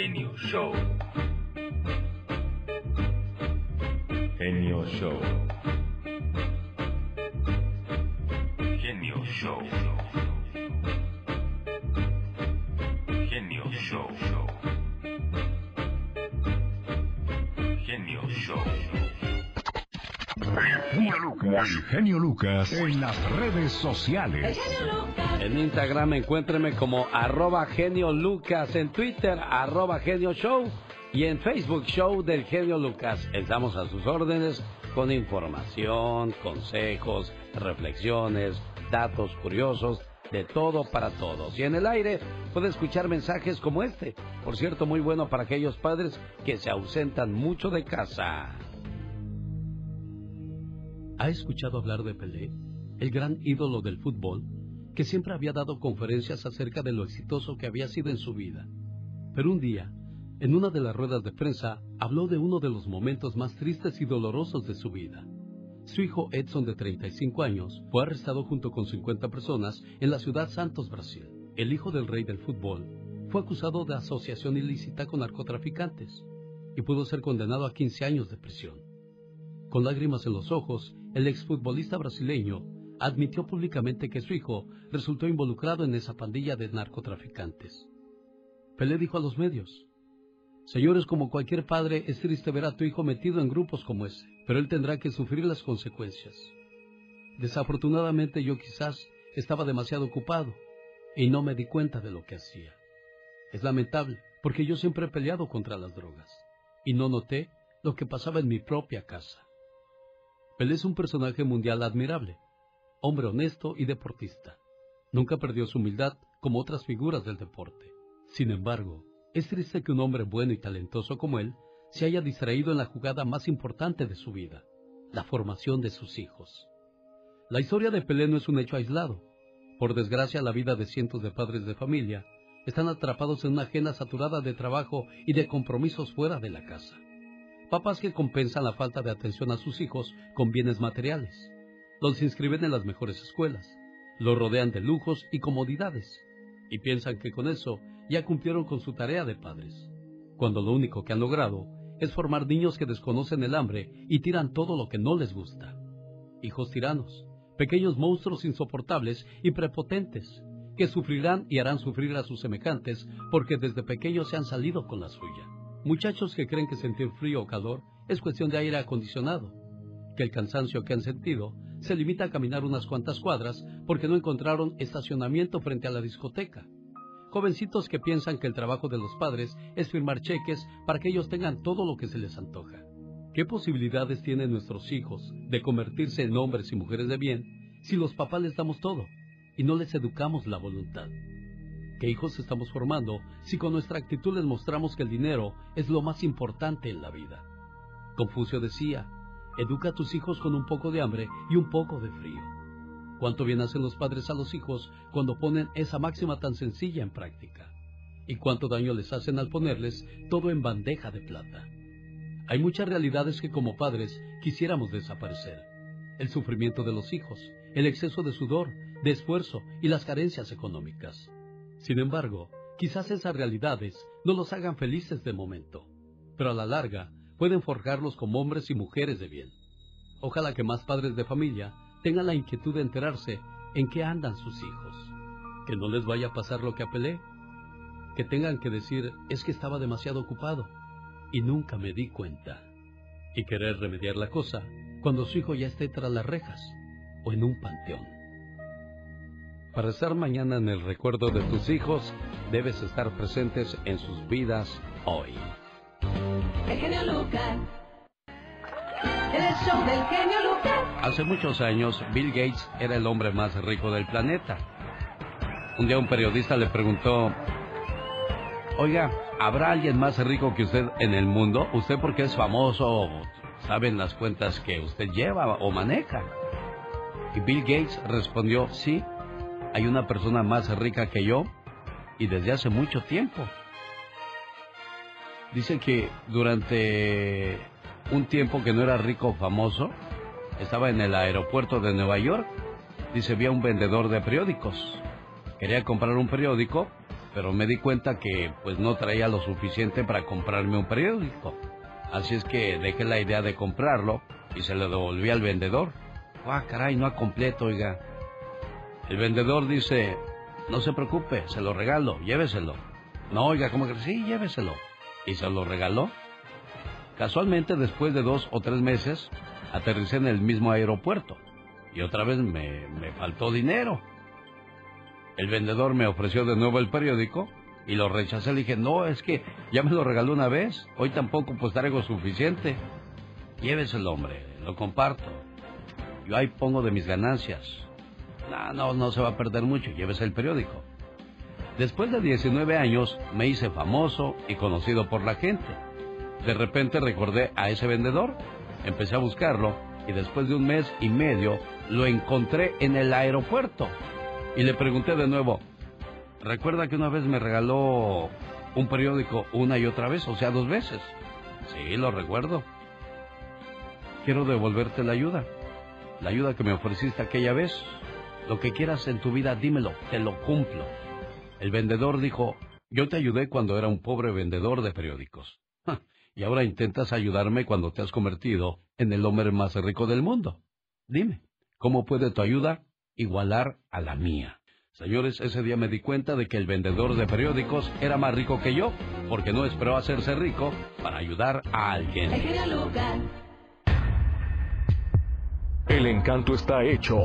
Genio Show. Genio Show. Genio Show. El genio Lucas en las redes sociales. En Instagram encuéntreme como arroba genio Lucas, en Twitter arroba genio show y en Facebook Show del genio Lucas. Estamos a sus órdenes con información, consejos, reflexiones, datos curiosos, de todo para todos. Y en el aire puede escuchar mensajes como este. Por cierto, muy bueno para aquellos padres que se ausentan mucho de casa. ¿Ha escuchado hablar de Pelé, el gran ídolo del fútbol, que siempre había dado conferencias acerca de lo exitoso que había sido en su vida? Pero un día, en una de las ruedas de prensa, habló de uno de los momentos más tristes y dolorosos de su vida. Su hijo Edson, de 35 años, fue arrestado junto con 50 personas en la ciudad Santos, Brasil. El hijo del rey del fútbol fue acusado de asociación ilícita con narcotraficantes y pudo ser condenado a 15 años de prisión. Con lágrimas en los ojos, el exfutbolista brasileño admitió públicamente que su hijo resultó involucrado en esa pandilla de narcotraficantes. Pelé dijo a los medios, Señores, como cualquier padre, es triste ver a tu hijo metido en grupos como ese, pero él tendrá que sufrir las consecuencias. Desafortunadamente yo quizás estaba demasiado ocupado y no me di cuenta de lo que hacía. Es lamentable, porque yo siempre he peleado contra las drogas y no noté lo que pasaba en mi propia casa. Pelé es un personaje mundial admirable, hombre honesto y deportista. Nunca perdió su humildad como otras figuras del deporte. Sin embargo, es triste que un hombre bueno y talentoso como él se haya distraído en la jugada más importante de su vida, la formación de sus hijos. La historia de Pelé no es un hecho aislado. Por desgracia, la vida de cientos de padres de familia están atrapados en una agenda saturada de trabajo y de compromisos fuera de la casa. Papás que compensan la falta de atención a sus hijos con bienes materiales. Los inscriben en las mejores escuelas, los rodean de lujos y comodidades, y piensan que con eso ya cumplieron con su tarea de padres, cuando lo único que han logrado es formar niños que desconocen el hambre y tiran todo lo que no les gusta. Hijos tiranos, pequeños monstruos insoportables y prepotentes, que sufrirán y harán sufrir a sus semejantes porque desde pequeños se han salido con la suya. Muchachos que creen que sentir frío o calor es cuestión de aire acondicionado, que el cansancio que han sentido se limita a caminar unas cuantas cuadras porque no encontraron estacionamiento frente a la discoteca, Jovencitos que piensan que el trabajo de los padres es firmar cheques para que ellos tengan todo lo que se les antoja. ¿Qué posibilidades tienen nuestros hijos de convertirse en hombres y mujeres de bien si los papás les damos todo y no les educamos la voluntad? ¿Qué hijos estamos formando si con nuestra actitud les mostramos que el dinero es lo más importante en la vida? Confucio decía, educa a tus hijos con un poco de hambre y un poco de frío. Cuánto bien hacen los padres a los hijos cuando ponen esa máxima tan sencilla en práctica. Y cuánto daño les hacen al ponerles todo en bandeja de plata. Hay muchas realidades que como padres quisiéramos desaparecer. El sufrimiento de los hijos, el exceso de sudor, de esfuerzo y las carencias económicas. Sin embargo, quizás esas realidades no los hagan felices de momento, pero a la larga pueden forjarlos como hombres y mujeres de bien. Ojalá que más padres de familia tengan la inquietud de enterarse en qué andan sus hijos. Que no les vaya a pasar lo que apelé. Que tengan que decir es que estaba demasiado ocupado y nunca me di cuenta. Y querer remediar la cosa cuando su hijo ya esté tras las rejas o en un panteón. Para estar mañana en el recuerdo de tus hijos, debes estar presentes en sus vidas hoy. El show del genio Lucas. Hace muchos años, Bill Gates era el hombre más rico del planeta. Un día un periodista le preguntó, oiga, ¿habrá alguien más rico que usted en el mundo? Usted porque es famoso, saben las cuentas que usted lleva o maneja. Y Bill Gates respondió, sí, hay una persona más rica que yo y desde hace mucho tiempo. Dice que durante un tiempo que no era rico famoso, estaba en el aeropuerto de Nueva York. Dice, había un vendedor de periódicos. Quería comprar un periódico pero me di cuenta que pues no traía lo suficiente para comprarme un periódico. Así es que dejé la idea de comprarlo y se lo devolví al vendedor. Ah, caray, no a completo, oiga. El vendedor dice, no se preocupe, se lo regalo, lléveselo. No, oiga, ¿cómo que sí? Lléveselo. Y se lo regaló. Casualmente, después de dos o tres meses, aterricé en el mismo aeropuerto. Y otra vez me, me faltó dinero. El vendedor me ofreció de nuevo el periódico y lo rechacé. Le dije, no, es que ya me lo regaló una vez. Hoy tampoco pues traigo suficiente. Lléveselo, hombre, lo comparto. Yo ahí pongo de mis ganancias. No, no, no se va a perder mucho, llévese el periódico. Después de 19 años me hice famoso y conocido por la gente. De repente recordé a ese vendedor, empecé a buscarlo y después de un mes y medio lo encontré en el aeropuerto. Y le pregunté de nuevo, ¿recuerda que una vez me regaló un periódico una y otra vez, o sea, dos veces? Sí, lo recuerdo. Quiero devolverte la ayuda. La ayuda que me ofreciste aquella vez. Lo que quieras en tu vida, dímelo, te lo cumplo. El vendedor dijo, yo te ayudé cuando era un pobre vendedor de periódicos. Y ahora intentas ayudarme cuando te has convertido en el hombre más rico del mundo. Dime, ¿cómo puede tu ayuda igualar a la mía? Señores, ese día me di cuenta de que el vendedor de periódicos era más rico que yo, porque no esperó hacerse rico para ayudar a alguien. El encanto está hecho.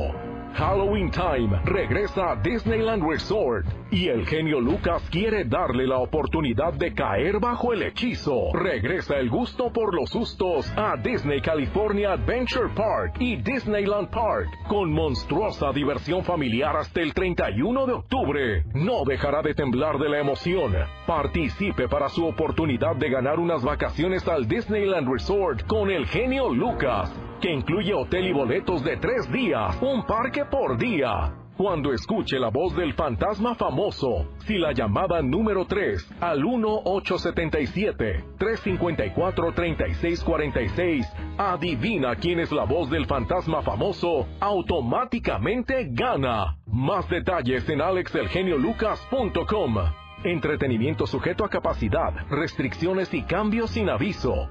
Halloween Time regresa a Disneyland Resort y el genio Lucas quiere darle la oportunidad de caer bajo el hechizo. Regresa el gusto por los sustos a Disney California Adventure Park y Disneyland Park con monstruosa diversión familiar hasta el 31 de octubre. No dejará de temblar de la emoción. Participe para su oportunidad de ganar unas vacaciones al Disneyland Resort con el genio Lucas que incluye hotel y boletos de tres días, un parque por día. Cuando escuche la voz del fantasma famoso, si la llamada número 3 al 1-877-354-3646 adivina quién es la voz del fantasma famoso, automáticamente gana. Más detalles en alexelgeniolucas.com. Entretenimiento sujeto a capacidad, restricciones y cambios sin aviso.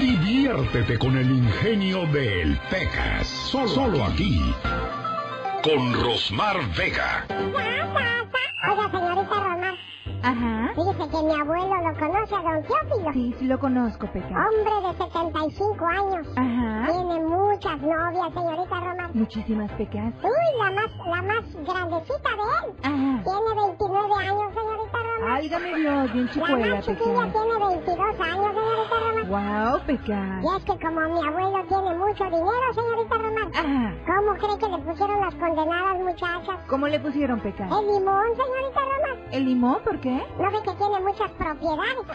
Diviértete con el ingenio del Pecas. Solo, aquí. Con Rosmar Vega. Oiga, señorita Rosmar. Ajá. Fíjese que mi abuelo lo conoce a don Teófilo. Sí, sí lo conozco, Pecas. Hombre de 75 años. Ajá. Tiene muchas novias, señorita Rosmar. Muchísimas Pecas. Uy, la más, la más grandecita de él. Ajá. Tiene 29 años, señorita Rosmar. Válgame Dios, bien La chicuela, Pecas. tiene 22 años, señorita Rosmar. Wow, Pecas. Y es que como mi abuelo tiene mucho dinero, señorita Rosmar. Ajá. ¿Cómo cree que le pusieron las condenadas muchachas? ¿Cómo le pusieron, Pecas? El limón, señorita Rosmar. ¿El limón? ¿Por qué? ¿No ve que tiene muchas propiedades?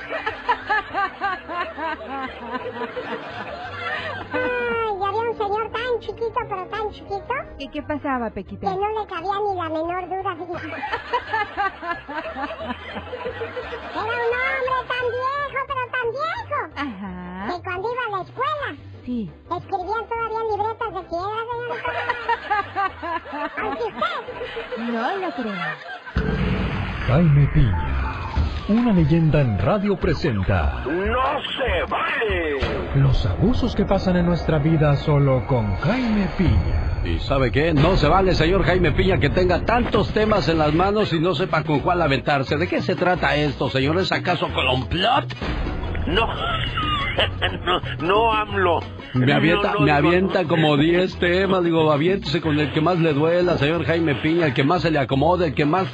Un señor tan chiquito, pero tan chiquito, ¿Y qué pasaba, que Pequita? no le cabía ni la menor duda. Era un hombre tan viejo, pero tan viejo, Ajá. que cuando iba a la escuela, Sí. escribían todavía libretas de piedra, señorita. Aunque usted, No lo creo. Jaime Piña, una leyenda en radio presenta ¡No se vale! los abusos que pasan en nuestra vida solo con Jaime Piña. ¿Y sabe qué? No se vale, señor Jaime Piña, que tenga tantos temas en las manos y no sepa con cuál aventarse. ¿De qué se trata esto, señores? ¿Acaso complot? No, no, no, AMLO. Me avienta, No, no, me no, avienta no. como 10 temas. Digo, aviéntese con el que más le duela, señor Jaime Piña, el que más se le acomode, el que más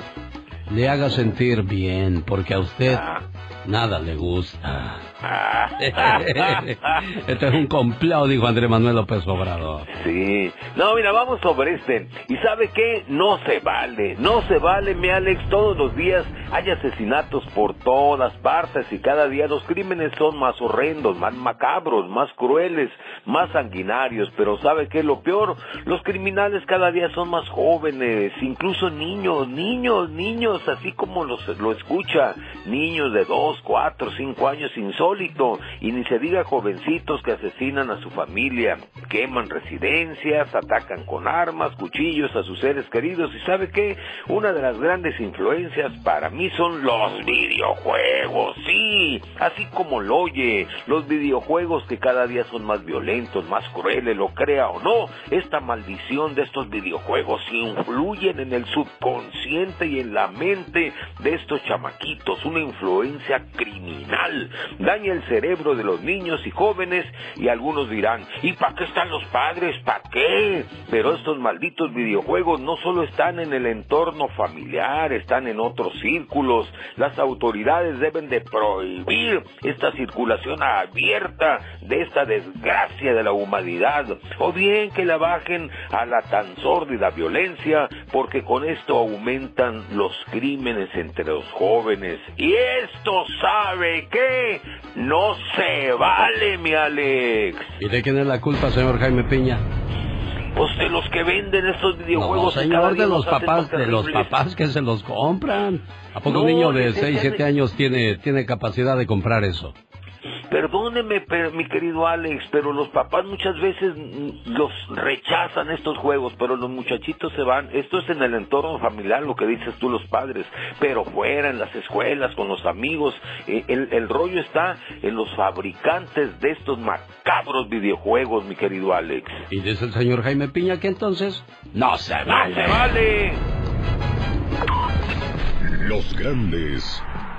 le haga sentir bien, porque a usted Ah. nada le gusta. Esto es un complot, dijo Andrés Manuel López Obrador. Sí. No, mira, vamos sobre este. ¿Y sabe qué? No se vale. No se vale, mi Alex. Todos los días hay asesinatos por todas partes y cada día los crímenes son más horrendos, más macabros, más crueles, más sanguinarios. Pero ¿sabe qué? Lo peor, los criminales cada día son más jóvenes, incluso niños, niños, niños, así como los, lo escucha. Niños de 2, 4, 5 años, insólitos Y ni se diga jovencitos que asesinan a su familia, queman residencias, atacan con armas, cuchillos a sus seres queridos. ¿Y sabe qué? Una de las grandes influencias para mí son los videojuegos. Sí, así como lo oye, los videojuegos que cada día son más violentos, más crueles, lo crea o no. Esta maldición de estos videojuegos influyen en el subconsciente y en la mente de estos chamaquitos, una influencia criminal. El cerebro de los niños y jóvenes y algunos dirán, ¿y para qué están los padres? ¿Para qué? Pero estos malditos videojuegos no solo están en el entorno familiar, están en otros círculos. Las autoridades deben de prohibir esta circulación abierta de esta desgracia de la humanidad, o bien que la bajen a la tan sórdida violencia, porque con esto aumentan los crímenes entre los jóvenes. Y esto sabe que no se vale, mi Alex. ¿Y de quién es la culpa, señor Jaime Piña? Pues de los que venden estos videojuegos. No, señor, de los papás, de los papás que se los compran. ¿A poco un niño de 6, 7 años tiene, tiene capacidad de comprar eso? Perdóneme, mi querido Alex, pero los papás muchas veces los rechazan estos juegos, pero los muchachitos se van. Esto es en el entorno familiar, lo que dices tú, los padres, pero fuera, en las escuelas, con los amigos. Eh, el, el rollo está en los fabricantes de estos macabros videojuegos, mi querido Alex. Y dice el señor Jaime Piña que entonces no se vale. ¡No se vale! Los grandes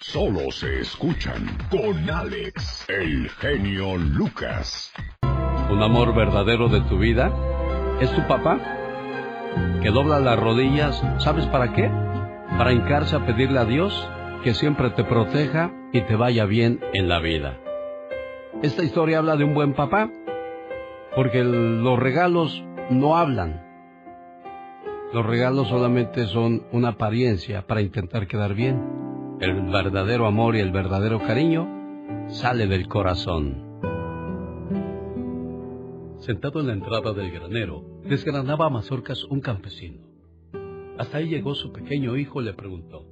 Solo se escuchan con Alex, el genio Lucas. Un amor verdadero de tu vida es tu papá, que dobla las rodillas, ¿sabes para qué? Para hincarse a pedirle a Dios que siempre te proteja y te vaya bien en la vida. Esta historia habla de un buen papá, porque los regalos no hablan. Los regalos solamente son una apariencia para intentar quedar bien. El verdadero amor y el verdadero cariño sale del corazón. Sentado en la entrada del granero, desgranaba a mazorcas un campesino. Hasta ahí llegó su pequeño hijo y le preguntó,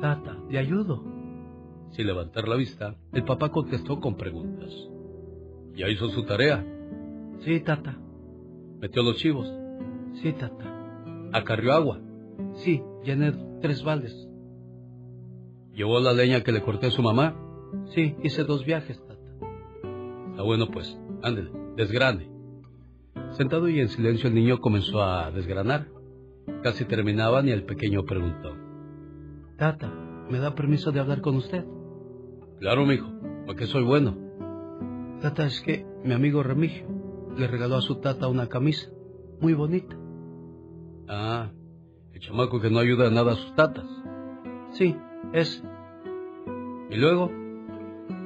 Tata, ¿te ayudo? Sin levantar la vista, el papá contestó con preguntas. ¿Ya hizo su tarea? Sí, tata. ¿Metió los chivos? Sí, tata. ¿Acarrió agua? Sí, llené tres baldes. ¿Llevó la leña que le corté a su mamá? Sí, hice dos viajes, tata. Está bueno, pues, ándele, desgrane. Sentado y en silencio el niño comenzó a desgranar. Casi terminaban y el pequeño preguntó. Tata, ¿me da permiso de hablar con usted? Claro, mijo, porque soy bueno. Tata, es que mi amigo Remigio le regaló a su tata una camisa muy bonita. Ah, el chamaco que no ayuda a nada a sus tatas. Sí, ese. Y luego,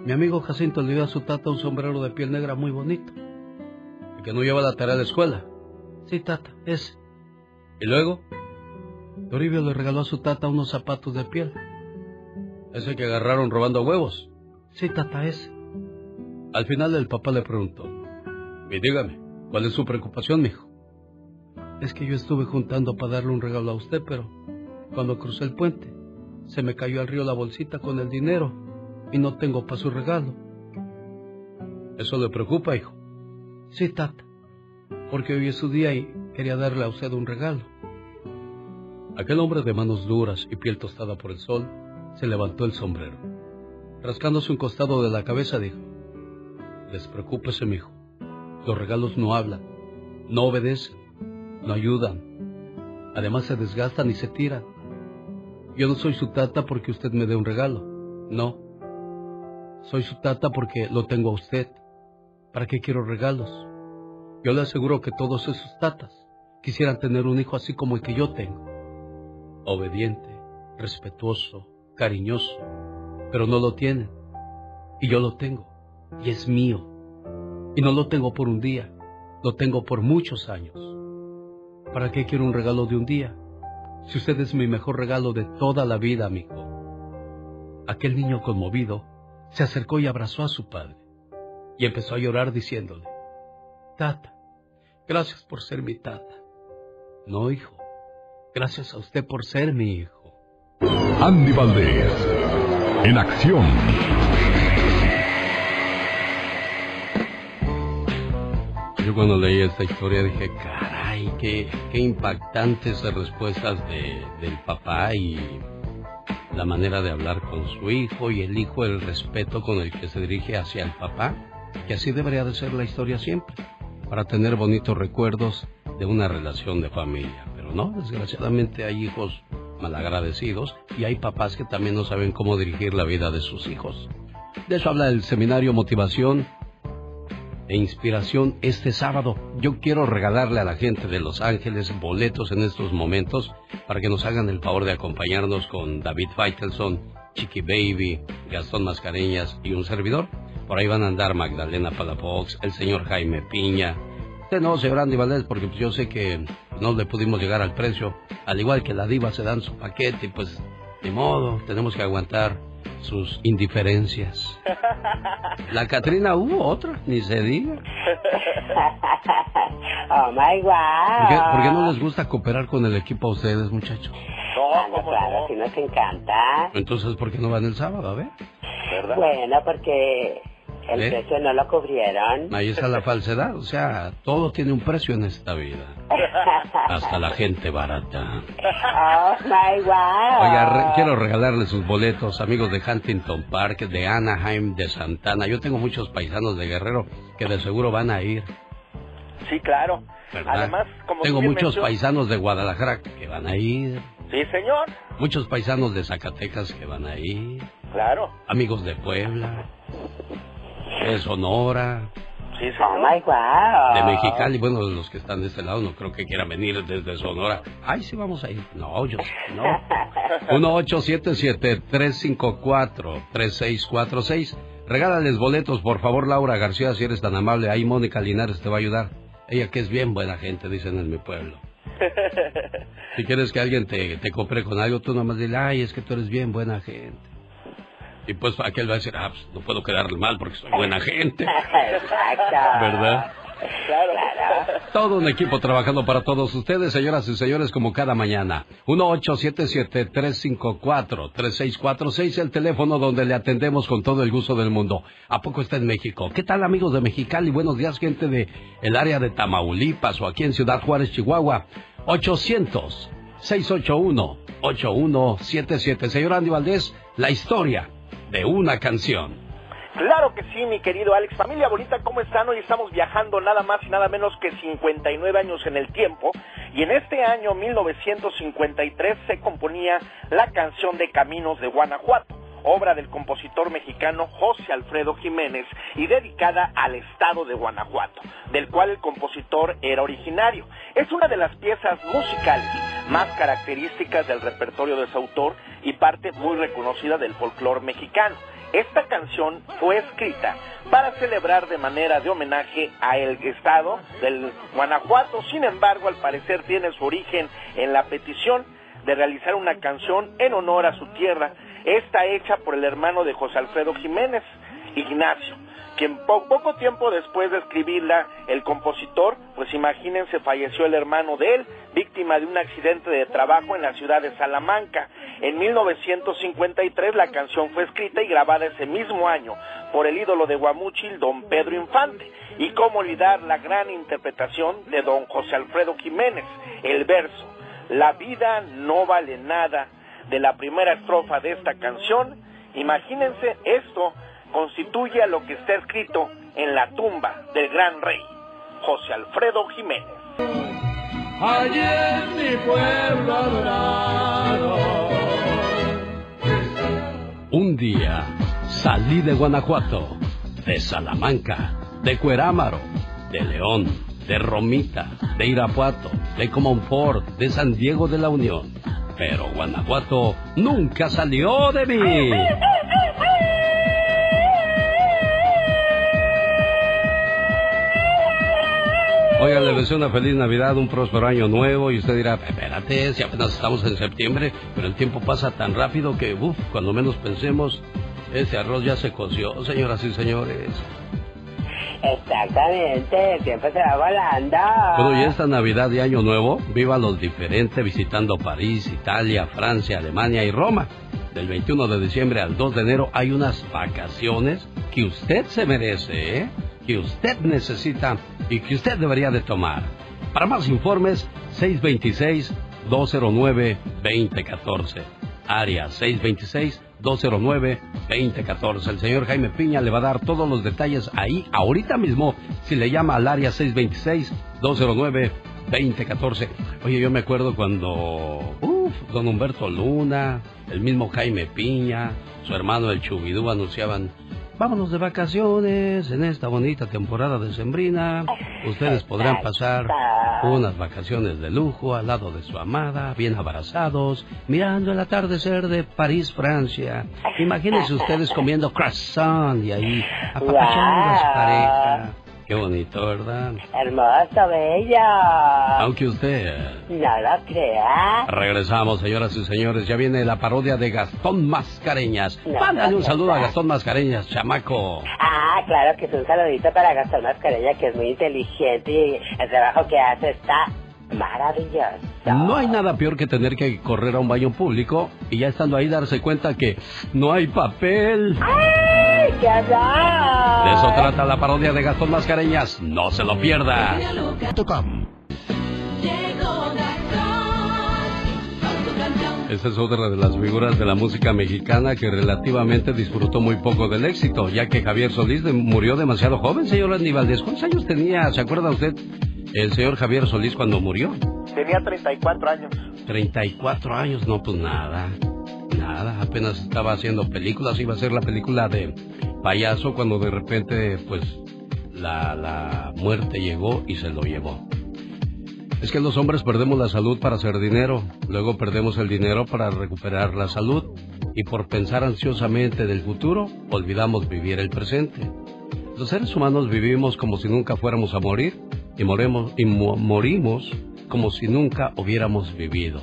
mi amigo Jacinto le dio a su tata un sombrero de piel negra muy bonito. Y que no lleva la tarea de escuela. Sí, tata, ese. Y luego, Toribio le regaló a su tata unos zapatos de piel. Ese que agarraron robando huevos. Sí, tata, ese. Al final el papá le preguntó, y dígame, ¿cuál es su preocupación, mijo? Es que yo estuve juntando para darle un regalo a usted, pero cuando crucé el puente, se me cayó al río la bolsita con el dinero y no tengo para su regalo. ¿Eso le preocupa, hijo? Sí, tata, porque hoy es su día y quería darle a usted un regalo. Aquel hombre de manos duras y piel tostada por el sol se levantó el sombrero. Rascándose un costado de la cabeza dijo, Despreocúpese, mijo. Los regalos no hablan, no obedecen, no ayudan. Además se desgastan y se tiran. Yo no soy su tata porque usted me dé un regalo. No. Soy su tata porque lo tengo a usted. ¿Para qué quiero regalos? Yo le aseguro que todos esos tatas quisieran tener un hijo así como el que yo tengo. Obediente, respetuoso, cariñoso, pero no lo tienen. Y yo lo tengo. y es mío. Y no lo tengo por un día, lo tengo por muchos años. ¿Para qué quiero un regalo de un día? Si usted es mi mejor regalo de toda la vida, amigo. Aquel niño conmovido se acercó y abrazó a su padre y empezó a llorar diciéndole, Tata, gracias por ser mi tata. No, hijo, gracias a usted por ser mi hijo. Andy Valdés, en acción. Yo cuando leí esta historia dije, caray, qué, qué impactantes respuestas de, del papá y la manera de hablar con su hijo y el hijo el respeto con el que se dirige hacia el papá, que así debería de ser la historia siempre, para tener bonitos recuerdos de una relación de familia. Pero no, desgraciadamente hay hijos malagradecidos y hay papás que también no saben cómo dirigir la vida de sus hijos. De eso habla el seminario Motivación e inspiración este sábado. Yo quiero regalarle a la gente de Los Ángeles boletos en estos momentos para que nos hagan el favor de acompañarnos con David Faitelson, Chiqui Baby, Gastón Mascareñas y un servidor. Por ahí van a andar Magdalena Palafox, el señor Jaime Piña. Usted no, señor Andy Valdés, porque pues yo sé que no le pudimos llegar al precio. Al igual que la diva se dan su paquete pues de modo, tenemos que aguantar sus indiferencias. La Catrina hubo otra, ni se diga. Oh my God. ¿Por qué, por qué no les gusta cooperar con el equipo a ustedes, muchachos? No, claro, si nos encanta. Entonces, ¿por qué no van el sábado? A ver. Bueno, porque el ¿Eh? precio no lo cubrieron. Ahí está la falsedad. O sea, todo tiene un precio en esta vida. Hasta la gente barata. Oh my God. Oiga, re- quiero regalarle sus boletos, amigos de Huntington Park, de Anaheim, de Santana. Yo tengo muchos paisanos de Guerrero que de seguro van a ir. Sí, claro. ¿verdad? Además, como Tengo muchos paisanos de Guadalajara que van a ir. Sí, señor. Muchos paisanos de Zacatecas que van a ir. Claro. Amigos de Puebla. De Sonora. Sí, Oh my God. De Mexicali. Bueno, los que están de este lado no creo que quieran venir desde Sonora. Ay, sí, vamos a ir. No, yo no. 1877-354-3646. Regálales boletos, por favor, Laura García, si eres tan amable. Ahí Mónica Linares te va a ayudar. Ella que es bien buena gente, dicen en mi pueblo. Si quieres que alguien te, te compre con algo, tú nomás dile, ay, es que tú eres bien buena gente. Y pues aquel va a decir, ah, pues, no puedo quedarle mal porque soy buena gente. Exacto. ¿Verdad? Claro. Todo un equipo trabajando para todos ustedes, señoras y señores, como cada mañana. 1877-354-3646, el teléfono donde le atendemos con todo el gusto del mundo. ¿A poco está en México? ¿Qué tal, amigos de Mexicali? Buenos días, gente de el área de Tamaulipas o aquí en Ciudad Juárez, Chihuahua. 800-681-8177. Señor Andy Valdés, la historia de una canción. Claro que sí, mi querido Alex. Familia bonita, ¿cómo están? Hoy estamos viajando nada más y nada menos que 59 años en el tiempo. Y en este año 1953 se componía la canción de Caminos de Guanajuato, obra del compositor mexicano José Alfredo Jiménez y dedicada al estado de Guanajuato, del cual el compositor era originario. Es una de las piezas musicales más características del repertorio de su autor y parte muy reconocida del folclore mexicano. Esta canción fue escrita para celebrar de manera de homenaje a el estado del Guanajuato, sin embargo, al parecer tiene su origen en la petición de realizar una canción en honor a su tierra, esta hecha por el hermano de José Alfredo Jiménez, Ignacio, quien po- poco tiempo después de escribirla, el compositor, pues imagínense, falleció el hermano de él, víctima de un accidente de trabajo en la ciudad de Salamanca. En 1953 la canción fue escrita y grabada ese mismo año por el ídolo de Guamúchil, don Pedro Infante, y cómo olvidar la gran interpretación de don José Alfredo Jiménez, el verso, La vida no vale nada, de la primera estrofa de esta canción, imagínense esto constituye a lo que está escrito en la tumba del gran rey, José Alfredo Jiménez. Allí en mi pueblo adorado. Un día salí de Guanajuato, de Salamanca, de Cuerámaro, de León, de Romita, de Irapuato, de Comonfort, de San Diego de la Unión pero Guanajuato nunca salió de mí. Oigan, les deseo una feliz Navidad, un próspero año nuevo y usted dirá, espérate, si apenas estamos en septiembre, pero el tiempo pasa tan rápido que, uff, cuando menos pensemos, ese arroz ya se coció, señoras y señores. Exactamente, el tiempo se va volando. Bueno, y esta Navidad y Año Nuevo, viva los diferentes visitando París, Italia, Francia, Alemania y Roma. Del 21 de diciembre al 2 de enero hay unas vacaciones que usted se merece, ¿eh? que usted necesita y que usted debería de tomar. Para más informes, 626-209-2014. Área 626-209-2014. El señor Jaime Piña le va a dar todos los detalles ahí, ahorita mismo, si le llama al área 626-209-2014. Oye, yo me acuerdo cuando, uff, don Humberto Luna, el mismo Jaime Piña, su hermano el Chubidú anunciaban Vámonos de vacaciones en esta bonita temporada de Sembrina. Ustedes podrán pasar unas vacaciones de lujo al lado de su amada, bien abrazados, mirando el atardecer de París, Francia. Imagínense ustedes comiendo croissant y ahí apapachando a su pareja. Qué bonito, ¿verdad? Hermoso, bello. Aunque usted... No lo crea. Regresamos, señoras y señores. Ya viene la parodia de Gastón Mascareñas. Mándale un saludo a Gastón Mascareñas, chamaco. Ah, claro que es un saludito para Gastón Mascarella, que es muy inteligente y el trabajo que hace está maravilloso. No hay nada peor que tener que correr a un baño público y ya estando ahí darse cuenta que no hay papel. ¡Ay, qué horror! De eso trata la parodia de Gastón Mascareñas. No se lo pierda. Esta es otra de las figuras de la música mexicana que relativamente disfrutó muy poco del éxito, ya que Javier Solís murió demasiado joven, señor Valdés. ¿Cuántos años tenía, se acuerda usted, el señor Javier Solís cuando murió? Tenía 34 años. 34 años, no, pues nada. Nada, apenas estaba haciendo películas, iba a ser la película de payaso cuando de repente, pues, la, la muerte llegó y se lo llevó. Es que los hombres perdemos la salud para hacer dinero, luego perdemos el dinero para recuperar la salud y por pensar ansiosamente del futuro, olvidamos vivir el presente. Los seres humanos vivimos como si nunca fuéramos a morir y, moremos, y mo- morimos como si nunca hubiéramos vivido.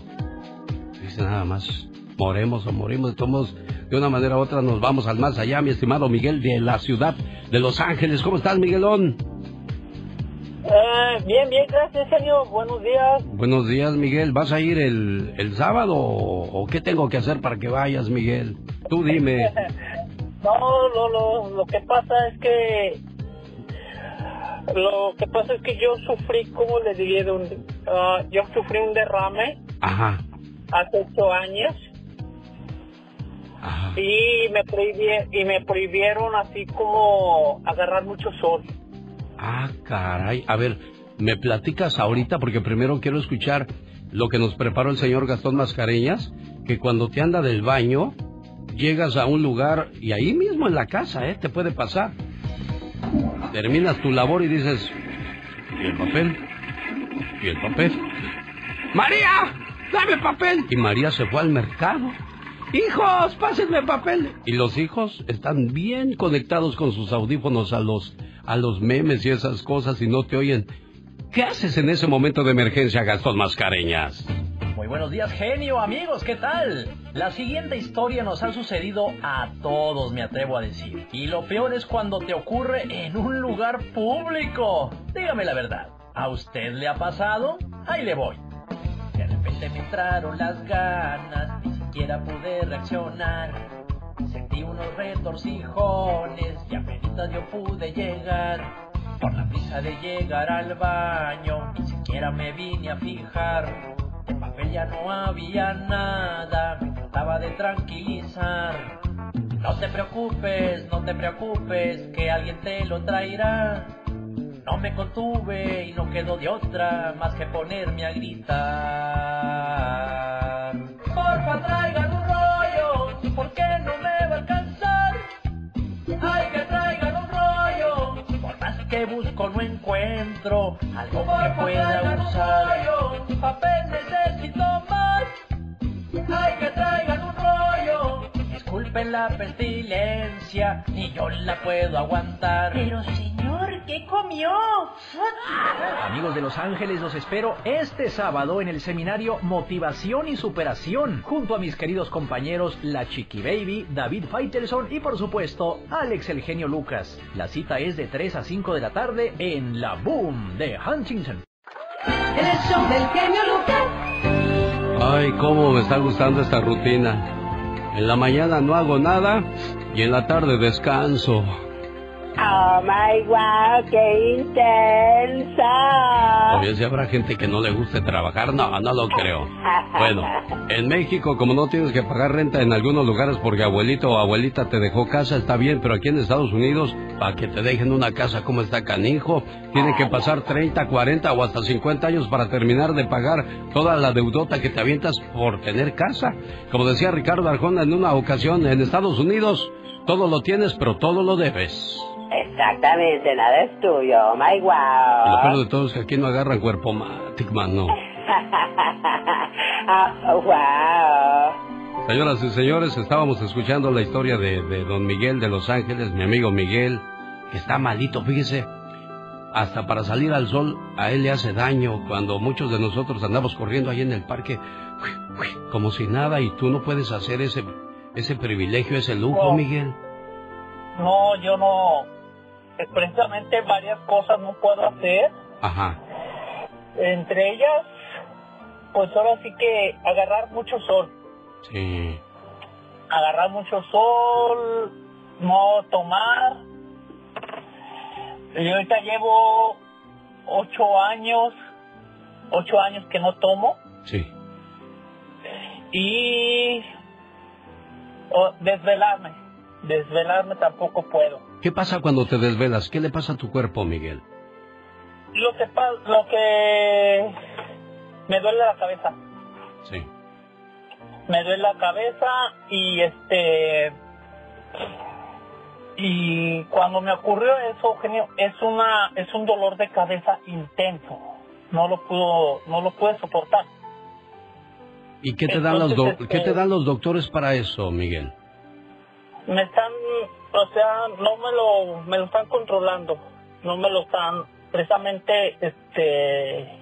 Dice nada más, moremos o morimos, de todos de una manera u otra nos vamos al más allá, mi estimado Miguel de la ciudad de Los Ángeles. ¿Cómo estás, Miguelón? Eh, bien, bien, gracias, genio. Buenos días. Buenos días, Miguel. ¿Vas a ir el, el sábado o, o qué tengo que hacer para que vayas, Miguel? Tú dime. No, lo, lo, lo que pasa es que... Lo que pasa es que yo sufrí, ¿cómo le diría? De un, ah, yo sufrí un derrame Ajá. hace ocho años. Y me, prohibi- y me prohibieron así como agarrar mucho sol. Ah, caray. A ver, ¿me platicas ahorita? Porque primero quiero escuchar lo que nos preparó el señor Gastón Mascareñas, que cuando te anda del baño, llegas a un lugar y ahí mismo en la casa, ¿eh? Te puede pasar. Terminas tu labor y dices, ¿y el papel? ¿Y el papel? ¡María! ¡Dame papel! Y María se fue al mercado. Hijos, pásenme papel. Y los hijos están bien conectados con sus audífonos a los, a los memes y esas cosas y no te oyen. ¿Qué haces en ese momento de emergencia, Gastón Mascareñas? Muy buenos días, genio, amigos, ¿qué tal? La siguiente historia nos ha sucedido a todos, me atrevo a decir. Y lo peor es cuando te ocurre en un lugar público. Dígame la verdad, ¿a usted le ha pasado? Ahí le voy. De repente me entraron las ganas, ni siquiera pude reaccionar. Sentí unos retorcijones y apenas yo pude llegar. Por la prisa de llegar al baño, ni siquiera me vine a fijar. Ya no había nada, me trataba de tranquilizar. No te preocupes, no te preocupes, que alguien te lo traerá. No me contuve y no quedó de otra más que ponerme a gritar. Porfa, traigan un rollo, ¿por qué que busco no encuentro algo que pueda usar. Papel necesito más. Ay, que traigan un. Disculpen la pestilencia, ni yo la puedo aguantar. Pero señor, ¿Qué comió? Amigos de Los Ángeles, los espero este sábado en el seminario Motivación y Superación, junto a mis queridos compañeros La Chiqui Baby, David Faitelson y por supuesto Alex el genio Lucas. La cita es de 3 a 5 de la tarde en La Boom de Huntington. El show del genio Lucas. Ay, cómo me está gustando esta rutina. En la mañana no hago nada y en la tarde descanso. Oh my wow, qué intensa. Todavía si habrá gente que no le guste trabajar, no, no lo creo. Bueno, en México, como no tienes que pagar renta en algunos lugares porque abuelito o abuelita te dejó casa, está bien, pero aquí en Estados Unidos, para que te dejen una casa como está canijo, tienen que pasar 30, 40 o hasta 50 años para terminar de pagar toda la deudota que te avientas por tener casa. Como decía Ricardo Arjona en una ocasión, en Estados Unidos, todo lo tienes, pero todo lo debes. Exactamente, nada es tuyo. Oh my Y lo wow. peor de todo es que aquí no agarran cuerpo matic, mano. oh, wow. Señoras y señores, estábamos escuchando la historia de, de don Miguel de Los Ángeles, mi amigo Miguel, que está malito, fíjese. Hasta para salir al sol a él le hace daño cuando muchos de nosotros andamos corriendo ahí en el parque como si nada y tú no puedes hacer ese, ese privilegio, ese lujo, No. Miguel. No, yo no. Precisamente varias cosas no puedo hacer. Ajá. Entre ellas, pues ahora sí que agarrar mucho sol. Sí. Agarrar mucho sol, no tomar. Y ahorita llevo ocho años, ocho años que no tomo. Sí. Y o, desvelarme. Desvelarme tampoco puedo. ¿Qué pasa cuando te desvelas? ¿Qué le pasa a tu cuerpo, Miguel? Lo que, pa- lo que me duele la cabeza. Sí. me duele la cabeza y este y cuando me ocurrió eso Eugenio es una es un dolor de cabeza intenso no lo puedo no lo puedo soportar ¿Y qué te dan los, este- ¿qué te dan los doctores para eso, Miguel? me están o sea no me lo me lo están controlando. No me lo están precisamente este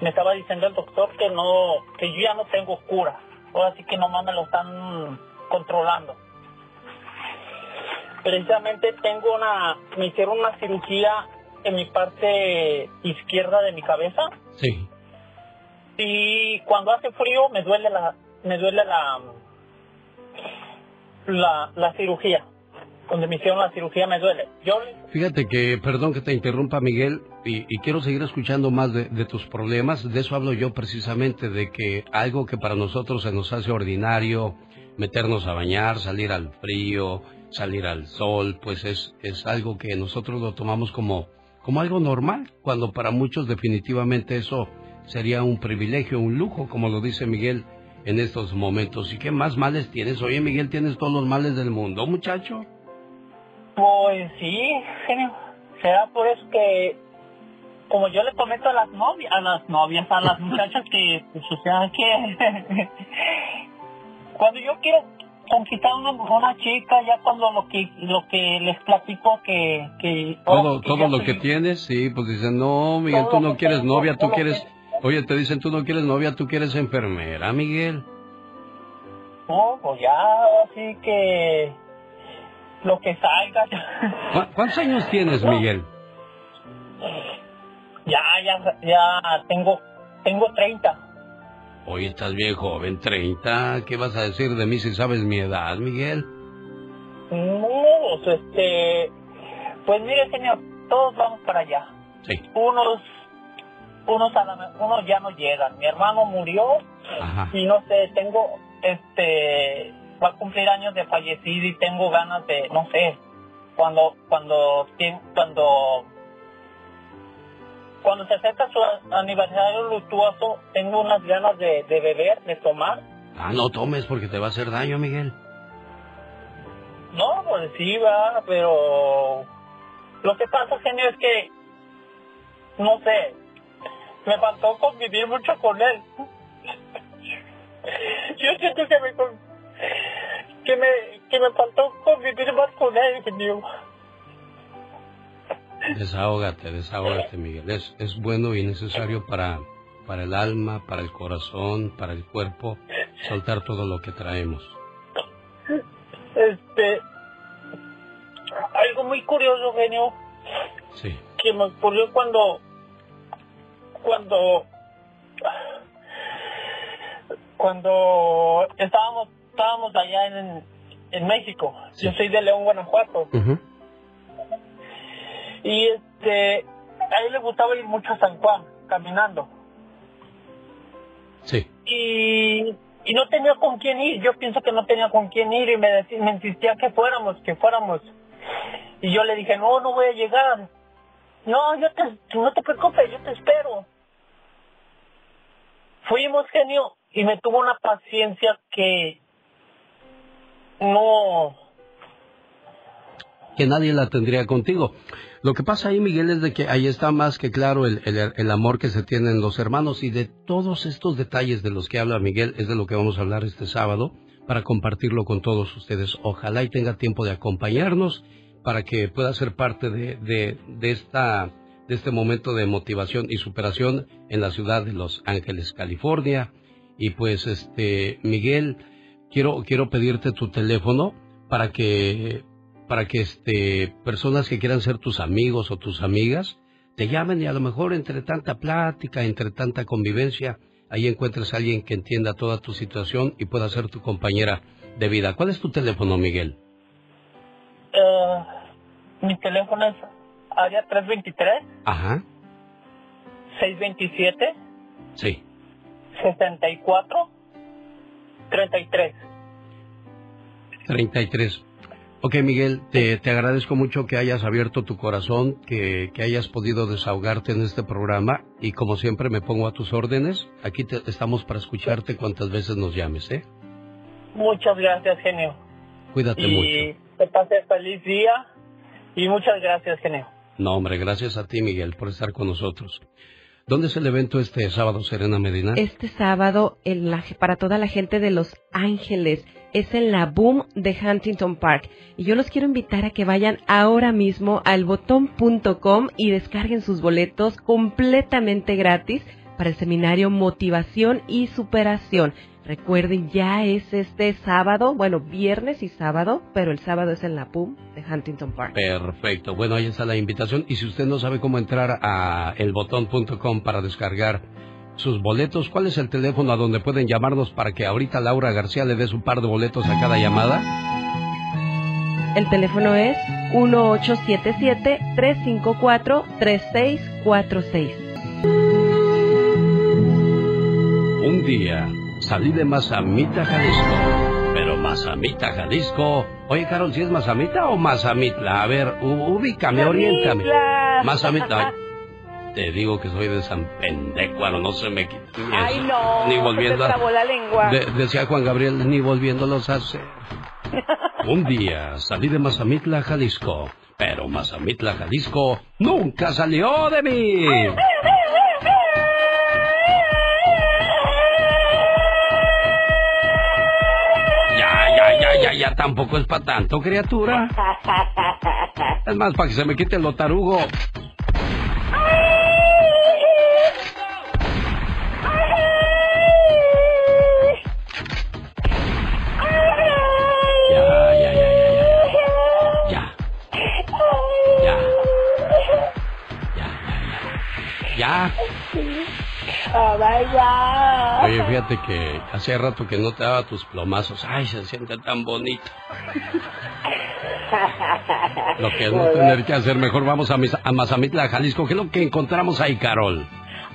me estaba diciendo el doctor que no que yo ya no tengo cura. Ahora sí que nomás me lo están controlando. Precisamente tengo una me hicieron una cirugía en mi parte izquierda de mi cabeza. Sí. y cuando hace frío me duele la me duele la la, la cirugía donde me la cirugía me duele yo Fíjate que, perdón que te interrumpa, Miguel, y, y quiero seguir escuchando más de, de tus problemas. De eso hablo yo precisamente, de que algo que para nosotros se nos hace ordinario, meternos a bañar, salir al frío, salir al sol, pues es, es algo que nosotros lo tomamos como, como algo normal, cuando para muchos definitivamente eso sería un privilegio, un lujo, como lo dice Miguel en estos momentos. ¿Y qué más males tienes? Oye, Miguel, tienes todos los males del mundo, muchacho. Pues sí, genio. Será por eso que, como yo le comento a las novias, a las novias, a las muchachas que, pues, o sea, que cuando yo quiero conquistar una, una chica, ya cuando lo que lo que les platico que, que Todo, oh, que todo lo que tienes, sí, pues dicen, no, Miguel, Todo tú no quieres tengo, novia, tú todo quieres... Oye, te dicen, tú no quieres novia, tú quieres enfermera, Miguel. No, pues ya, así que lo que salga. ¿Cu- ¿Cuántos años tienes, Miguel? ya, ya, ya tengo, tengo 30. Oye, estás bien joven, 30. ¿Qué vas a decir de mí si sabes mi edad, Miguel? No, pues, este, pues mire señor, todos vamos para allá. Sí. Unos, unos, a la unos ya no llegan. Mi hermano murió Ajá. y no sé, tengo, este, va a cumplir años de fallecido y tengo ganas de, no sé, cuando, cuando, cuando, cuando se acerca su aniversario luctuoso, tengo unas ganas de, de beber, de tomar. Ah, no tomes porque te va a hacer daño, Miguel. No, pues sí, va, pero lo que pasa, genio, es que, no sé, me faltó convivir mucho con él. Yo siento que me, que me, que me faltó convivir más con él, genio. Desahógate, desahógate, Miguel. Es, es bueno y necesario para, para el alma, para el corazón, para el cuerpo, soltar todo lo que traemos. Este, algo muy curioso, genio, Sí. que me ocurrió cuando, cuando, cuando estábamos, estábamos allá en, en México. Yo soy de León, Guanajuato. Y este, a él le gustaba ir mucho a San Juan, caminando. Sí. Y, y no tenía con quién ir. Yo pienso que no tenía con quién ir y me, decía, me insistía que fuéramos, que fuéramos. Y yo le dije, no, no voy a llegar. No, yo te, no te preocupes, yo te espero. Fuimos, genio, y me tuvo una paciencia que no, que nadie la tendría contigo. Lo que pasa ahí, Miguel, es de que ahí está más que claro el, el- el amor que se tienen los hermanos y de todos estos detalles de los que habla Miguel es de lo que vamos a hablar este sábado para compartirlo con todos ustedes. Ojalá y tenga tiempo de acompañarnos para que pueda ser parte de, de, de esta de este momento de motivación y superación en la ciudad de Los Ángeles, California. Y pues, este, Miguel, quiero, quiero pedirte tu teléfono para que para que este personas que quieran ser tus amigos o tus amigas te llamen y a lo mejor entre tanta plática, entre tanta convivencia, ahí encuentres a alguien que entienda toda tu situación y pueda ser tu compañera de vida. ¿Cuál es tu teléfono, Miguel? eh, mi teléfono es área 323 Ajá, 627 sí. 64 33. 33. Ok, Miguel, te, te agradezco mucho que hayas abierto tu corazón, que, que hayas podido desahogarte en este programa y como siempre me pongo a tus órdenes. Aquí te- estamos para escucharte cuantas veces nos llames, ¿eh? Muchas gracias, genio. Cuídate y mucho. te pase feliz día y muchas gracias, genio. No, hombre, gracias a ti, Miguel, por estar con nosotros. ¿Dónde es el evento este sábado, Serena Medina? Este sábado, en la- para toda la gente de Los Ángeles, es en la Boom de Huntington Park. Y yo los quiero invitar a que vayan ahora mismo al botón.com y descarguen sus boletos completamente gratis para el seminario Motivación y Superación. Recuerden, ya es este sábado, bueno, viernes y sábado, pero el sábado es en la Boom de Huntington Park. Perfecto. Bueno, ahí está la invitación. Y si usted no sabe cómo entrar a elbotón.com para descargar sus boletos, ¿cuál es el teléfono a donde pueden llamarnos para que ahorita Laura García le dé su par de boletos a cada llamada? El teléfono es 1877-354-3646. Un día salí de Mazamita, Jalisco. Pero Mazamita, Jalisco. Oye, Carol, ¿si es Mazamita o Mazamitla? A ver, ubícame, oriéntame. Mazamitla. Ay, te digo que soy de San Pendecuaro, no se me quita. Ay, no. Ni volviendo a... la lengua. de- decía Juan Gabriel, ni volviéndolos a hacer. Un día salí de Mazamitla, Jalisco. Pero Mazamitla, Jalisco nunca salió de mí. Ya, ya, tampoco es para tanto, criatura. Es más, para que se me quite lo tarugo. Oh. Oye, fíjate que hacía rato que no te daba tus plomazos. Ay, se siente tan bonito. Lo que es no tener que hacer, mejor vamos a, Mis- a Mazamitla, Jalisco. ¿Qué es lo que encontramos ahí, Carol?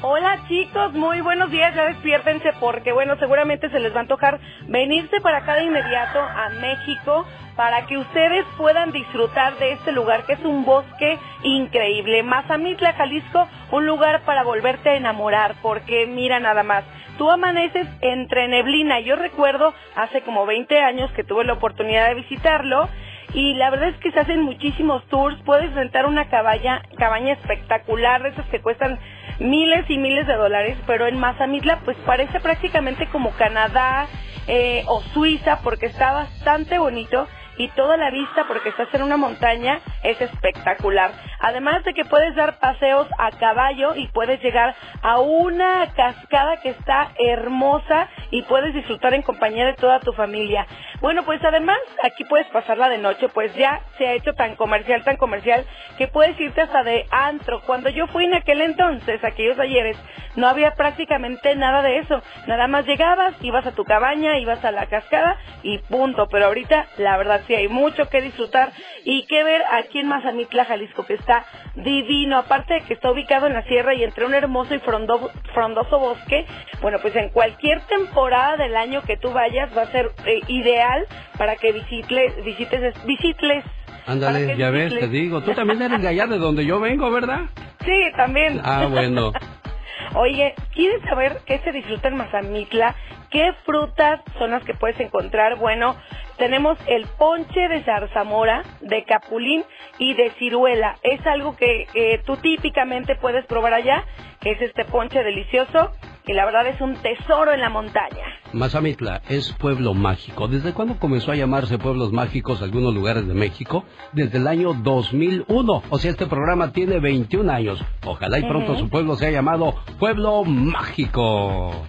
Hola chicos, muy buenos días, ya despiértense porque bueno, seguramente se les va a antojar venirse para acá de inmediato a México para que ustedes puedan disfrutar de este lugar que es un bosque increíble. Mazamitla, Jalisco, un lugar para volverte a enamorar porque mira nada más, tú amaneces entre neblina. Yo recuerdo hace como 20 años que tuve la oportunidad de visitarlo y la verdad es que se hacen muchísimos tours, puedes rentar una cabaña, cabaña espectacular, de esas que cuestan miles y miles de dólares, pero en Mazamitla pues parece prácticamente como Canadá eh, o Suiza porque está bastante bonito y toda la vista porque estás en una montaña es espectacular. Además de que puedes dar paseos a caballo y puedes llegar a una cascada que está hermosa y puedes disfrutar en compañía de toda tu familia. Bueno, pues además aquí puedes pasarla de noche, pues ya se ha hecho tan comercial, tan comercial, que puedes irte hasta de antro. Cuando yo fui en aquel entonces, aquellos ayeres, no había prácticamente nada de eso. Nada más llegabas, ibas a tu cabaña, ibas a la cascada y punto. Pero ahorita, la verdad, sí hay mucho que disfrutar y que ver aquí en Mazamitla, Jalisco, que está divino. Aparte de que está ubicado en la sierra y entre un hermoso y frondoso, frondoso bosque, bueno, pues en cualquier temporada del año que tú vayas va a ser eh, ideal para que visites, visites, visites Ándale, ya ves, te digo. Tú también eres de allá de donde yo vengo, ¿verdad? Sí, también. Ah, bueno. Oye, ¿quieres saber qué se disfruta en Mazamitla? ¿Qué frutas son las que puedes encontrar? Bueno, tenemos el ponche de zarzamora, de capulín y de ciruela. Es algo que eh, tú típicamente puedes probar allá, que es este ponche delicioso y la verdad es un tesoro en la montaña. Mazamitla es pueblo mágico. ¿Desde cuándo comenzó a llamarse pueblos mágicos algunos lugares de México? Desde el año 2001. O sea, este programa tiene 21 años. Ojalá y pronto su pueblo sea llamado Pueblo Mágico.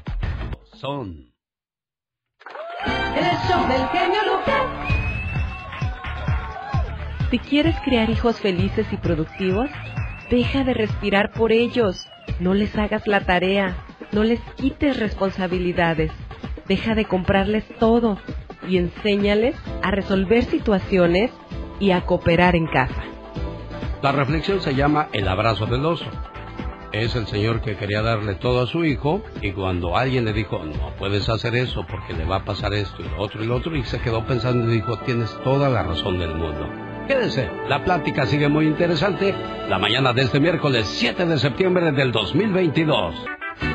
Son. El show del genio Lucas. Si quieres crear hijos felices y productivos, deja de respirar por ellos. No les hagas la tarea. No les quites responsabilidades. Deja de comprarles todo y enséñales a resolver situaciones y a cooperar en casa. La reflexión se llama El abrazo del oso. Es el señor que quería darle todo a su hijo y cuando alguien le dijo, no puedes hacer eso porque le va a pasar esto y lo otro y lo otro, y se quedó pensando y dijo, tienes toda la razón del mundo. Quédese, la plática sigue muy interesante la mañana de este miércoles 7 de septiembre del 2022.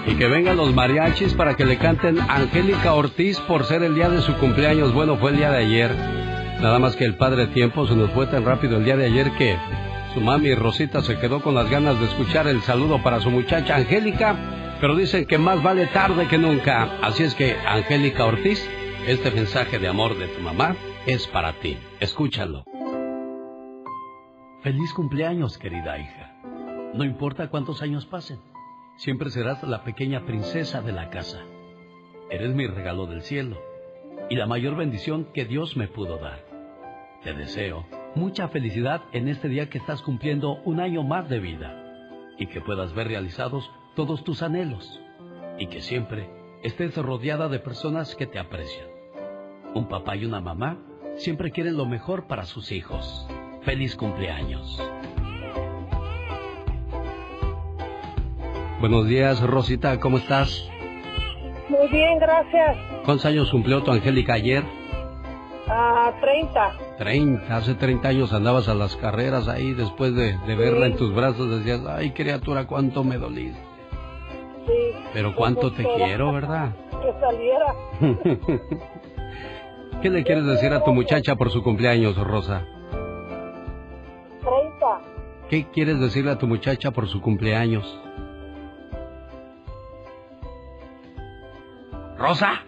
Y que vengan los mariachis para que le canten Angélica Ortiz por ser el día de su cumpleaños. Bueno, fue el día de ayer. Nada más que el padre tiempo se nos fue tan rápido el día de ayer que su mami Rosita se quedó con las ganas de escuchar el saludo para su muchacha Angélica, pero dicen que más vale tarde que nunca. Así es que, Angélica Ortiz, este mensaje de amor de tu mamá es para ti. Escúchalo. Feliz cumpleaños, querida hija. No importa cuántos años pasen, siempre serás la pequeña princesa de la casa. Eres mi regalo del cielo y la mayor bendición que Dios me pudo dar. Te deseo mucha felicidad en este día que estás cumpliendo un año más de vida y que puedas ver realizados todos tus anhelos y que siempre estés rodeada de personas que te aprecian. Un papá y una mamá siempre quieren lo mejor para sus hijos. Feliz cumpleaños. Buenos días, Rosita, ¿cómo estás? Muy bien, gracias. ¿Cuántos años cumplió tu Angélica ayer? A 30. 30, hace 30 años andabas a las carreras ahí, después de, de verla en tus brazos decías, ay criatura, cuánto me doliste. Sí. Pero cuánto te quiero, ¿verdad? Que saliera. ¿Qué le quieres decir a tu muchacha por su cumpleaños, Rosa? 30. ¿Qué quieres decirle a tu muchacha por su cumpleaños? ¿Rosa?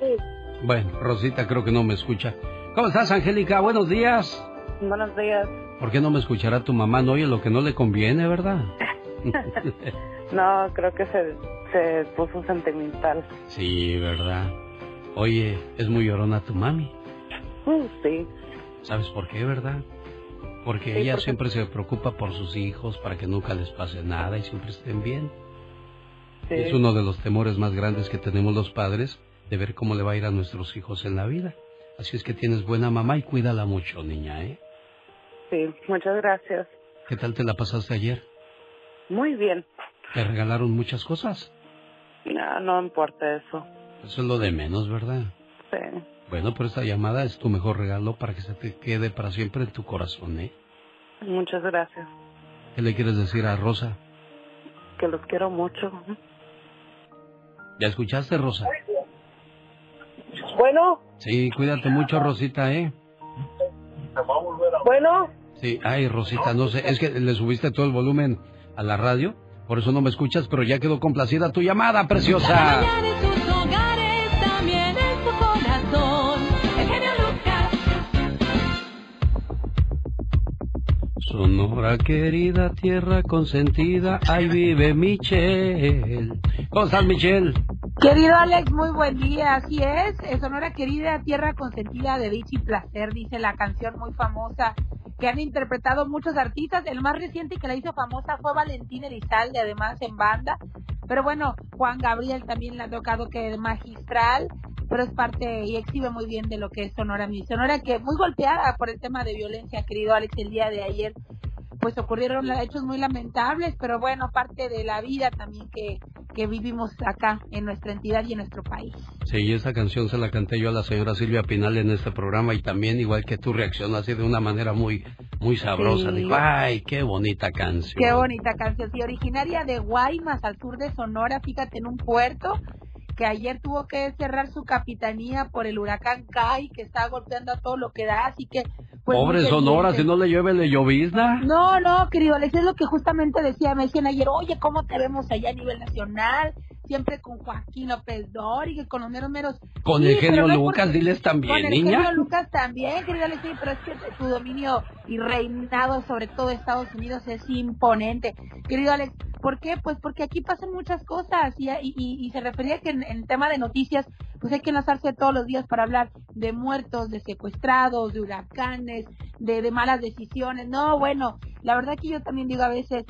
Sí. Bueno, Rosita creo que no me escucha. ¿Cómo estás, Angélica? Buenos días. Buenos días. ¿Por qué no me escuchará tu mamá? No oye lo que no le conviene, ¿verdad? no, creo que se, se puso sentimental. Sí, ¿verdad? Oye, ¿es muy llorona tu mami? Mm, sí. ¿Sabes por qué, verdad? Porque Sí, ella porque- siempre se preocupa por sus hijos para que nunca les pase nada y siempre estén bien. Sí. Es uno de los temores más grandes que tenemos los padres de ver cómo le va a ir a nuestros hijos en la vida. Así es que tienes buena mamá y cuídala mucho, niña, ¿eh? Sí, muchas gracias. ¿Qué tal te la pasaste ayer? Muy bien. ¿Te regalaron muchas cosas? No, no importa eso. Eso es lo de menos, ¿verdad? Sí. Bueno, pero esta llamada es tu mejor regalo para que se te quede para siempre en tu corazón, ¿eh? Muchas gracias. ¿Qué le quieres decir a Rosa? Que los quiero mucho. ¿Ya escuchaste, Rosa? Bueno, Sí, cuídate mucho, Rosita, ¿eh? bueno. Sí, ay, Rosita, no sé, es que le subiste todo el volumen a la radio, por eso no me escuchas, pero ya quedó complacida tu llamada, preciosa. Sonora querida, tierra consentida, ahí vive Michelle. ¿Cómo estás, Michelle? Querido Alex, muy buen día, así es. Sonora querida, tierra consentida de dicha y placer, dice la canción muy famosa que han interpretado muchos artistas. El más reciente que la hizo famosa fue Valentín Elizalde, además en banda. Pero bueno, Juan Gabriel también le ha tocado que es magistral, pero es parte y exhibe muy bien de lo que es Sonora Mi. Sonora que muy golpeada por el tema de violencia, querido Alex, el día de ayer pues ocurrieron hechos muy lamentables, pero bueno, parte de la vida también que, que vivimos acá en nuestra entidad y en nuestro país. Sí, esa canción se la canté yo a la señora Silvia Pinal en este programa y también igual que tú reaccionaste de una manera muy muy sabrosa. Sí. Dijo, ay, qué bonita canción. Qué bonita canción, sí, originaria de Guaymas, al sur de Sonora, fíjate, en un puerto que ayer tuvo que cerrar su capitanía por el huracán Kai, que está golpeando a todo lo que da, así que... Pues, Pobre Sonora, si no le llueve, le llovizna. No, no, querido Alex, es lo que justamente decía, me decían ayer, oye, ¿cómo te vemos allá a nivel nacional? Siempre con Joaquín López y con los meros meros. Con Sí, el genio no Lucas, porque- diles también, Con el niña. genio Lucas también, querido Alex, sí, pero es que tu dominio y reinado sobre todo Estados Unidos es imponente. Querido Alex, ¿por qué? Pues porque aquí pasan muchas cosas y, y, y- y se refería que en, en tema de noticias, pues hay que enlazarse todos los días para hablar de muertos, de secuestrados, de huracanes, de, de malas decisiones. No, bueno, la verdad que yo también digo a veces,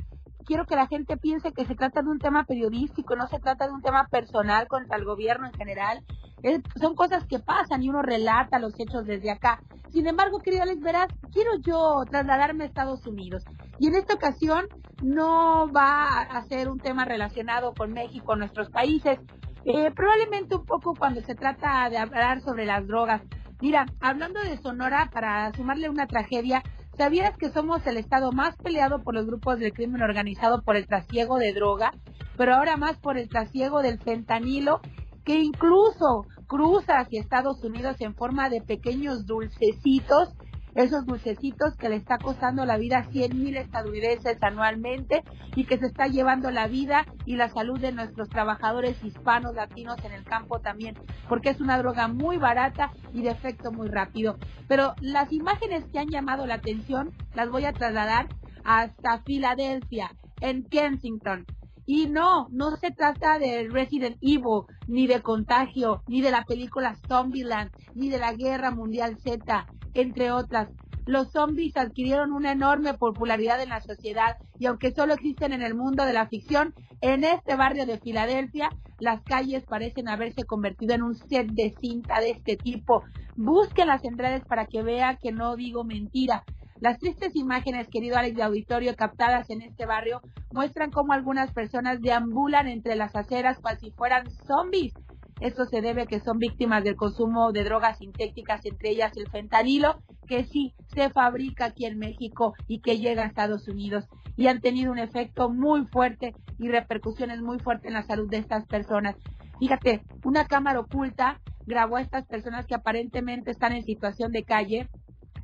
quiero que la gente piense que se trata de un tema periodístico, no se trata de un tema personal contra el gobierno en general. Es- son cosas que pasan y uno relata los hechos desde acá. Sin embargo, querido Alex, verás, quiero yo trasladarme a Estados Unidos. Y en esta ocasión no va a ser un tema relacionado con México, nuestros países. Eh, probablemente un poco cuando se trata de hablar sobre las drogas. Mira, hablando de Sonora, para sumarle una tragedia, ¿sabías que somos el estado más peleado por los grupos del crimen organizado por el trasiego de droga? Pero ahora más por el trasiego del fentanilo, que incluso cruza hacia Estados Unidos en forma de pequeños dulcecitos, esos dulcecitos que le está costando la vida a 100 mil estadounidenses anualmente y que se está llevando la vida y la salud de nuestros trabajadores hispanos, latinos en el campo también, porque es una droga muy barata y de efecto muy rápido. Pero las imágenes que han llamado la atención las voy a trasladar hasta Filadelfia, en Kensington. Y no, no se trata de Resident Evil, ni de Contagio, ni de la película Zombieland, ni de la Guerra Mundial Z, entre otras. Los zombies adquirieron una enorme popularidad en la sociedad y aunque solo existen en el mundo de la ficción, en este barrio de Filadelfia las calles parecen haberse convertido en un set de cinta de este tipo. Busquen las entradas para que vea que no digo mentira. Las tristes imágenes, querido Alex de Auditorio, captadas en este barrio, muestran cómo algunas personas deambulan entre las aceras cual si fueran zombies. Esto se debe a que son víctimas del consumo de drogas sintéticas, entre ellas el fentanilo, que sí se fabrica aquí en México y que llega a Estados Unidos. Y han tenido un efecto muy fuerte y repercusiones muy fuertes en la salud de estas personas. Fíjate, una cámara oculta grabó a estas personas que aparentemente están en situación de calle,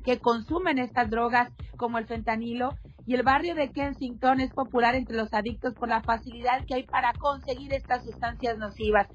que consumen estas drogas como el fentanilo y el barrio de Kensington es popular entre los adictos por la facilidad que hay para conseguir estas sustancias nocivas.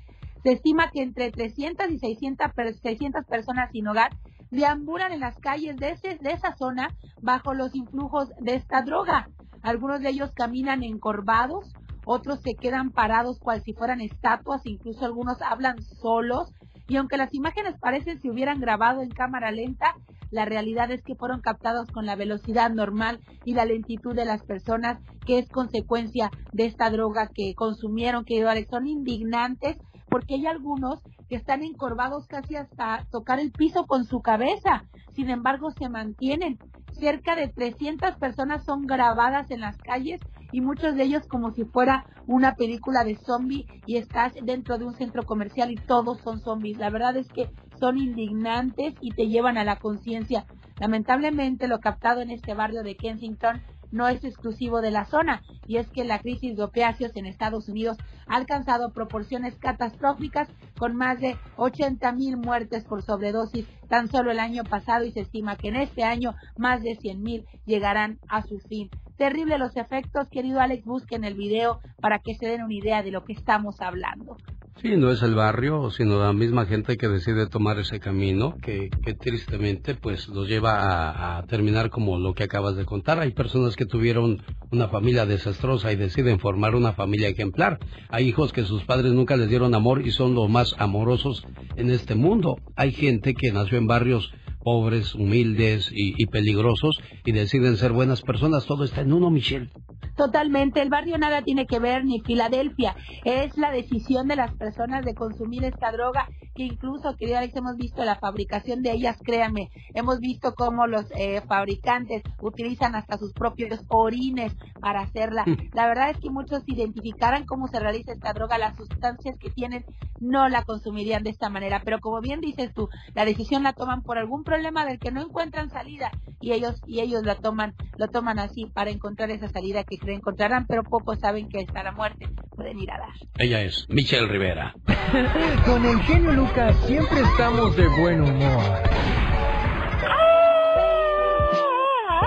Se estima que entre 300 y 600, per- 600 personas sin hogar deambulan en las calles de, ese, de esa zona bajo los influjos de esta droga. Algunos de ellos caminan encorvados, otros se quedan parados cual si fueran estatuas, incluso algunos hablan solos. Y aunque las imágenes parecen si hubieran grabado en cámara lenta, la realidad es que fueron captados con la velocidad normal y la lentitud de las personas, que es consecuencia de esta droga que consumieron, que son indignantes porque hay algunos que están encorvados casi hasta tocar el piso con su cabeza. Sin embargo, se mantienen. Cerca de 300 personas son grabadas en las calles y muchos de ellos como si fuera una película de zombie y estás dentro de un centro comercial y todos son zombies. La verdad es que son indignantes y te llevan a la conciencia. Lamentablemente lo captado en este barrio de Kensington no es exclusivo de la zona y es que la crisis de opiáceos en Estados Unidos ha alcanzado proporciones catastróficas con más de 80 mil muertes por sobredosis tan solo el año pasado y se estima que en este año más de 100 mil llegarán a su fin. Terrible los efectos, querido Alex, busquen el video para que se den una idea de lo que estamos hablando. Sí, no es el barrio, sino la misma gente que decide tomar ese camino, que, que tristemente pues los lleva a, a terminar como lo que acabas de contar. Hay personas que tuvieron una familia desastrosa y deciden formar una familia ejemplar. Hay hijos que sus padres nunca les dieron amor y son los más amorosos en este mundo. Hay gente que nació en barrios pobres, humildes y, y peligrosos y deciden ser buenas personas. Todo está en uno, Michelle. Totalmente, el barrio nada tiene que ver ni Filadelfia, es la decisión de las personas de consumir esta droga que incluso, querido Alex, hemos visto la fabricación de ellas, créanme, hemos visto cómo los eh, fabricantes utilizan hasta sus propios orines para hacerla. La verdad es que muchos identificaran cómo se realiza esta droga, las sustancias que tienen, no la consumirían de esta manera, pero como bien dices tú, la decisión la toman por algún problema del que no encuentran salida y ellos y ellos la toman, lo toman así para encontrar esa salida que encontrarán, pero pocos saben que hasta la muerte pueden ir a dar. Ella es Michelle Rivera. Con el genio Lucas siempre estamos de buen humor.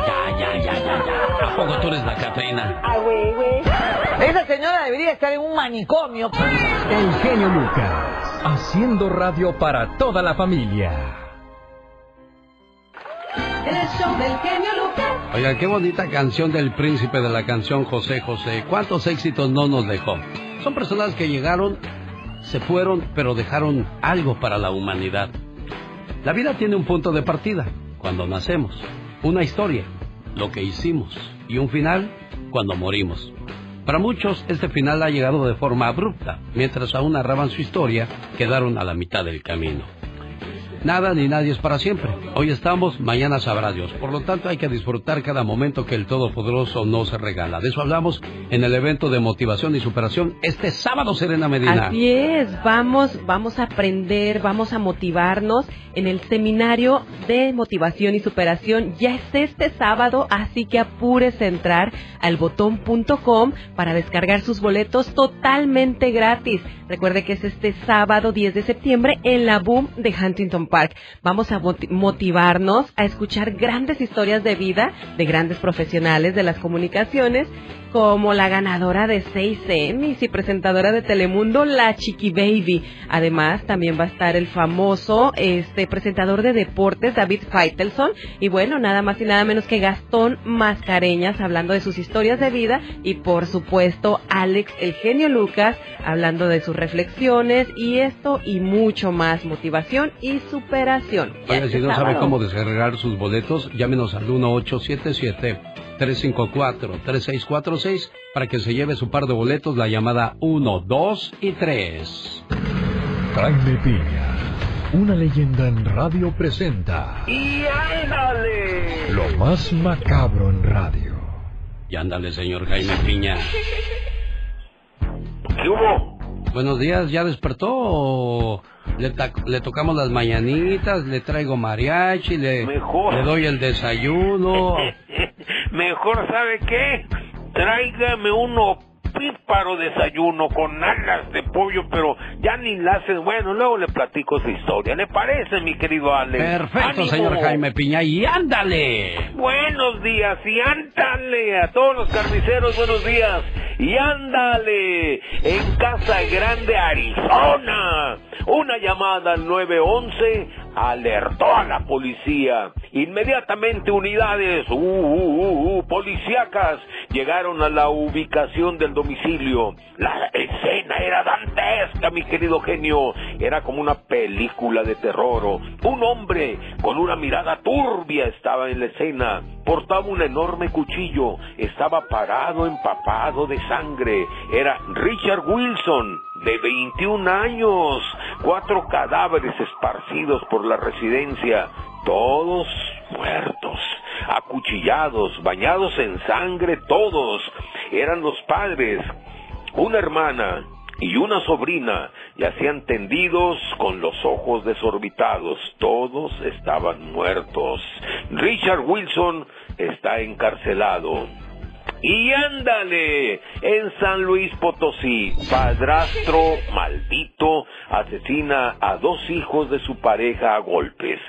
Ya, ya, ya, ya, ya. ¿A poco tú eres la Catrina? Ah, güey, güey. Esa señora debería estar en un manicomio. El genio Lucas, haciendo radio para toda la familia. Oiga, qué bonita canción del príncipe de la canción José José. ¿Cuántos éxitos no nos dejó? Son personas que llegaron, se fueron, pero dejaron algo para la humanidad. La vida tiene un punto de partida, cuando nacemos, una historia, lo que hicimos, y un final, cuando morimos. Para muchos, este final ha llegado de forma abrupta, mientras aún narraban su historia, quedaron a la mitad del camino. Nada ni nadie es para siempre. Hoy estamos, mañana sabrá Dios. Por lo tanto, hay que disfrutar cada momento que el Todopoderoso nos regala. De eso hablamos en el evento de motivación y superación este sábado, Serena Medina. Así es, vamos, vamos a aprender, vamos a motivarnos en el seminario de motivación y superación. Ya es este sábado, así que apúrese a entrar al botón.com para descargar sus boletos totalmente gratis. Recuerde que es este sábado 10 de septiembre en la Boom de Huntington Park. Vamos a motivarnos a escuchar grandes historias de vida de grandes profesionales de las comunicaciones como la ganadora de seis Emmys y presentadora de Telemundo, la Chiqui Baby. Además, también va a estar el famoso este presentador de deportes, David Feitelson. Y bueno, nada más y nada menos que Gastón Mascareñas, hablando de sus historias de vida. Y por supuesto, Alex, el genio Lucas, hablando de sus reflexiones y esto y mucho más, motivación y superación. Si no sabe cómo descargar sus boletos, llámenos al 1877 354-3646 para que se lleve su par de boletos, la llamada 1, 2 y 3. Jaime Piña, una leyenda en radio presenta. ¡Y ándale! Lo más macabro en radio. Y ándale, señor Jaime Piña. ¿Qué hubo? Buenos días, ¿ya despertó le, le tocamos las mañanitas, le traigo mariachi, le, Mejor. le doy el desayuno? Mejor, ¿sabe qué? Tráigame uno píparo desayuno con alas de pollo, pero ya ni la hacen. Bueno, luego le platico esa historia. ¿Le parece, mi querido Alex? Perfecto, ¡Ánimo! señor Jaime Piña, y ándale. Buenos días y ándale a todos los carniceros, buenos días y ándale en Casa Grande, Arizona. Una llamada al 911 alertó a la policía. Inmediatamente unidades uh, uh, uh, uh, policíacas llegaron a la ubicación del domicilio. La escena era dantesca, mi querido genio. Era como una película de terror. Un hombre con una mirada turbia estaba en la escena. Portaba un enorme cuchillo. Estaba parado, empapado de sangre. Era Richard Wilson, de 21 años. Cuatro cadáveres esparcidos por la residencia. Todos muertos, acuchillados, bañados en sangre, todos. Eran los padres, una hermana y una sobrina, yacían tendidos con los ojos desorbitados. Todos estaban muertos. Richard Wilson está encarcelado. Y ándale, en San Luis Potosí, padrastro maldito asesina a dos hijos de su pareja a golpes.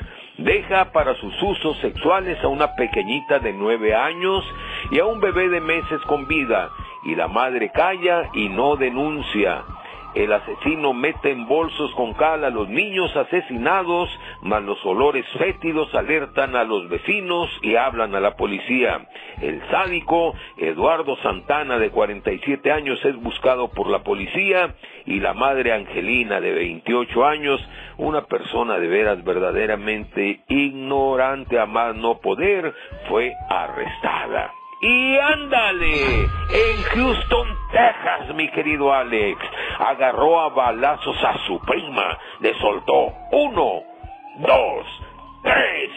Deja para sus usos sexuales a una pequeñita de nueve años y a un bebé de meses con vida. Y la madre calla y no denuncia. El asesino mete en bolsos con cal a los niños asesinados, mas los olores fétidos alertan a los vecinos y hablan a la policía. El sádico, Eduardo Santana, de 47 años, es buscado por la policía y la madre Angelina, de 28 años, una persona de veras verdaderamente ignorante a más no poder, fue arrestada. Y ándale, en Houston, Texas, mi querido Alex, agarró a balazos a su prima, le soltó uno, dos, tres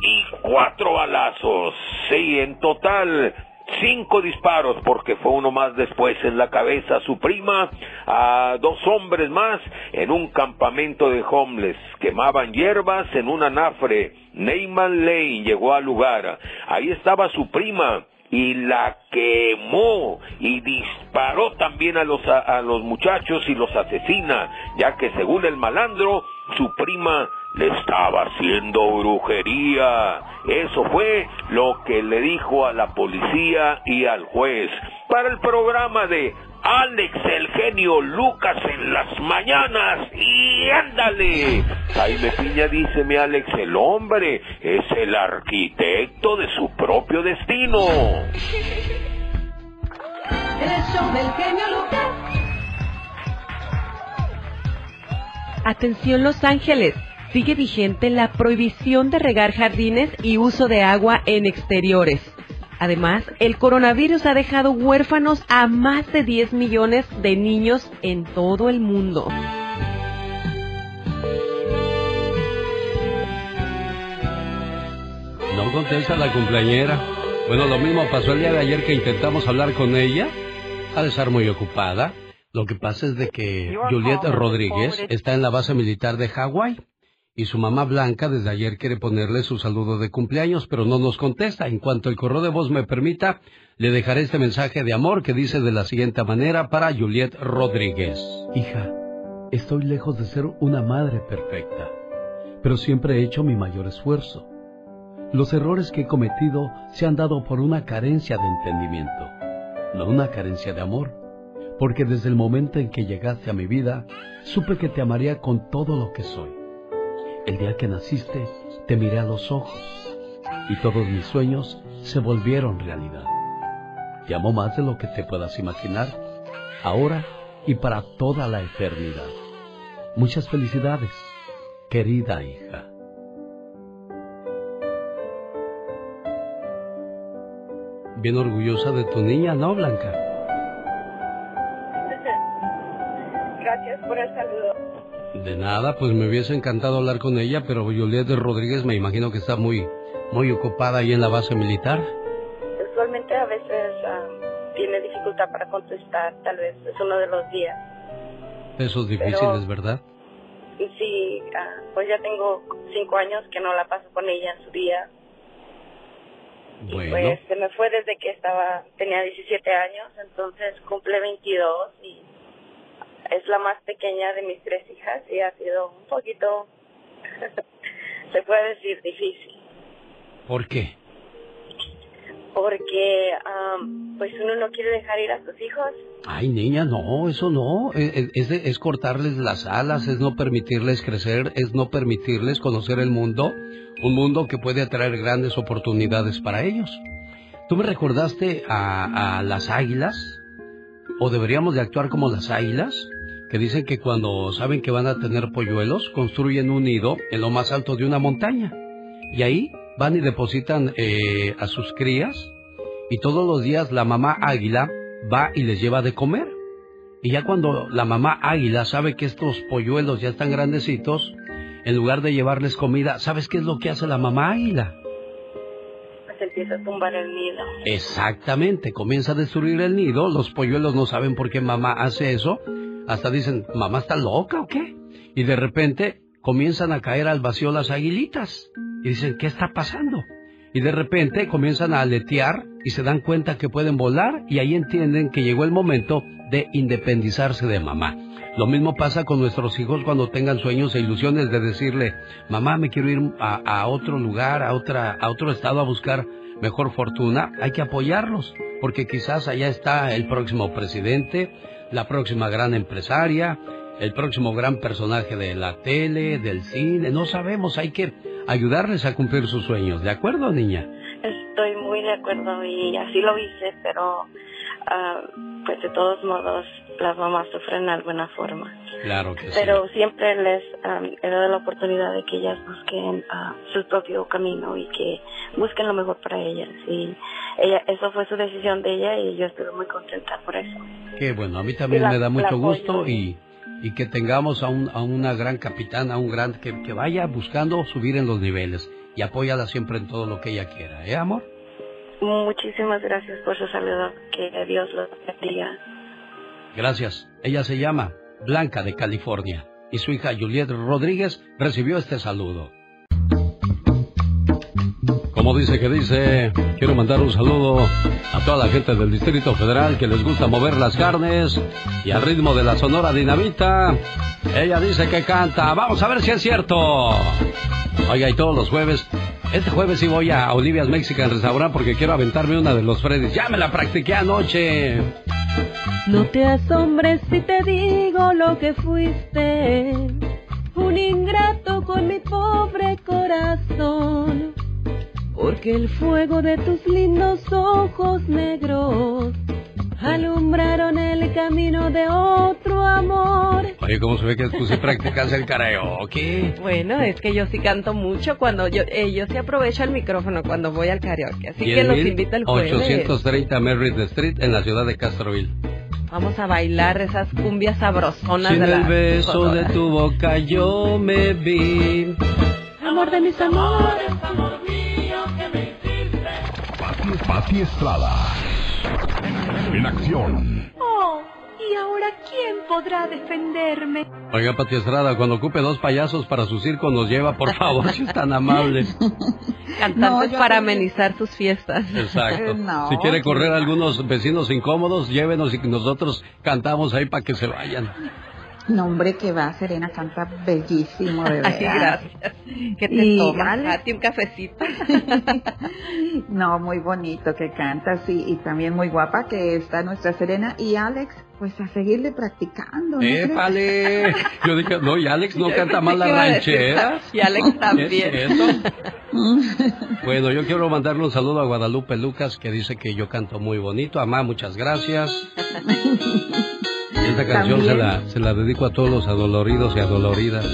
y cuatro balazos. Sí, en total cinco disparos porque fue uno más después en la cabeza a su prima, a dos hombres más en un campamento de homeless, quemaban hierbas en una nafre. Neyman Lane llegó al lugar, ahí estaba su prima y la quemó y disparó también a los, a, los muchachos y los asesina, ya que según el malandro, su prima le estaba haciendo brujería. Eso fue lo que le dijo a la policía y al juez. Para el programa de Alex el genio Lucas en las mañanas y ándale. Jaime Piña dice mi Alex, el hombre es el arquitecto de su propio destino. El show del genio Lucas. Atención Los Ángeles sigue vigente la prohibición de regar jardines y uso de agua en exteriores. Además, el coronavirus ha dejado huérfanos a más de 10 millones de niños en todo el mundo. No contesta la cumpleañera. Bueno, lo mismo pasó el día de ayer que intentamos hablar con ella. Ha de estar muy ocupada. Lo que pasa es de que Julieta Rodríguez está en la base militar de Hawái y su mamá Blanca desde ayer quiere ponerle su saludo de cumpleaños, pero no nos contesta. En cuanto el correo de voz me permita, le dejaré este mensaje de amor que dice de la siguiente manera para Juliet Rodríguez. Hija, estoy lejos de ser una madre perfecta, pero siempre he hecho mi mayor esfuerzo. Los errores que he cometido se han dado por una carencia de entendimiento, no una carencia de amor, porque desde el momento en que llegaste a mi vida, supe que te amaría con todo lo que soy el día que naciste, te miré a los ojos y todos mis sueños se volvieron realidad. Te amo más de lo que te puedas imaginar, ahora y para toda la eternidad. Muchas felicidades, querida hija. Bien orgullosa de tu niña, ¿no, Blanca? Gracias por el saludo. De nada, pues me hubiese encantado hablar con ella, pero Juliet Rodríguez me imagino que está muy, muy ocupada ahí en la base militar. Usualmente a veces ah, tiene dificultad para contestar, tal vez es uno de los días. Esos difíciles, ¿verdad? Sí, ah, pues ya tengo cinco años que no la paso con ella en su día. Bueno. Pues se me fue desde que estaba, tenía 17 años, entonces cumple 22 y es la más pequeña de mis tres hijas y ha sido un poquito, se puede decir, difícil. ¿Por qué? Porque am, pues uno no quiere dejar ir a sus hijos. Ay, niña, no, eso no. Es, es, es cortarles las alas, es no permitirles crecer, es no permitirles conocer el mundo, un mundo que puede atraer grandes oportunidades para ellos. ¿Tú me recordaste a, a las águilas? ¿O deberíamos de actuar como las águilas? Que dicen que cuando saben que van a tener polluelos, construyen un nido en lo más alto de una montaña. Y ahí van y depositan eh, a sus crías y todos los días la mamá águila va y les lleva de comer. Y ya cuando la mamá águila sabe que estos polluelos ya están grandecitos, en lugar de llevarles comida, ¿sabes qué es lo que hace la mamá águila? Pues empieza a tumbar el nido. Exactamente, comienza a destruir el nido, los polluelos no saben por qué mamá hace eso, hasta dicen, mamá está loca o qué? Y de repente comienzan a caer al vacío las aguilitas y dicen, ¿qué está pasando? Y de repente comienzan a aletear y se dan cuenta que pueden volar y ahí entienden que llegó el momento de independizarse de mamá. Lo mismo pasa con nuestros hijos cuando tengan sueños e ilusiones de decirle, mamá, me quiero ir a, a otro lugar, a, otra, a otro estado a buscar mejor fortuna. Hay que apoyarlos, porque quizás allá está el próximo presidente, la próxima gran empresaria, el próximo gran personaje de la tele, del cine, no sabemos, hay que ayudarles a cumplir sus sueños, ¿de acuerdo, niña? Estoy muy de acuerdo y así lo hice, pero ah, pues de todos modos las mamás sufren de alguna forma. Claro que Pero siempre les um, he dado la oportunidad de que ellas busquen ah, su propio camino y que busquen lo mejor para ellas. Y ella, eso fue su decisión de ella y yo estoy muy contenta por eso. Qué bueno, a mí también la- me da mucho gusto y, y que tengamos a, un, a una gran capitana, a un gran que, que vaya buscando subir en los niveles y apóyala siempre en todo lo que ella quiera, ¿eh, amor? Muchísimas gracias por su saludo. Que Dios los bendiga. Gracias. Ella se llama Blanca de California y su hija Juliet Rodríguez recibió este saludo. Como dice que dice, quiero mandar un saludo a toda la gente del Distrito Federal que les gusta mover las carnes y al ritmo de la Sonora Dinamita. Ella dice que canta. Vamos a ver si es cierto. Oiga, y todos los jueves, este jueves sí voy a Olivia's Mexican Restaurant porque quiero aventarme una de los Freddy's. Ya me la practiqué anoche. No te asombres si te digo lo que fuiste, un ingrato con mi pobre corazón, porque el fuego de tus lindos ojos negros alumbraron el camino de otro amor. Oye, ¿cómo se ve que tú sí practicas el karaoke? Bueno, es que yo sí canto mucho cuando yo, eh, yo sí aprovecho el micrófono cuando voy al karaoke, así que los invito el jueves. 830 Merritt Street en la ciudad de Castroville. Vamos a bailar esas cumbias sabrosonas Sin de la el beso de tu boca yo me vi. Amor de mis amores. Pati, Pati Estrada. En acción. Oh, ¿y ahora quién podrá defenderme? Oiga, Pati Estrada, cuando ocupe dos payasos para su circo nos lleva, por favor, si es tan amable. Cantantes No, para amenizar sus fiestas. Exacto. No, si quiere correr a algunos vecinos incómodos, llévenos y nosotros cantamos ahí para que se vayan. No, hombre, que va, Serena canta bellísimo, de verdad. Ay, gracias. ¿Qué te Y tomas, Alex- Pati? ¿Un cafecito? No, muy bonito que canta, sí, y también muy guapa que está nuestra Serena y Alex, pues a seguirle practicando. ¡Épale! Yo dije, no, y Alex no canta mal la ¿Qué iba a decir? ranchera. Y Alex también. Bueno, yo quiero mandarle un saludo a Guadalupe Lucas que dice que yo canto muy bonito. Amá, muchas gracias. Esta canción se la, se la dedico a todos los adoloridos y adoloridas.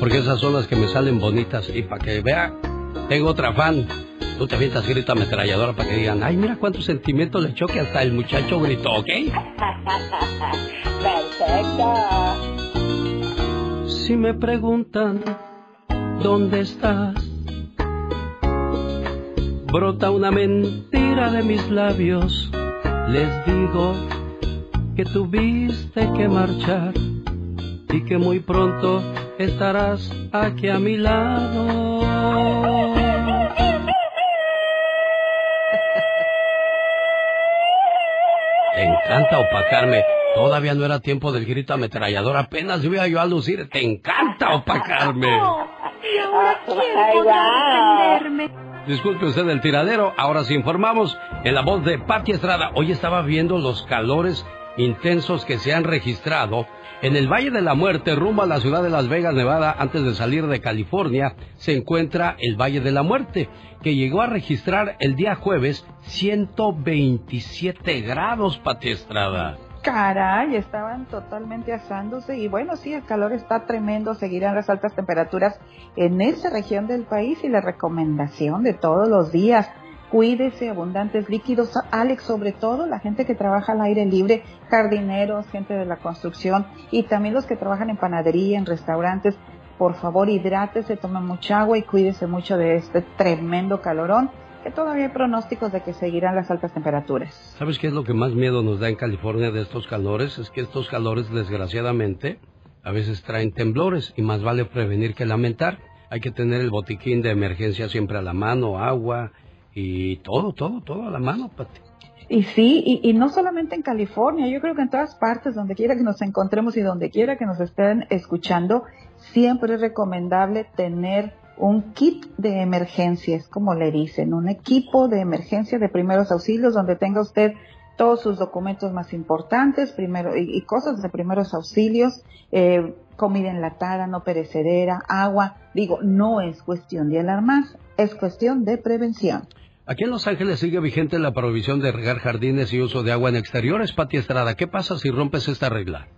Porque esas son las que me salen bonitas. Y para que vea, tengo otra fan. Tú te avientas grito ametralladora para que digan, ay, mira cuántos sentimientos le echó que hasta el muchacho gritó, ¿ok? Perfecto. Si me preguntan dónde estás, brota una mentira de mis labios. Les digo que tuviste que marchar y que muy pronto estarás aquí a mi lado. Te encanta opacarme. Todavía no era tiempo del grito ametrallador, apenas iba yo a lucir. Te encanta opacarme. ¿Y ahora quién defenderme? Disculpe usted el tiradero, ahora sí informamos en la voz de Pati Estrada. Hoy estaba viendo los calores intensos que se han registrado en el Valle de la Muerte, rumbo a la ciudad de Las Vegas, Nevada, antes de salir de California, se encuentra el Valle de la Muerte, que llegó a registrar el día jueves 127 grados, Pati Estrada. Caray, estaban totalmente asándose y bueno, sí, el calor está tremendo, seguirán las altas temperaturas en esa región del país y la recomendación de todos los días, cuídese, abundantes líquidos, Alex, sobre todo la gente que trabaja al aire libre, jardineros, gente de la construcción y también los que trabajan en panadería, en restaurantes, por favor hidrátese, tome mucha agua y cuídese mucho de este tremendo calorón que todavía hay pronósticos de que seguirán las altas temperaturas. ¿Sabes qué es lo que más miedo nos da en California de estos calores? Es que estos calores, desgraciadamente, a veces traen temblores y más vale prevenir que lamentar. Hay que tener el botiquín de emergencia siempre a la mano, agua y todo, todo, todo a la mano, Pati. Y sí, y, no solamente en California, yo creo que en todas partes, donde quiera que nos encontremos y donde quiera que nos estén escuchando, siempre es recomendable tener un kit de emergencias, como le dicen, un equipo de emergencia de primeros auxilios donde tenga usted todos sus documentos más importantes, primero y, y cosas de primeros auxilios, eh, comida enlatada, no perecedera, agua. Digo, no es cuestión de alarmar, es cuestión de prevención. Aquí en Los Ángeles sigue vigente la prohibición de regar jardines y uso de agua en exteriores, Pati Estrada. ¿Qué pasa si rompes esta regla?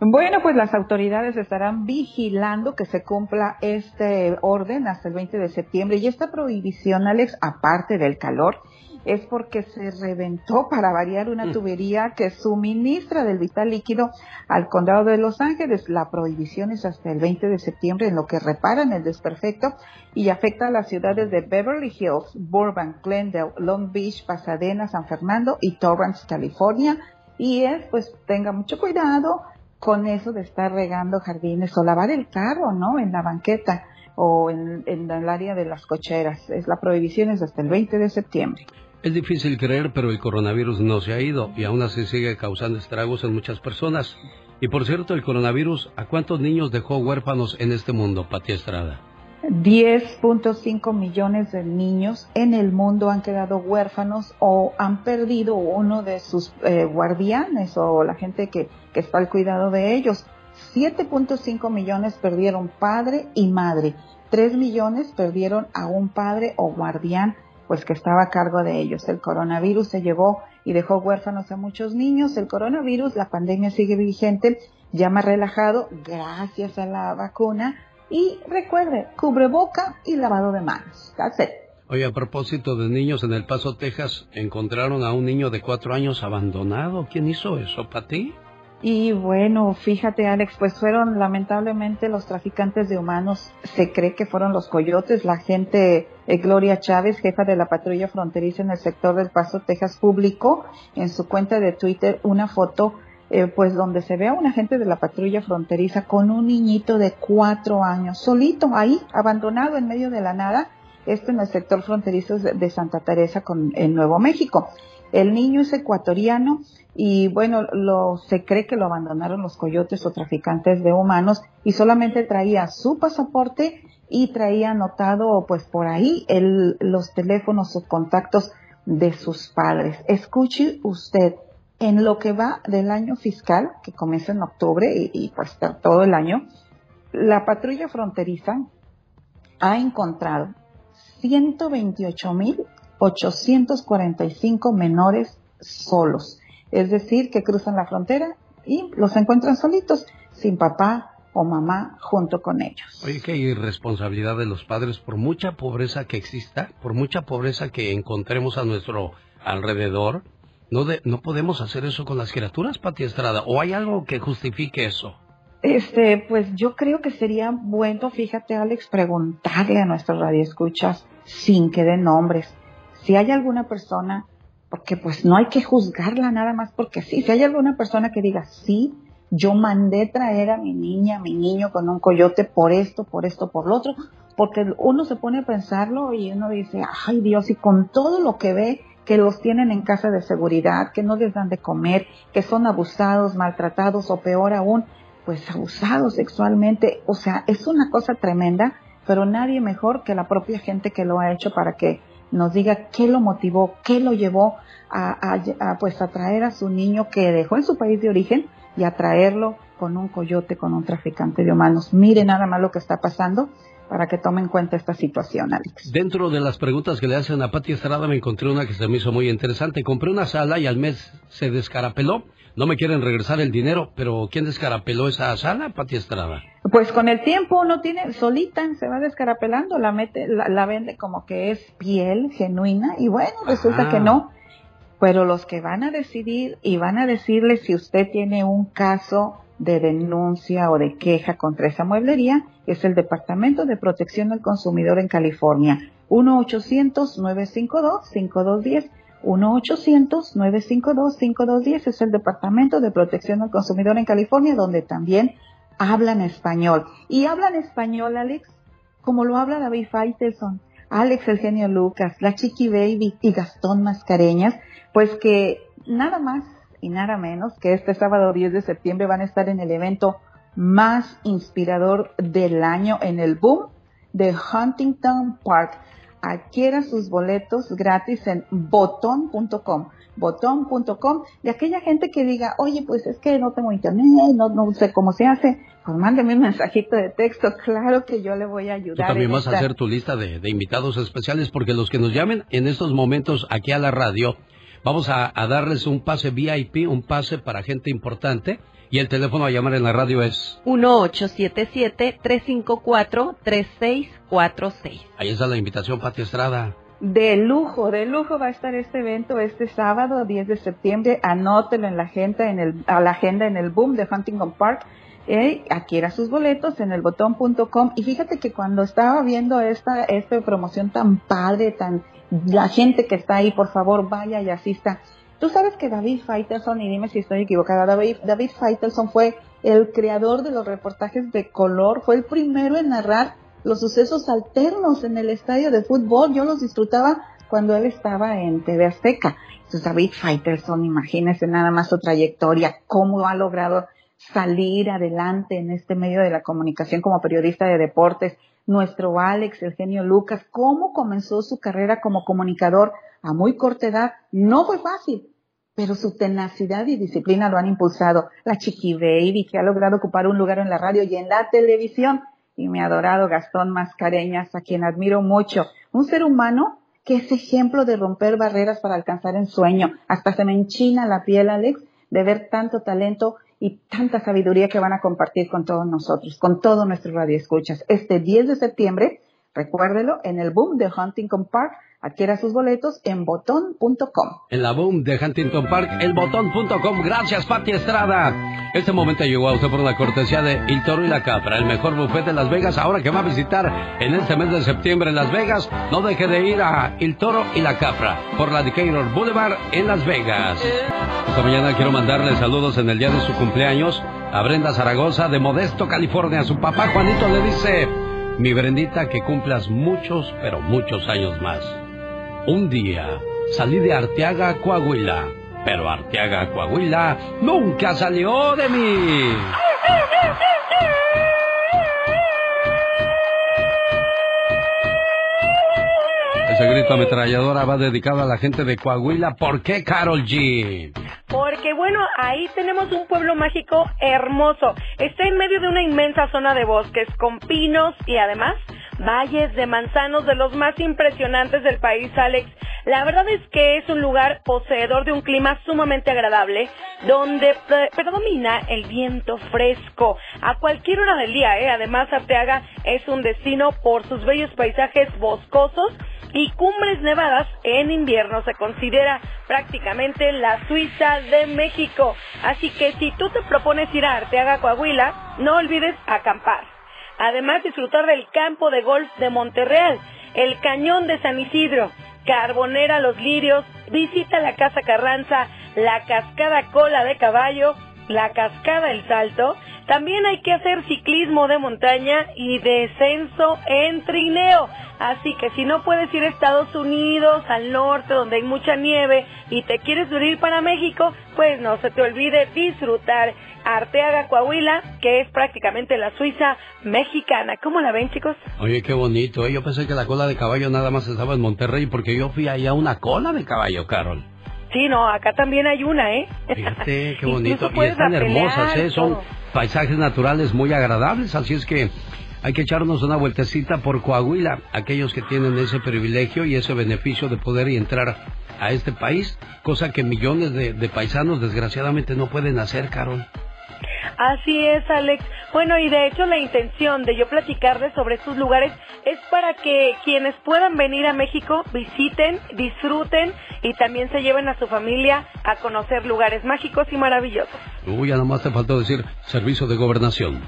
Bueno, pues las autoridades estarán vigilando que se cumpla este orden hasta el 20 de septiembre y esta prohibición, Alex, aparte del calor, es porque se reventó para variar una tubería que suministra del vital líquido al condado de Los Ángeles. La prohibición es hasta el 20 de septiembre en lo que reparan el desperfecto y afecta a las ciudades de Beverly Hills, Burbank, Glendale, Long Beach, Pasadena, San Fernando y Torrance, California. Y es, pues, tenga mucho cuidado con eso de estar regando jardines o lavar el carro, ¿no? En la banqueta o en, en el área de las cocheras. Es la prohibición es hasta el 20 de septiembre. Es difícil creer, pero el coronavirus no se ha ido y aún así sigue causando estragos en muchas personas. Y por cierto, el coronavirus, ¿a cuántos niños dejó huérfanos en este mundo, Pati Estrada? 10.5 millones de niños en el mundo han quedado huérfanos o han perdido uno de sus eh, guardianes o la gente que, que está al cuidado de ellos. 7.5 millones perdieron padre y madre. 3 millones perdieron a un padre o guardián pues que estaba a cargo de ellos. El coronavirus se llevó y dejó huérfanos a muchos niños. El coronavirus, la pandemia sigue vigente, ya más relajado gracias a la vacuna. Y recuerde, cubre boca y lavado de manos. That's it. Oye, a propósito de niños, en El Paso, Texas, encontraron a un niño de cuatro años abandonado. ¿Quién hizo eso, Pati? Y bueno, fíjate Alex, pues fueron lamentablemente los traficantes de humanos, se cree que fueron los coyotes, la gente, eh, Gloria Chávez, jefa de la patrulla fronteriza en el sector del Paso, Texas, publicó en su cuenta de Twitter una foto, eh, pues donde se ve a un agente de la patrulla fronteriza con un niñito de cuatro años, solito ahí, abandonado en medio de la nada, esto en el sector fronterizo de Santa Teresa con en Nuevo México. El niño es ecuatoriano y bueno, lo, se cree que lo abandonaron los coyotes o traficantes de humanos y solamente traía su pasaporte y traía anotado pues por ahí los teléfonos o contactos de sus padres. Escuche usted, en lo que va del año fiscal, que comienza en octubre y, y pues todo el año, la patrulla fronteriza ha encontrado 128 mil 845 menores solos. Es decir, que cruzan la frontera y los encuentran solitos, sin papá o mamá junto con ellos. Oye, qué irresponsabilidad de los padres, por mucha pobreza que exista, por mucha pobreza que encontremos a nuestro alrededor, no, de, no podemos hacer eso con las criaturas, Pati Estrada, o hay algo que justifique eso. Este, pues yo creo que sería bueno, fíjate Alex, preguntarle a nuestros radioescuchas sin que den nombres si hay alguna persona, porque pues no hay que juzgarla nada más porque sí, si hay alguna persona que diga, sí, yo mandé traer a mi niña, a mi niño con un coyote por esto, por esto, por lo otro, porque uno se pone a pensarlo y uno dice, ay Dios, y con todo lo que ve que los tienen en casa de seguridad, que no les dan de comer, que son abusados, maltratados o peor aún, pues abusados sexualmente, o sea, es una cosa tremenda, pero nadie mejor que la propia gente que lo ha hecho para que nos diga qué lo motivó, qué lo llevó a, pues a traer a su niño que dejó en su país de origen y a traerlo con un coyote, con un traficante de humanos. Mire nada más lo que está pasando para que tome en cuenta esta situación, Alex. Dentro de las preguntas que le hacen a Pati Estrada me encontré una que se me hizo muy interesante. Compré una sala y al mes se descarapeló. No me quieren regresar el dinero, pero ¿quién descarapeló esa sala, Pati Estrada? Pues con el tiempo uno tiene, solita se va descarapelando, la mete, la, la vende como que es piel genuina y bueno, resulta Ajá. que no. Pero los que van a decidir y van a decirle si usted tiene un caso de denuncia o de queja contra esa mueblería es el Departamento de Protección al Consumidor en California. 1-800-952-5210. 1-800-952-5210 es el Departamento de Protección al Consumidor en California, donde también hablan español. Y hablan español, Alex, como lo habla David Faitelson, Alex el genio Lucas, la Chiqui Baby y Gastón Mascareñas, pues que nada más y nada menos que este sábado 10 de septiembre van a estar en el evento más inspirador del año en el boom de Huntington Park. Adquiera sus boletos gratis en botón.com botón.com de aquella gente que diga, oye, pues es que no tengo internet, no, no sé cómo se hace, pues mándeme un mensajito de texto, claro que yo le voy a ayudar. Tú también vas a hacer tu lista de, invitados especiales porque los que nos llamen en estos momentos aquí a la radio, vamos a, a darles un pase VIP, un pase para gente importante y el teléfono a llamar en la radio es 1877-354-3646. Ahí está la invitación, Pati Estrada. De lujo, de lujo va a estar este evento este sábado 10 de septiembre. Anótelo en la agenda, en el, a la agenda en el boom de Huntington Park. Eh, adquiera sus boletos en el botón.com y fíjate que cuando estaba viendo esta, esta promoción tan padre, tan la gente que está ahí, por favor vaya y asista. Tú sabes que David Faitelson, y dime si estoy equivocada, David, David Faitelson fue el creador de los reportajes de color, fue el primero en narrar los sucesos alternos en el estadio de fútbol. Yo los disfrutaba cuando él estaba en TV Azteca. Entonces David Faitelson, imagínese nada más su trayectoria, cómo ha logrado salir adelante en este medio de la comunicación como periodista de deportes. Nuestro Alex, el genio Lucas, cómo comenzó su carrera como comunicador a muy corta edad. No fue fácil, pero su tenacidad y disciplina lo han impulsado. La Chiqui Baby, que ha logrado ocupar un lugar en la radio y en la televisión y mi adorado Gastón Mascareñas, a quien admiro mucho. Un ser humano que es ejemplo de romper barreras para alcanzar el sueño. Hasta se me enchina la piel, Alex, de ver tanto talento y tanta sabiduría que van a compartir con todos nosotros, con todos nuestros radioescuchas. Este 10 de septiembre, recuérdelo, en el boom de Huntington Park, Adquiera sus boletos en botón.com. En la boom de Huntington Park, el botón.com. Gracias, Pati Estrada. Este momento llegó a usted por la cortesía de El Toro y la Capra, el mejor buffet de Las Vegas. Ahora que va a visitar en este mes de septiembre en Las Vegas, no deje de ir a El Toro y la Capra por la Decatur Boulevard en Las Vegas. Esta mañana quiero mandarle saludos en el día de su cumpleaños a Brenda Zaragoza de Modesto, California. Su papá Juanito le dice, mi Brendita, que cumplas muchos, pero muchos años más. Un día salí de Arteaga, Coahuila, pero Arteaga, Coahuila nunca salió de mí. Ese grito ametralladora va dedicado a la gente de Coahuila. ¿Por qué, Carol G? Porque bueno, ahí tenemos un pueblo mágico hermoso. Está en medio de una inmensa zona de bosques con pinos y además valles de manzanos de los más impresionantes del país, Alex. La verdad es que es un lugar poseedor de un clima sumamente agradable, donde predomina el viento fresco a cualquier hora del día. ¿eh? Además, Arteaga es un destino por sus bellos paisajes boscosos y cumbres nevadas en invierno se considera prácticamente la Suiza de México. Así que si tú te propones ir a Arteaga, Coahuila, no olvides acampar. Además, disfrutar del campo de golf de Monterreal, el cañón de San Isidro, Carbonera Los Lirios, visita la Casa Carranza, la Cascada Cola de Caballo, la Cascada El Salto. También hay que hacer ciclismo de montaña y descenso en trineo. Así que si no puedes ir a Estados Unidos, al norte, donde hay mucha nieve, y te quieres venir para México, pues no se te olvide disfrutar Arteaga, Coahuila, que es prácticamente la Suiza mexicana. ¿Cómo la ven, chicos? Oye, qué bonito. ¿eh? Yo pensé que la cola de caballo nada más estaba en Monterrey porque yo fui allá a una cola de caballo, Carol. Sí, no, acá también hay una, ¿eh? Fíjate, qué bonito. y están hermosas, ¿eh? Son paisajes naturales muy agradables, así es que hay que echarnos una vueltecita por Coahuila, aquellos que tienen ese privilegio y ese beneficio de poder entrar a este país, cosa que millones de, de paisanos desgraciadamente no pueden hacer, Carol. Así es, Alex. Bueno, y de hecho la intención de yo platicarles sobre estos lugares es para que quienes puedan venir a México visiten, disfruten y también se lleven a su familia a conocer lugares mágicos y maravillosos. Uy, ya nomás te faltó decir servicio de gobernación.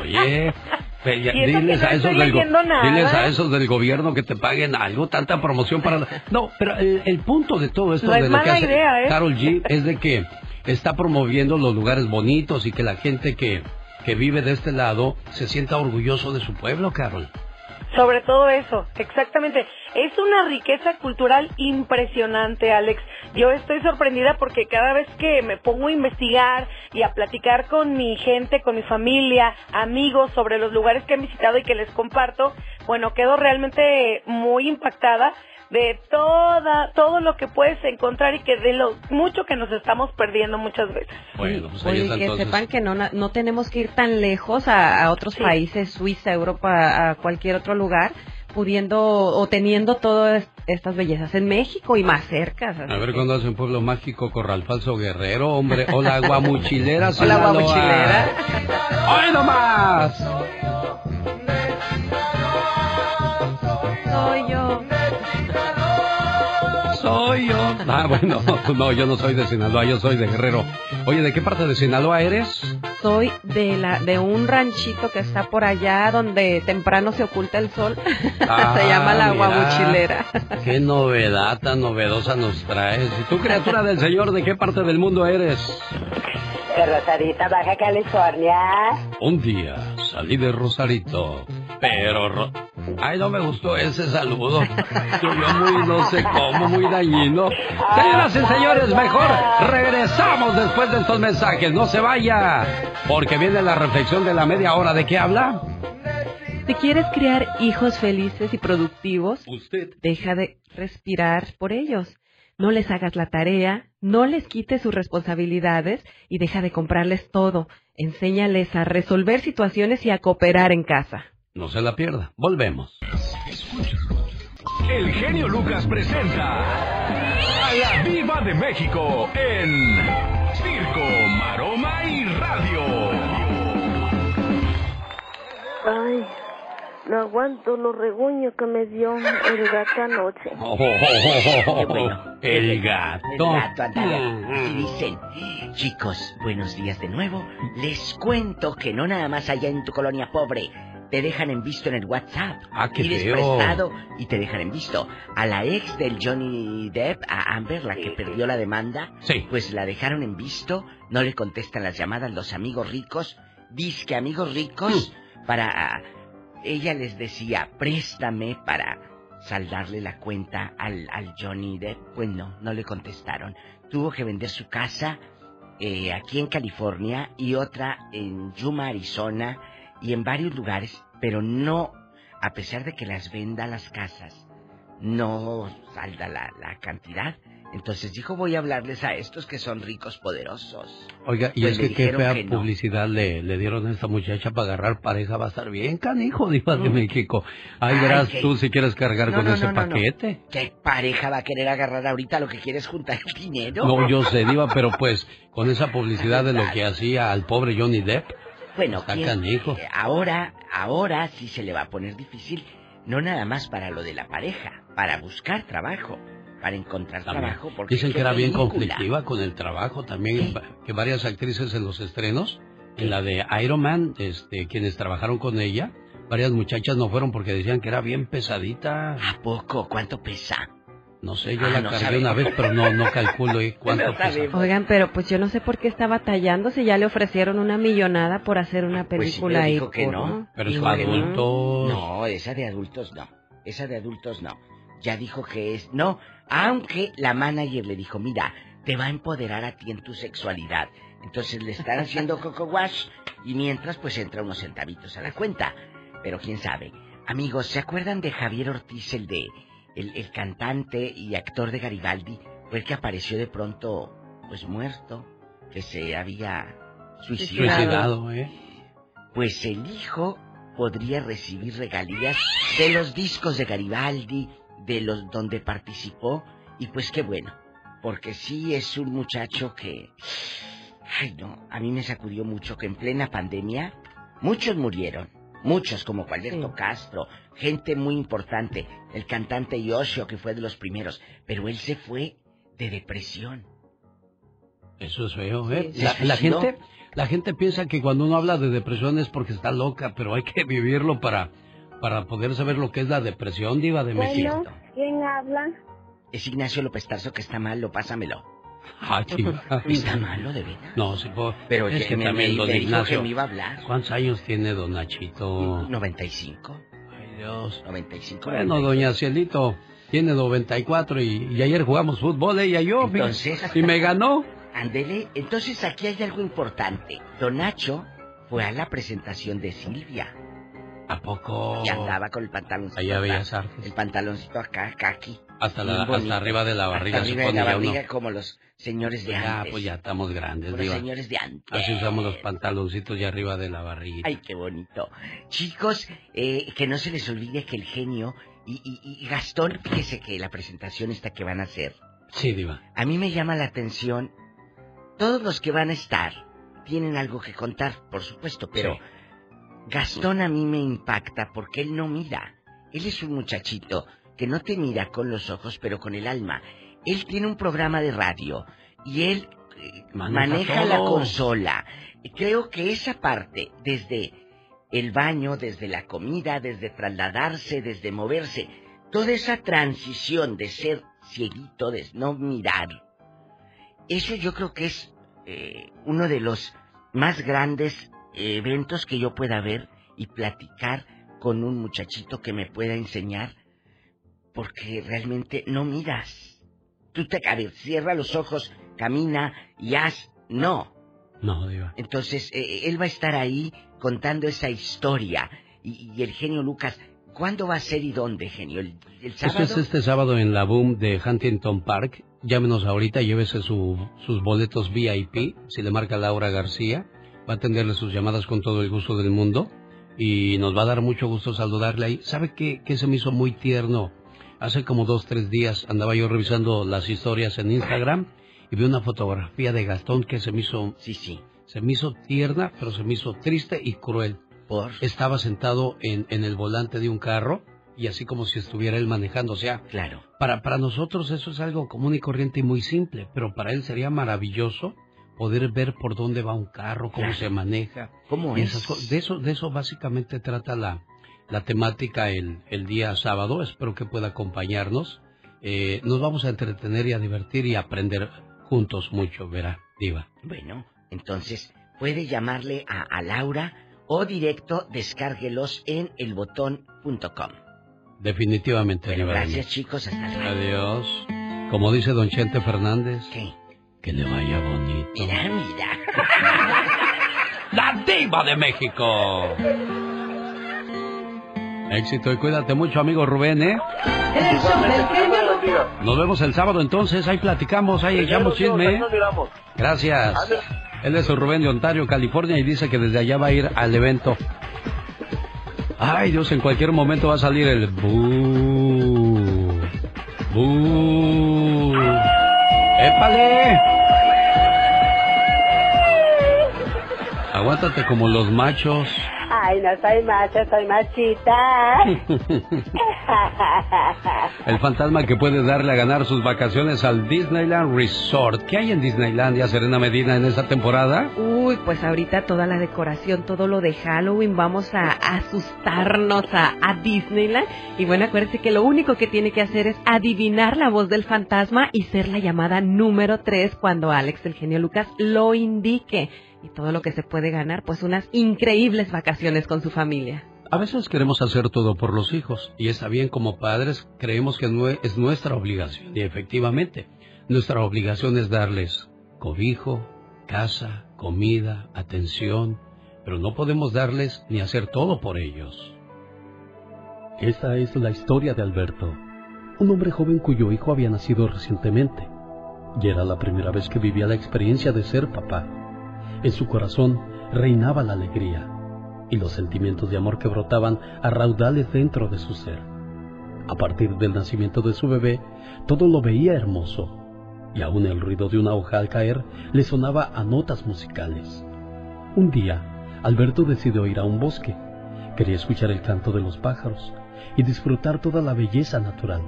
oye, diles, a esos del diles a esos del gobierno que te paguen algo, tanta promoción para... No, pero el, punto de todo esto de lo que hace ¿eh? Carol G es de que está promoviendo los lugares bonitos y que la gente que, que vive de este lado se sienta orgulloso de su pueblo, Carol. Sobre todo eso, exactamente. Es una riqueza cultural impresionante, Alex. Yo estoy sorprendida porque cada vez que me pongo a investigar y a platicar con mi gente, con mi familia, amigos sobre los lugares que he visitado y que les comparto, bueno, quedo realmente muy impactada de toda todo lo que puedes encontrar y que de lo mucho que nos estamos perdiendo muchas veces. Bueno, pues ahí Oye, está que entonces. sepan que no, no tenemos que ir tan lejos a, a otros países, Suiza, Europa, a cualquier otro lugar, pudiendo o teniendo todas estas bellezas en México y más cerca. A ver cuándo hace un pueblo mágico Corral Falso Guerrero, hombre. Hola, guamuchilera. Hola, guamuchilera. ¡Ay, nomás! Soy yo. Soy yo. Ah, bueno, no, yo no soy de Sinaloa, yo soy de Guerrero. Oye, ¿de qué parte de Sinaloa eres? Soy de la de un ranchito que está por allá donde temprano se oculta el sol. Ah, se llama la guamuchilera. Qué novedad tan novedosa nos traes. ¿Y tú, criatura del Señor, de qué parte del mundo eres? De Rosarita, Baja California. Un día salí de Rosarito, pero... Ro- Ay, no me gustó ese saludo. Estuvo muy, no sé cómo, muy dañino. Señoras y señores, mejor regresamos después de estos mensajes. No se vaya, porque viene la reflexión de la media hora. ¿De qué habla? Si quieres criar hijos felices y productivos, Usted. deja de respirar por ellos. No les hagas la tarea, no les quites sus responsabilidades y deja de comprarles todo. Enséñales a resolver situaciones y a cooperar en casa. No se la pierda. Volvemos. El genio Lucas presenta a la Viva de México en Circo, Maroma y Radio. Ay, no aguanto los reguños que me dio el gato anoche. Oh, bueno. el gato. El gato, ándale. Así dicen. Chicos, buenos días de nuevo. Les cuento que no nada más allá en tu colonia pobre te dejan en visto en el WhatsApp. Ah, qué Pides feo. prestado y te dejan en visto. A la ex del Johnny Depp, a Amber, la que perdió la demanda, Sí. pues la dejaron en visto. No le contestan las llamadas los amigos ricos. Dice que amigos ricos Hmm. para... Ella les decía, préstame para saldarle la cuenta al, al Johnny Depp. Pues no, no le contestaron. Tuvo que vender su casa eh, aquí en California y otra en Yuma, Arizona y en varios lugares, pero no, a pesar de que las venda las casas, no salda la, la cantidad. Entonces dijo, voy a hablarles a estos que son ricos poderosos. Oiga, y Pues es que qué fea que no. publicidad le, le dieron a esta muchacha para agarrar pareja. Va a estar bien, canijo, de Mm. México. Ay, Ay, verás que- tú si quieres cargar No, con no, ese paquete. ¿Qué pareja va a querer agarrar ahorita lo que quiere es juntar el dinero? No, yo sé, diva, pero pues con esa publicidad de lo que hacía al pobre Johnny Depp. Bueno, Está ¿quién- canijo. eh, ahora, ahora sí se le va a poner difícil, no nada más para lo de la pareja, para buscar trabajo, para encontrar También. trabajo. Porque Dicen que era bien conflictiva con el trabajo también, que varias actrices en los estrenos, en la de Iron Man, este, quienes trabajaron con ella, varias muchachas no fueron porque decían que era bien pesadita. ¿A poco? ¿Cuánto pesa? No sé, yo Ah, la no cargué sabemos. una vez, pero no, no calculo eh, cuánto No pesa. Oigan, pero pues yo no sé por qué está batallando si ya le ofrecieron una millonada por hacer una Pues sí, película ahí. dijo que no. Pero es no. adultos. No, esa de adultos no. Esa de adultos no. Ya dijo que es... No, aunque la manager le dijo, mira, te va a empoderar a ti en tu sexualidad. Entonces le están haciendo coco wash y mientras pues entra unos centavitos a la cuenta. Pero quién sabe. Amigos, ¿se acuerdan de Javier Ortiz, el de... El, el cantante y actor de Garibaldi? Fue el que apareció de pronto, pues muerto, que se había suicidado. Suicidado, ¿eh? Pues el hijo podría recibir regalías de los discos de Garibaldi, de los donde participó, y pues qué bueno, porque sí es un muchacho que, ay no, a mí me sacudió mucho que en plena pandemia muchos murieron, muchos como Alberto Castro, gente muy importante, el cantante Yoshio que fue de los primeros, pero él se fue de depresión. Eso es feo, ¿eh? Sí, la, gente, la gente piensa que cuando uno habla de depresión es porque está loca, pero hay que vivirlo para, para poder saber lo que es la depresión, diva de México. ¿quién habla? Es Ignacio López Tarso que está malo, pásamelo. Ah. Está malo, de veras. No, sí, po- Pero es que me- también, me- don me dijo que me iba a hablar. ¿Cuántos años tiene don Nachito? 95. Ay, Dios. 95. Bueno, doña Cielito tiene 94 y, y ayer jugamos fútbol ella y yo. Entonces. Y me ganó. Ándele, entonces aquí hay algo importante. Don Nacho fue a la presentación de Silvia. ¿A poco? Y andaba con el pantaloncito. Allá Bellas Artes. El pantaloncito acá, aquí. Hasta, la, hasta arriba de la barriga, Hasta arriba de la barriga, como los señores de Ya, antes. pues ya estamos grandes, Los diva. señores de antes. Así usamos los pantaloncitos ya arriba de la barriga. Ay, qué bonito. Chicos, eh, que no se les olvide que el genio y, y- y Gastón, fíjese que la presentación esta que van a hacer, Sí, diva. a mí me llama la atención, todos los que van a estar tienen algo que contar, por supuesto, pero Gastón a mí me impacta porque él no mira. Él es un muchachito que no te mira con los ojos, pero con el alma. Él tiene un programa de radio y él eh, Maneja maneja la consola. Creo que esa parte, desde el baño, desde la comida, desde trasladarse, desde moverse, toda esa transición de ser cieguito, de no mirar, eso yo creo que es eh, uno de los más grandes eventos que yo pueda ver y platicar con un muchachito que me pueda enseñar, porque realmente no miras. Tú te a ver, cierra los ojos, camina y haz. No. No, diva. Entonces, eh, él va a estar ahí contando esa historia. Y, y el genio Lucas, ¿cuándo va a ser y dónde, genio? ¿El, el Esto sábado? es este sábado en la Boom de Huntington Park. Llámenos ahorita, llévese su- sus boletos VIP. Si le marca Laura García, va a atenderle sus llamadas con todo el gusto del mundo. Y nos va a dar mucho gusto saludarle ahí. ¿Sabe qué, qué se me hizo muy tierno? Hace como dos, tres días andaba yo revisando las historias en Instagram y vi una fotografía de Gastón que se me hizo... Sí, sí. Se me hizo tierna, pero se me hizo triste y cruel. ¿Por? Estaba sentado en, en el volante de un carro y así como si estuviera él manejando. O sea, Claro. para, para nosotros eso es algo común y corriente y muy simple, pero para él sería maravilloso poder ver por dónde va un carro, cómo Claro. se maneja. ¿Cómo es? esas. De eso, de eso básicamente trata la, la temática el, el día sábado. Espero que pueda acompañarnos. Eh, nos vamos a entretener y a divertir y a aprender juntos mucho, verá, Diva. Bueno, entonces puede llamarle a, a Laura o directo descárguelos en elbotón.com. Definitivamente, gracias chicos, hasta luego. Adiós. Como dice don Chente Fernández. ¿Qué? Que le vaya bonito. Mira, mira. La diva de México. Éxito y cuídate mucho, amigo Rubén, ¿eh? El show del genio Lucas. Nos vemos el sábado entonces, ahí platicamos, ahí echamos chisme. ¿eh? Gracias. Él es Rubén de Ontario, California, y dice que desde allá va a ir al evento. Ay, Dios, en cualquier momento va a salir el... ¡Bú! ¡Épale! Aguántate como los machos. Ay, no soy macho, soy machita. El fantasma que puede darle a ganar sus vacaciones al Disneyland Resort. ¿Qué hay en Disneylandia, Serena Medina, en esta temporada? Uy, pues ahorita toda la decoración, todo lo de Halloween, vamos a asustarnos a, a Disneyland. Y bueno, acuérdense que lo único que tiene que hacer es adivinar la voz del fantasma y ser la llamada número 3 cuando Alex, el genio Lucas, lo indique. Y todo lo que se puede ganar, pues unas increíbles vacaciones con su familia. A veces queremos hacer todo por los hijos y está bien como padres creemos que es nuestra obligación y efectivamente nuestra obligación es darles cobijo, casa, comida, atención, pero no podemos darles ni hacer todo por ellos. Esta es la historia de Alberto, un hombre joven cuyo hijo había nacido recientemente y era la primera vez que vivía la experiencia de ser papá. En su corazón reinaba la alegría y los sentimientos de amor que brotaban a raudales dentro de su ser. A partir del nacimiento de su bebé, todo lo veía hermoso, y aún el ruido de una hoja al caer le sonaba a notas musicales. Un día, Alberto decidió ir a un bosque. Quería escuchar el canto de los pájaros y disfrutar toda la belleza natural.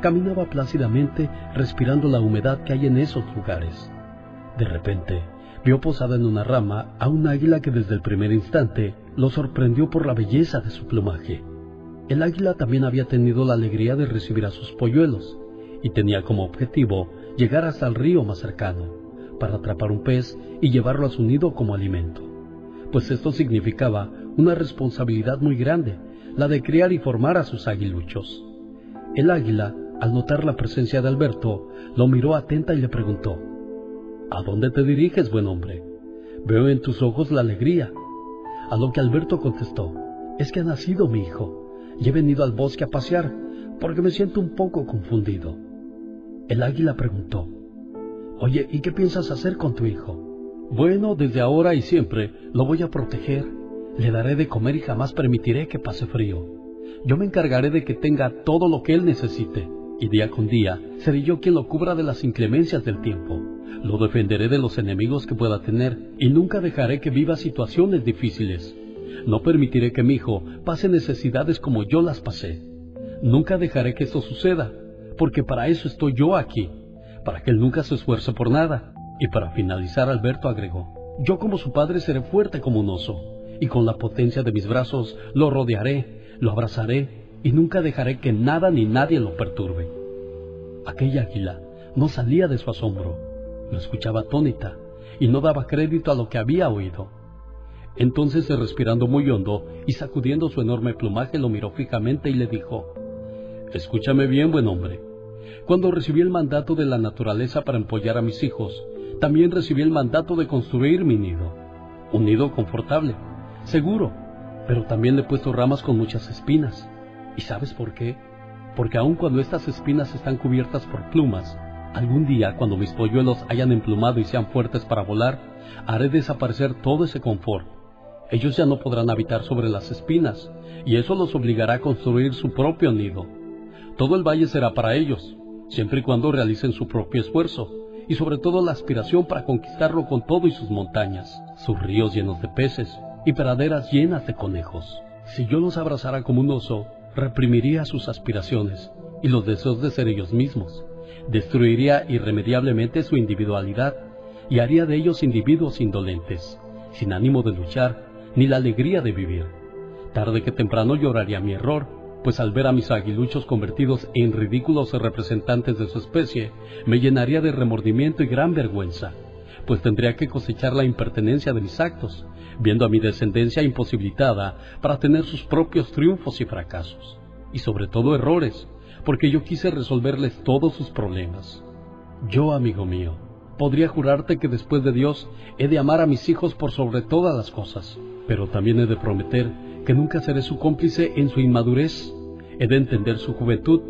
Caminaba plácidamente respirando la humedad que hay en esos lugares. De repente, vio posada en una rama a un águila que desde el primer instante lo sorprendió por la belleza de su plumaje. El águila también había tenido la alegría de recibir a sus polluelos y tenía como objetivo llegar hasta el río más cercano para atrapar un pez y llevarlo a su nido como alimento, pues esto significaba una responsabilidad muy grande, la de criar y formar a sus aguiluchos. El águila, al notar la presencia de Alberto, lo miró atenta y le preguntó, ¿A dónde te diriges, buen hombre? Veo en tus ojos la alegría. A lo que Alberto contestó, es que ha nacido mi hijo, y he venido al bosque a pasear, porque me siento un poco confundido. El águila preguntó, Oye, ¿y qué piensas hacer con tu hijo? Bueno, desde ahora y siempre lo voy a proteger. Le daré de comer y jamás permitiré que pase frío. Yo me encargaré de que tenga todo lo que él necesite, y día con día seré yo quien lo cubra de las inclemencias del tiempo. Lo defenderé de los enemigos que pueda tener, y nunca dejaré que viva situaciones difíciles. No permitiré que mi hijo pase necesidades como yo las pasé. Nunca dejaré que esto suceda, porque para eso estoy yo aquí, para que él nunca se esfuerce por nada. Y para finalizar, Alberto agregó, yo como su padre seré fuerte como un oso, y con la potencia de mis brazos lo rodearé, lo abrazaré, y nunca dejaré que nada ni nadie lo perturbe. Aquella águila no salía de su asombro, lo escuchaba atónita, y no daba crédito a lo que había oído. Entonces, respirando muy hondo y sacudiendo su enorme plumaje, lo miró fijamente y le dijo, Escúchame bien, buen hombre. Cuando recibí el mandato de la naturaleza para empollar a mis hijos, también recibí el mandato de construir mi nido. Un nido confortable, seguro, pero también le he puesto ramas con muchas espinas. ¿Y sabes por qué? Porque aun cuando estas espinas están cubiertas por plumas, algún día cuando mis polluelos hayan emplumado y sean fuertes para volar, haré desaparecer todo ese confort. Ellos ya no podrán habitar sobre las espinas, y eso los obligará a construir su propio nido. Todo el valle será para ellos, siempre y cuando realicen su propio esfuerzo, y sobre todo la aspiración para conquistarlo con todo y sus montañas, sus ríos llenos de peces y praderas llenas de conejos. Si yo los abrazara como un oso, reprimiría sus aspiraciones y los deseos de ser ellos mismos, destruiría irremediablemente su individualidad y haría de ellos individuos indolentes, sin ánimo de luchar ni la alegría de vivir. Tarde que temprano lloraría mi error, pues al ver a mis aguiluchos convertidos en ridículos representantes de su especie, me llenaría de remordimiento y gran vergüenza, pues tendría que cosechar la impertenencia de mis actos, viendo a mi descendencia imposibilitada para tener sus propios triunfos y fracasos, y sobre todo errores, porque yo quise resolverles todos sus problemas. Yo, amigo mío, podría jurarte que después de Dios he de amar a mis hijos por sobre todas las cosas, pero también he de prometer que nunca seré su cómplice en su inmadurez. He de entender su juventud,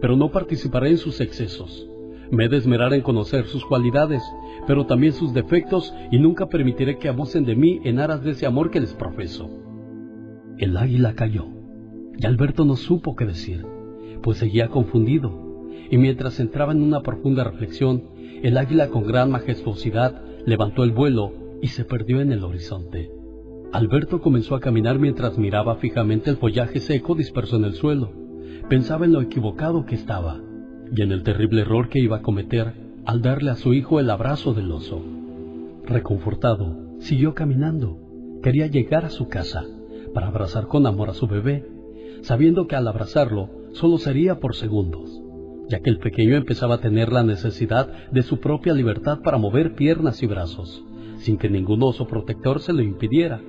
pero no participaré en sus excesos. Me he de esmerar en conocer sus cualidades, pero también sus defectos, y nunca permitiré que abusen de mí en aras de ese amor que les profeso. El águila cayó, y Alberto no supo qué decir, pues seguía confundido, y mientras entraba en una profunda reflexión, el águila con gran majestuosidad levantó el vuelo y se perdió en el horizonte. Alberto comenzó a caminar mientras miraba fijamente el follaje seco disperso en el suelo. Pensaba en lo equivocado que estaba y en el terrible error que iba a cometer al darle a su hijo el abrazo del oso. Reconfortado, siguió caminando. Quería llegar a su casa para abrazar con amor a su bebé, sabiendo que al abrazarlo solo sería por segundos, ya que el pequeño empezaba a tener la necesidad de su propia libertad para mover piernas y brazos, sin que ningún oso protector se lo impidiera.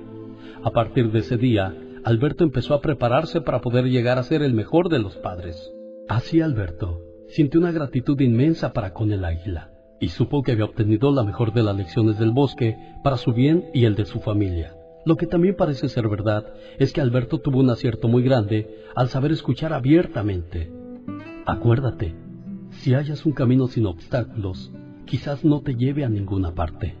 A partir de ese día, Alberto empezó a prepararse para poder llegar a ser el mejor de los padres. Así Alberto sintió una gratitud inmensa para con el águila, y supo que había obtenido la mejor de las lecciones del bosque para su bien y el de su familia. Lo que también parece ser verdad es que Alberto tuvo un acierto muy grande al saber escuchar abiertamente. Acuérdate, si hallas un camino sin obstáculos, quizás no te lleve a ninguna parte.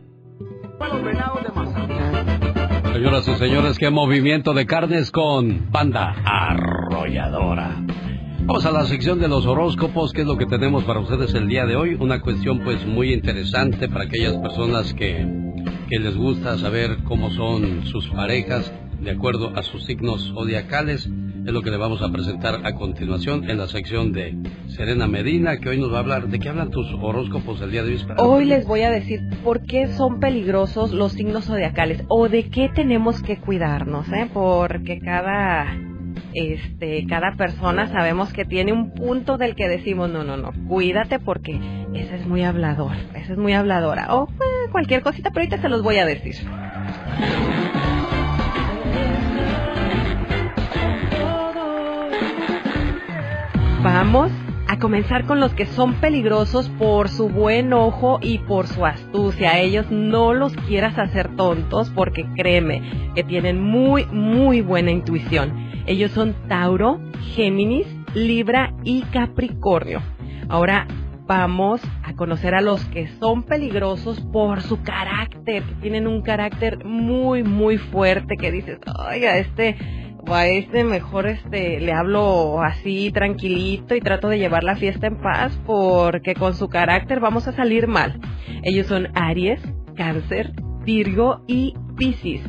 Señoras y señores, qué movimiento de carnes con banda arrolladora. Vamos a la sección de los horóscopos, que es lo que tenemos para ustedes el día de hoy. Una cuestión pues muy interesante para aquellas personas que, que les gusta saber cómo son sus parejas de acuerdo a sus signos zodiacales. Es lo que le vamos a presentar a continuación en la sección de Serena Medina, que hoy nos va a hablar de qué hablan tus horóscopos el día de hoy. Hoy les voy a decir por qué son peligrosos los signos zodiacales o de qué tenemos que cuidarnos, ¿eh? Porque cada este, cada persona sabemos que tiene un punto del que decimos, no, no, no, cuídate porque ese es muy hablador, esa es muy habladora, o ah, cualquier cosita, pero ahorita se los voy a decir. Vamos comenzar con los que son peligrosos por su buen ojo y por su astucia. Ellos no los quieras hacer tontos porque créeme que tienen muy, muy buena intuición. Ellos son Tauro, Géminis, Libra y Capricornio. Ahora vamos a conocer a los que son peligrosos por su carácter, que tienen un carácter muy, muy fuerte, que dices, oiga, este a este mejor este le hablo así tranquilito y trato de llevar la fiesta en paz porque con su carácter vamos a salir mal. Ellos son Aries, Cáncer, Virgo y Piscis.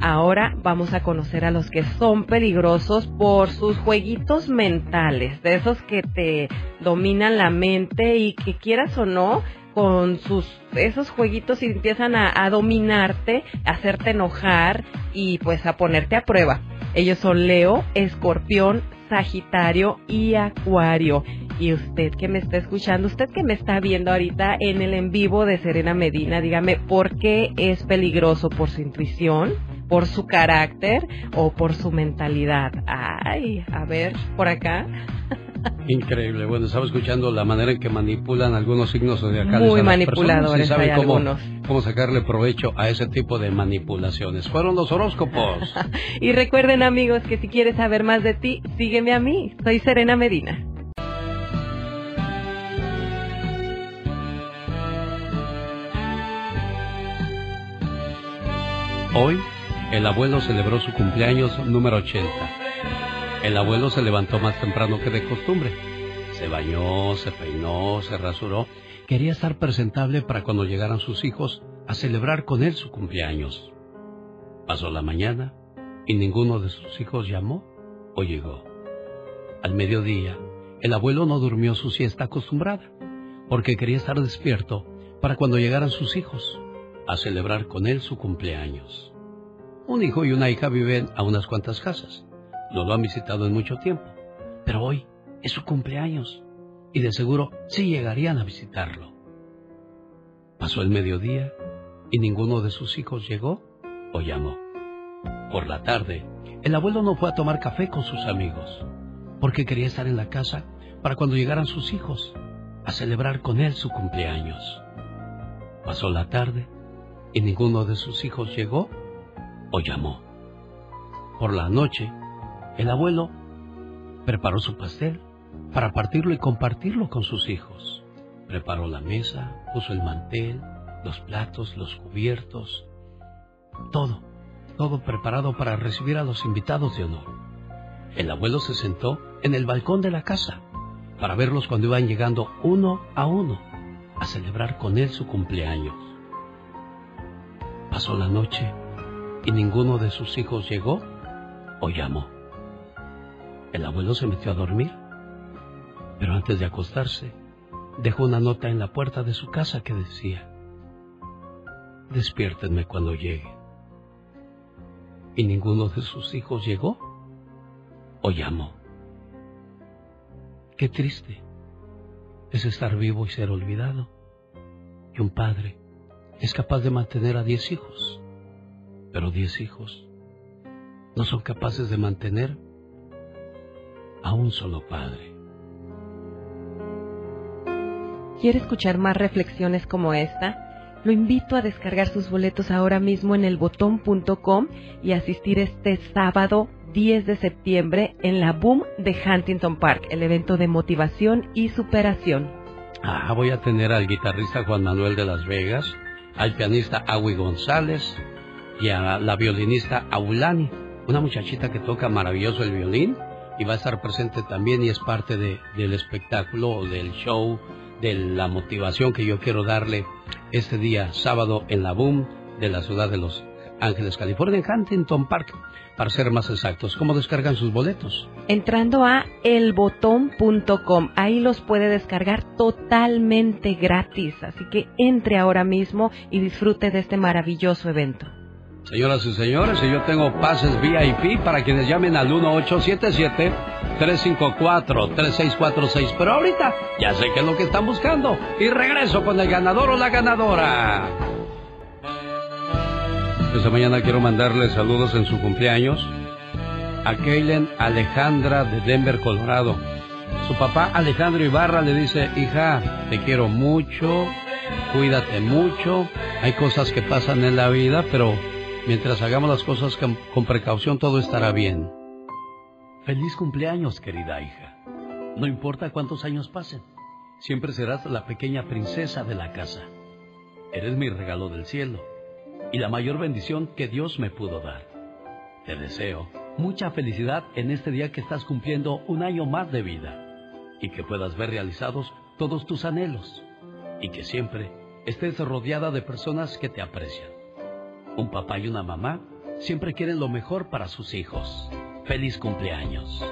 Ahora vamos a conocer a los que son peligrosos por sus jueguitos mentales, de esos que te dominan la mente y que quieras o no, con sus esos jueguitos empiezan a, a dominarte, a hacerte enojar y pues a ponerte a prueba. Ellos son Leo, Escorpión, Sagitario y Acuario. Y usted que me está escuchando, usted que me está viendo ahorita en el en vivo de Serena Medina, dígame, ¿por qué es peligroso? ¿Por su intuición? ¿Por su carácter? ¿O por su mentalidad? Ay, a ver, por acá. Increíble. Bueno, estaba escuchando la manera en que manipulan algunos signos zodiacales. Muy a las manipuladores personas y saben cómo, algunos. cómo sacarle provecho a ese tipo de manipulaciones. Fueron los horóscopos. Y recuerden amigos que si quieres saber más de ti, sígueme a mí. Soy Serena Medina. Hoy, el abuelo celebró su cumpleaños número 80. El abuelo se levantó más temprano que de costumbre. Se bañó, se peinó, se rasuró. Quería estar presentable para cuando llegaran sus hijos a celebrar con él su cumpleaños. Pasó la mañana y ninguno de sus hijos llamó o llegó. Al mediodía, el abuelo no durmió su siesta acostumbrada, porque quería estar despierto para cuando llegaran sus hijos a celebrar con él su cumpleaños. Un hijo y una hija viven a unas cuantas casas. No lo han visitado en mucho tiempo, pero hoy es su cumpleaños y de seguro sí llegarían a visitarlo. Pasó el mediodía y ninguno de sus hijos llegó o llamó. Por la tarde, el abuelo no fue a tomar café con sus amigos, porque quería estar en la casa para cuando llegaran sus hijos a celebrar con él su cumpleaños. Pasó la tarde y ninguno de sus hijos llegó o llamó. Por la noche, el abuelo preparó su pastel para partirlo y compartirlo con sus hijos. Preparó la mesa, puso el mantel, los platos, los cubiertos, todo, todo preparado para recibir a los invitados de honor. El abuelo se sentó en el balcón de la casa para verlos cuando iban llegando uno a uno a celebrar con él su cumpleaños. Pasó la noche y ninguno de sus hijos llegó o llamó. El abuelo se metió a dormir, pero antes de acostarse, dejó una nota en la puerta de su casa que decía, despiértenme cuando llegue. Y ninguno de sus hijos llegó o llamó. Qué triste es estar vivo y ser olvidado. Y un padre es capaz de mantener a diez hijos, pero diez hijos no son capaces de mantener a un solo padre. ¿Quiere escuchar más reflexiones como esta? Lo invito a descargar sus boletos ahora mismo en elbotón.com y asistir este sábado 10 de septiembre en la Boom de Huntington Park, el evento de motivación y superación. Ah, voy a tener al guitarrista Juan Manuel de Las Vegas, al pianista Awi González y a la violinista Aulani, una muchachita que toca maravilloso el violín y va a estar presente también y es parte de, del espectáculo, del show, de la motivación que yo quiero darle este día sábado en la Boom de la ciudad de Los Ángeles, California, en Huntington Park, para ser más exactos. ¿Cómo descargan sus boletos? Entrando a elbotón.com, ahí los puede descargar totalmente gratis, así que entre ahora mismo y disfrute de este maravilloso evento. Señoras y señores, yo tengo pases VIP para quienes llamen al 1877-354-3646. Pero ahorita ya sé qué es lo que están buscando. Y regreso con el ganador o la ganadora. Esta mañana quiero mandarle saludos en su cumpleaños a Kaylen Alejandra de Denver, Colorado. Su papá Alejandro Ibarra le dice, hija, te quiero mucho, cuídate mucho, hay cosas que pasan en la vida, pero mientras hagamos las cosas con, precaución todo estará bien. Feliz cumpleaños, querida hija. No importa cuántos años pasen, siempre serás la pequeña princesa de la casa. Eres mi regalo del cielo y la mayor bendición que Dios me pudo dar. Te deseo mucha felicidad en este día que estás cumpliendo un año más de vida y que puedas ver realizados todos tus anhelos y que siempre estés rodeada de personas que te aprecian. Un papá y una mamá siempre quieren lo mejor para sus hijos. Feliz cumpleaños.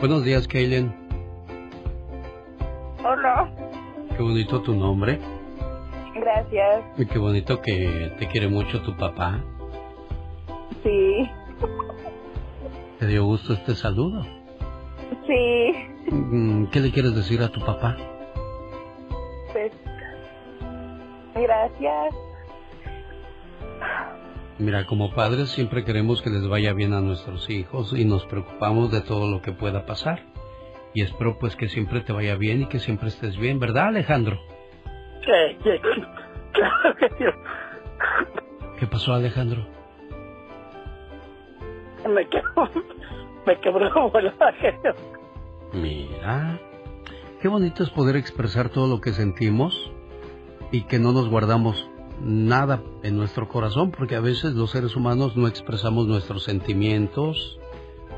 Buenos días, Kaylen. Hola, Qué bonito tu nombre. gracias. Y qué bonito que te quiere mucho tu papá. Sí, ¿Te dio gusto este saludo? sí, Mm, ¿Qué le quieres decir a tu papá? Gracias. Mira, como padres siempre queremos que les vaya bien a nuestros hijos y nos preocupamos de todo lo que pueda pasar. Y espero pues que siempre te vaya bien y que siempre estés bien, ¿verdad Alejandro? Que sí. ¿Qué pasó Alejandro? Me quebró, me quebró la genio. Mira, qué bonito es poder expresar todo lo que sentimos y que no nos guardamos nada en nuestro corazón, porque a veces los seres humanos no expresamos nuestros sentimientos.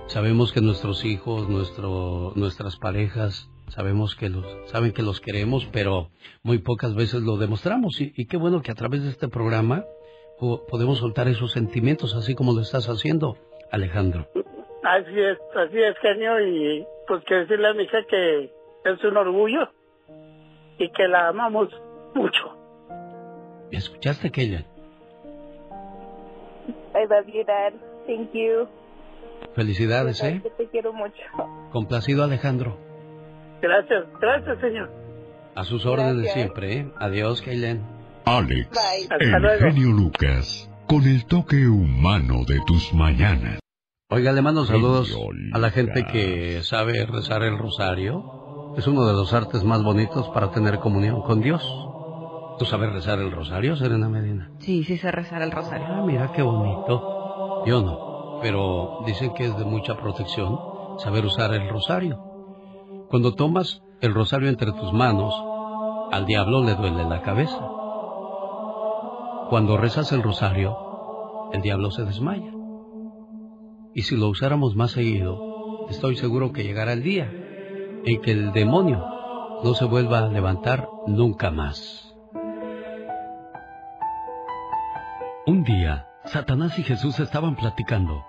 Sabemos que nuestros hijos, nuestro, nuestras parejas, sabemos que los, saben que los queremos, pero muy pocas veces lo demostramos. Y, qué bueno que a través de este programa po- podemos soltar esos sentimientos, así como lo estás haciendo, Alejandro. Así es, así es, genio. Y pues que decirle a mi hija que es un orgullo y que la amamos mucho. ¿Escuchaste, Kellen? I love you, Dad. Thank you. Felicidades, ¿eh? Que te quiero mucho. Complacido, Alejandro. Gracias, gracias, señor. A sus órdenes Gracias. siempre, ¿eh? Adiós, Kaylen. Alex, Bye. el Hasta luego. genio Lucas, con el toque humano de tus mañanas. Oiga, le mando saludos a la gente que sabe rezar el rosario. Es uno de los artes más bonitos para tener comunión con Dios. ¿Tú sabes rezar el rosario, Serena Medina? Sí, sí sé rezar el Ah, rosario. mira qué bonito. Yo no, pero dicen que es de mucha protección saber usar el rosario. Cuando tomas el rosario entre tus manos, al diablo le duele la cabeza. Cuando rezas el rosario, el diablo se desmaya. Y si lo usáramos más seguido, estoy seguro que llegará el día en que el demonio no se vuelva a levantar nunca más. Un día, Satanás y Jesús estaban platicando.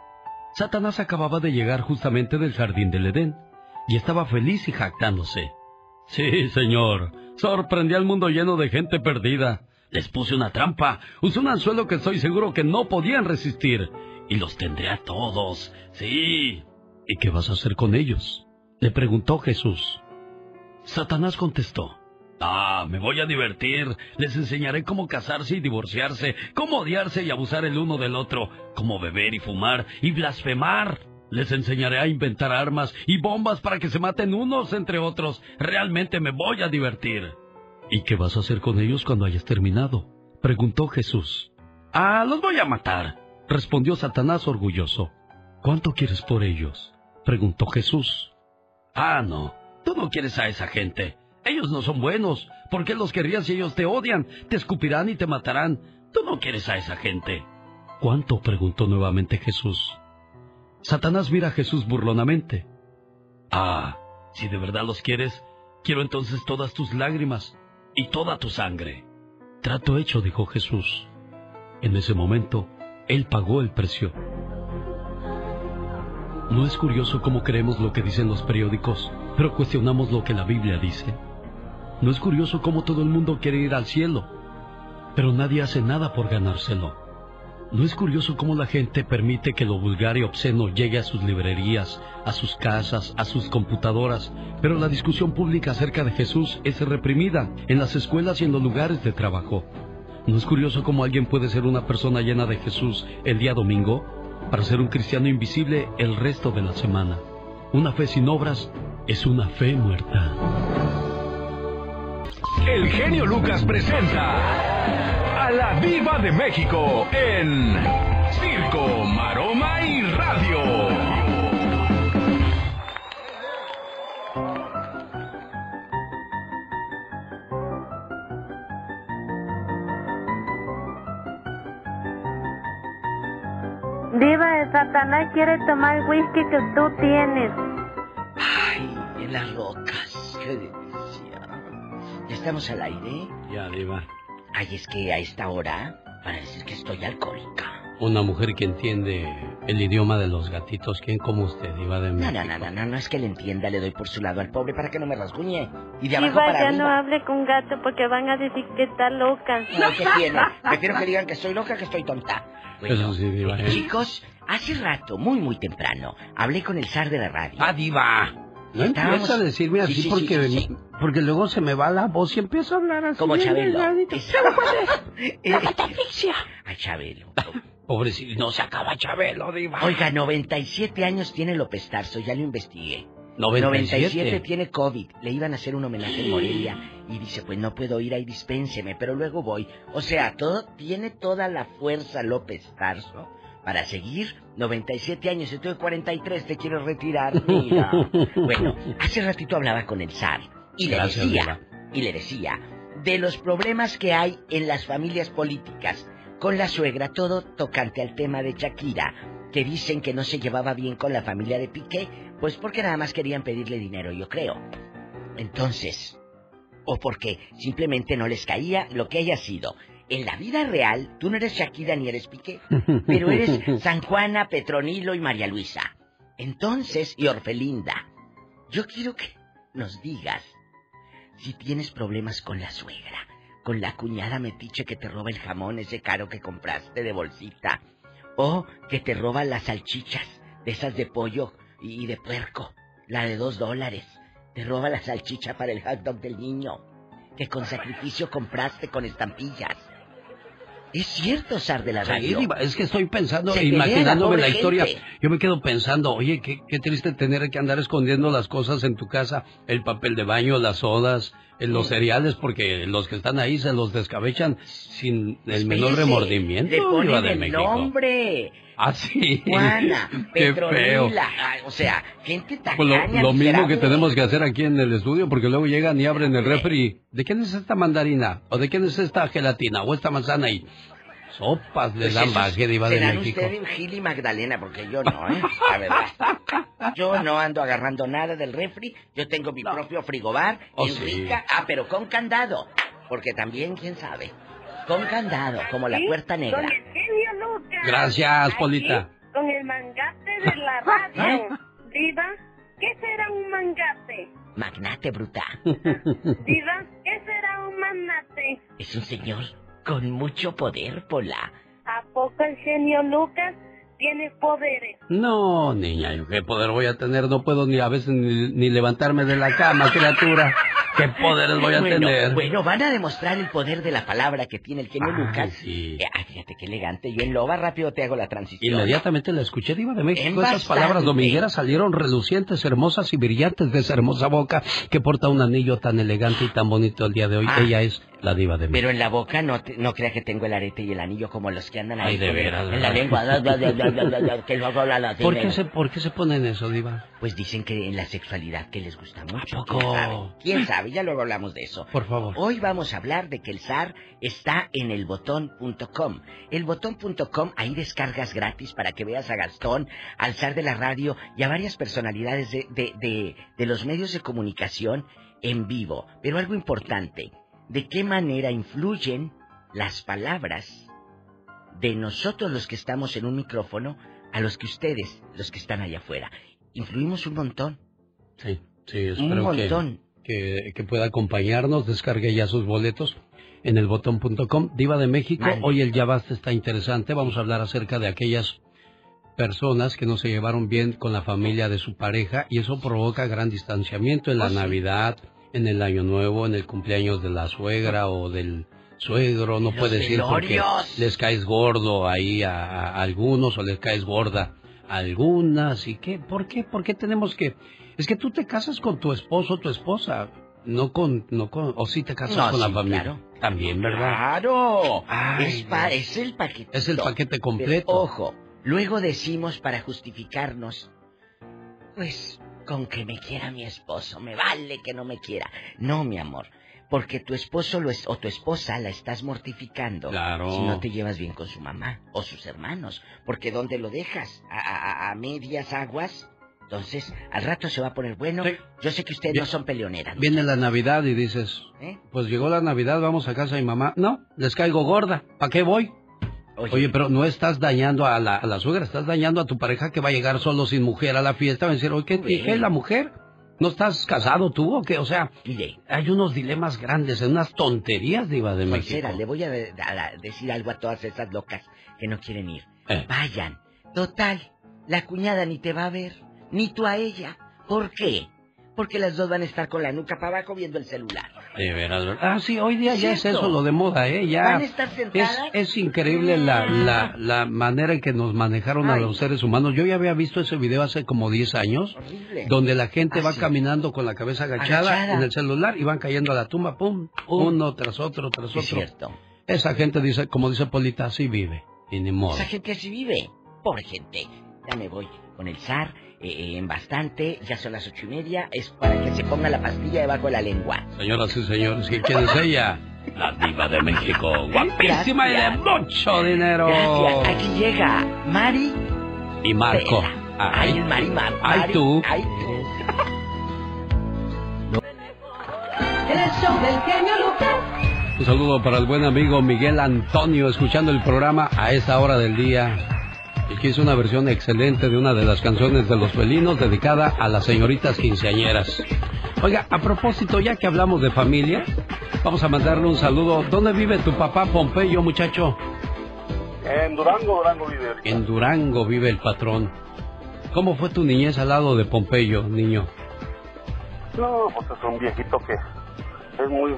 Satanás acababa de llegar justamente del jardín del Edén y estaba feliz y jactándose. Sí, señor, sorprendí al mundo lleno de gente perdida. Les puse una trampa, usé un anzuelo que estoy seguro que no podían resistir y los tendré a todos. Sí. ¿Y qué vas a hacer con ellos? Le preguntó Jesús. Satanás contestó. Ah, me voy a divertir. Les enseñaré cómo casarse y divorciarse, cómo odiarse y abusar el uno del otro, cómo beber y fumar y blasfemar. Les enseñaré a inventar armas y bombas para que se maten unos entre otros. Realmente me voy a divertir. ¿Y qué vas a hacer con ellos cuando hayas terminado? preguntó Jesús. Ah, los voy a matar, respondió Satanás orgulloso. ¿Cuánto quieres por ellos? preguntó Jesús. Ah, no, tú no quieres a esa gente. Ellos no son buenos. ¿Por qué los querrías si ellos te odian? Te escupirán y te matarán. Tú no quieres a esa gente. ¿Cuánto? preguntó nuevamente Jesús. Satanás mira a Jesús burlonamente. Ah, si de verdad los quieres, quiero entonces todas tus lágrimas y toda tu sangre. Trato hecho, dijo Jesús. En ese momento, él pagó el precio. ¿No es curioso cómo creemos lo que dicen los periódicos, pero cuestionamos lo que la Biblia dice? ¿No es curioso cómo todo el mundo quiere ir al cielo, pero nadie hace nada por ganárselo? ¿No es curioso cómo la gente permite que lo vulgar y obsceno llegue a sus librerías, a sus casas, a sus computadoras, pero la discusión pública acerca de Jesús es reprimida en las escuelas y en los lugares de trabajo? ¿No es curioso cómo alguien puede ser una persona llena de Jesús el día domingo, para ser un cristiano invisible el resto de la semana. Una fe sin obras es una fe muerta. El genio Lucas presenta a la Viva de México en Circo, Maroma y Radio. Diva, el Satanás quiere tomar el whisky que tú tienes. Ay, en las rocas. Qué delicia. ¿Ya estamos al aire? Ya, Diva. Ay, es que a esta hora, para decir que estoy alcohólica. Una mujer que entiende el idioma de los gatitos. ¿Quién como usted, Diva de No, México? no, no, no, no, no es que le entienda, le doy por su lado al pobre para que no me rasguñe. Y de abajo Diva, para ya arriba. no hable con gato porque van a decir que está loca. No, ¿qué tiene? Prefiero que digan que estoy loca que estoy tonta. Eso sí, Diva. ¿eh? Chicos, hace rato, muy, muy temprano, hablé con el zar de la radio. ¡Ah, Diva! No empieza a decirme así Sí, sí, porque, sí, porque luego se me va la voz y empiezo a hablar así. Como Chabelo. asfixia! A Chabelo. Pobrecito, no se acaba Chabelo, Diva. Oiga, 97 años tiene López Tarso, ya lo investigué. 97. tiene COVID. Le iban a hacer un homenaje en Morelia y dice, pues no puedo ir ahí, dispénseme, pero luego voy. O sea, todo tiene toda la fuerza López Tarso para seguir 97 años. Estoy de 43, te quiero retirar, mira. bueno, hace ratito hablaba con el zar y le Gracias, decía, y le decía, de los problemas que hay en las familias políticas, con la suegra, todo tocante al tema de Shakira, que dicen que no se llevaba bien con la familia de Piqué, pues porque nada más querían pedirle dinero, yo creo. Entonces, o porque simplemente no les caía lo que haya sido. En la vida real, tú no eres Shakira ni eres Piqué, pero eres San Juana, Petronilo y María Luisa. Entonces, y Orfelinda, yo quiero que nos digas si tienes problemas con la suegra, con la cuñada metiche que te roba el jamón ese caro que compraste de bolsita, o que te roba las salchichas, de esas de pollo y de puerco, la de dos dólares, te roba la salchicha para el hot dog del niño, que con sacrificio compraste con estampillas. Es cierto, Sar de la radio. Es que estoy pensando, Se la imaginándome la historia. Yo me quedo pensando, oye, qué, qué triste tener que andar escondiendo las cosas en tu casa, el papel de baño, las sodas, eh, los cereales, porque los que están ahí se los descabechan sin el menor remordimiento. Le ponen Diva de el México. nombre. Ah, sí. Juana, Qué feo. Ay, O sea, gente Pues lo, mismo que tenemos que hacer aquí en el estudio, porque luego llegan y abren el refri. ¿De quién es esta mandarina? ¿O de quién es esta gelatina? ¿O esta manzana? Y sopas le Pues dan baje, de México. ustedes Gil y Magdalena, porque yo no, ¿eh? La verdad. Yo no ando agarrando nada del refri. Yo tengo mi propio frigobar Oh, en sí. rica. Ah, pero con candado. Porque también, quién sabe. Con candado, como la puerta negra. Con el genio Lucas. Gracias, Polita. Con el mangate de la radio. Diva, ¿qué será un mangate? Magnate bruta. Diva, ¿qué será un manate? Es un señor con mucho poder, Pola. ¿A poco el genio Lucas tiene poderes? No, niña, ¿yo qué poder voy a tener? No puedo ni a veces ni, ni levantarme de la cama, criatura. ¿Qué poderes voy a bueno, tener? Bueno, van a demostrar el poder de la palabra que tiene el genio Lucas. sí. Eh, ah, fíjate qué elegante. Yo en Loba rápido te hago la transición. Inmediatamente la escuché, Diva de México. En Esas bastante. palabras domingueras salieron relucientes, hermosas y brillantes de esa hermosa boca que porta un anillo tan elegante y tan bonito el día de hoy. Ah. Ella es la Diva de México. Pero en la boca no, te- no crea que tengo el arete y el anillo como los que andan ahí. Ay, de veras, En la lengua. que luego hablan así, ¿Por qué, se, ¿Por qué se ponen eso, Diva? Pues dicen que en la sexualidad que les gusta mucho. poco? ¿Quién sabe? ¿Quién sabe? Ya luego hablamos de eso. Por favor. Hoy vamos a hablar de que el zar está en elbotón.com. Elbotón.com, ahí descargas gratis para que veas a Gastón, al zar de la radio y a varias personalidades de, de, de, de los medios de comunicación en vivo. Pero algo importante, ¿de qué manera influyen las palabras de nosotros los que estamos en un micrófono a los que ustedes, los que están allá afuera? Influimos un montón. Sí, sí, espero que, montón. que, que pueda acompañarnos. Descargue ya sus boletos en el botón.com. Diva de México, hoy el Ya Basta está interesante. Vamos a hablar acerca de aquellas personas que no se llevaron bien con la familia de su pareja y eso provoca gran distanciamiento en la Oh, sí. Navidad, en el Año Nuevo, en el cumpleaños de la suegra o del suegro, no puedes ir porque les caes gordo ahí a, a algunos o les caes gorda algunas. ¿Y qué? ¿Por qué? ¿Por qué tenemos que...? Es que tú te casas con tu esposo o tu esposa, no con... No con o sí te casas No, con la familia. claro. También, ¿verdad? Claro. Ay, es, pa- es el paquete. Es el paquete completo. Pero, ojo, luego decimos para justificarnos, pues con que me quiera mi esposo, me vale que no me quiera. No, mi amor, porque tu esposo lo es, o tu esposa la estás mortificando Claro. si no te llevas bien con su mamá o sus hermanos. Porque ¿dónde lo dejas? ¿A, a- a medias aguas? Entonces, al rato se va a poner bueno. Yo sé que ustedes no son peleoneras. Viene la Navidad y dices, ¿Eh? pues llegó la Navidad, vamos a casa de mi mamá. No, les caigo gorda, ¿para qué voy? Oye, pero no estás dañando a la, a la suegra, estás dañando a tu pareja que va a llegar solo sin mujer a la fiesta. Va a decir, oye, ¿qué, qué, la mujer? ¿No estás casado tú o qué? O sea, hay unos dilemas grandes, unas tonterías, Diva de México. Solcera, le voy a, de- a- a decir algo a todas esas locas que no quieren ir. Eh. Vayan. Total, la cuñada ni te va a ver, ni tú a ella. ¿Por qué? Porque las dos van a estar con la nuca para abajo viendo el celular. De veras, ¿verdad? Ah, sí, hoy día ya es eso lo de moda, ¿eh? Ya Van a estar es, sentadas. es increíble la, la, la manera en que nos manejaron a los seres humanos. Yo ya había visto ese video hace como 10 años, Horrible. donde la gente Ah, va sí. caminando con la cabeza agachada, Agachada. en el celular y van cayendo a la tumba, pum, uno tras otro, tras otro. es cierto. Esa gente dice, como dice Polita, así vive, y ni modo. Esa gente así vive. Pobre gente. Ya me voy con el zar eh, eh, en bastante. Ya son las ocho y media. Es para que se ponga la pastilla debajo de la lengua. Señoras y señores, ¿y ¿quién es ella? La diva de México, guapísima y de mucho dinero. Gracias. Aquí llega Mari. Y Marco. Ay, el Mari Mar- Ay, Mari- tú. Ay, tú. El show del genio Lucas. Un saludo para el buen amigo Miguel Antonio, escuchando el programa a esta hora del día. Y que hizo una versión excelente de una de las canciones de los felinos dedicada a las señoritas quinceañeras. Oiga, a propósito, ya que hablamos de familia, vamos a mandarle un saludo. ¿Dónde vive tu papá Pompeyo, muchacho? En Durango, Durango vive. En Durango vive el patrón. ¿Cómo fue tu niñez al lado de Pompeyo, niño? No, pues es un viejito que es muy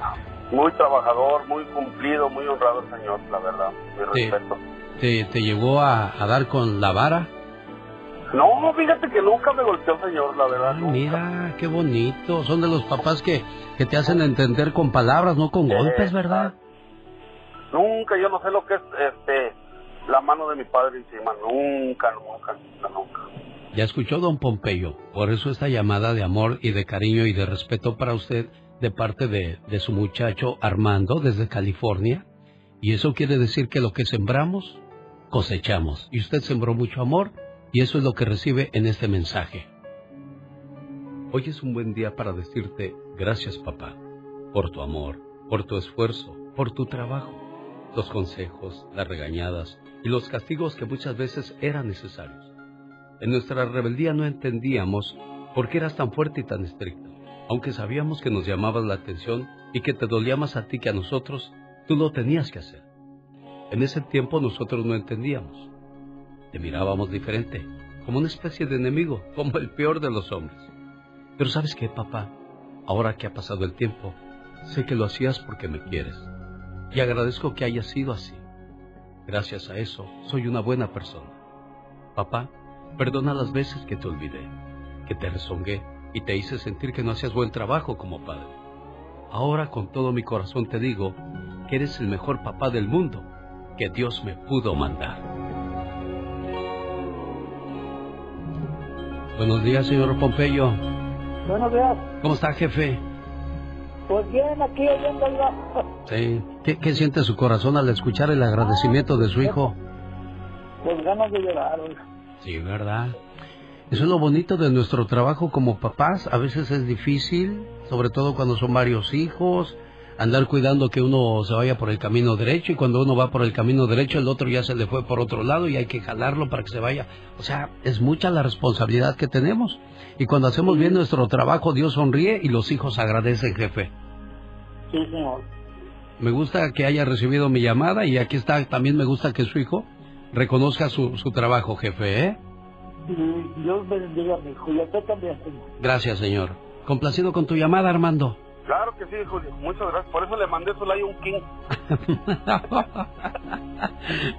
muy trabajador, muy cumplido, muy honrado el señor, la verdad. Mi Sí. respeto. ¿Te, te llegó a, a dar con la vara? No, fíjate que nunca me golpeó el señor, la verdad. Ah, mira, qué bonito. Son de los papás que, que te hacen entender con palabras, no con golpes, ¿verdad? Nunca, yo no sé lo que es este la mano de mi padre encima. Nunca, nunca, nunca, nunca. Ya escuchó don Pompeyo. Por eso esta llamada de amor y de cariño y de respeto para usted de parte de, de su muchacho Armando desde California. Y eso quiere decir que lo que sembramos, cosechamos. Y usted sembró mucho amor y eso es lo que recibe en este mensaje. Hoy es un buen día para decirte gracias papá, por tu amor, por tu esfuerzo, por tu trabajo, los consejos, las regañadas y los castigos que muchas veces eran necesarios. En nuestra rebeldía no entendíamos por qué eras tan fuerte y tan estricto. Aunque sabíamos que nos llamabas la atención y que te dolía más a ti que a nosotros, tú lo tenías que hacer. En ese tiempo nosotros no entendíamos. Te mirábamos diferente, como una especie de enemigo, como el peor de los hombres. Pero sabes qué, papá, ahora que ha pasado el tiempo, sé que lo hacías porque me quieres. Y agradezco que haya sido así. Gracias a eso, soy una buena persona. Papá, perdona las veces que te olvidé, que te rezongué y te hice sentir que no hacías buen trabajo como padre. Ahora con todo mi corazón te digo que eres el mejor papá del mundo que Dios me pudo mandar. Buenos días, señor Pompeyo. Buenos días. ¿Cómo está, jefe? Pues bien, aquí oyendo Sí. ¿Qué, qué siente su corazón al escuchar el agradecimiento de su hijo? Pues ganas de llorar. oiga. Sí, ¿verdad? Eso es lo bonito de nuestro trabajo como papás. A veces es difícil, sobre todo cuando son varios hijos, andar cuidando que uno se vaya por el camino derecho y cuando uno va por el camino derecho el otro ya se le fue por otro lado y hay que jalarlo para que se vaya. O sea, es mucha la responsabilidad que tenemos. Y cuando hacemos bien nuestro trabajo, Dios sonríe y los hijos agradecen, jefe. Sí, señor. Me gusta que haya recibido mi llamada y aquí está, también me gusta que su hijo reconozca su, su trabajo, jefe, ¿eh? Dios bendiga mi hijo y a usted también, señor. Gracias, señor. Complacido con tu llamada, Armando. Claro que sí, Julio. Muchas gracias. Por eso le mandé su Lion King.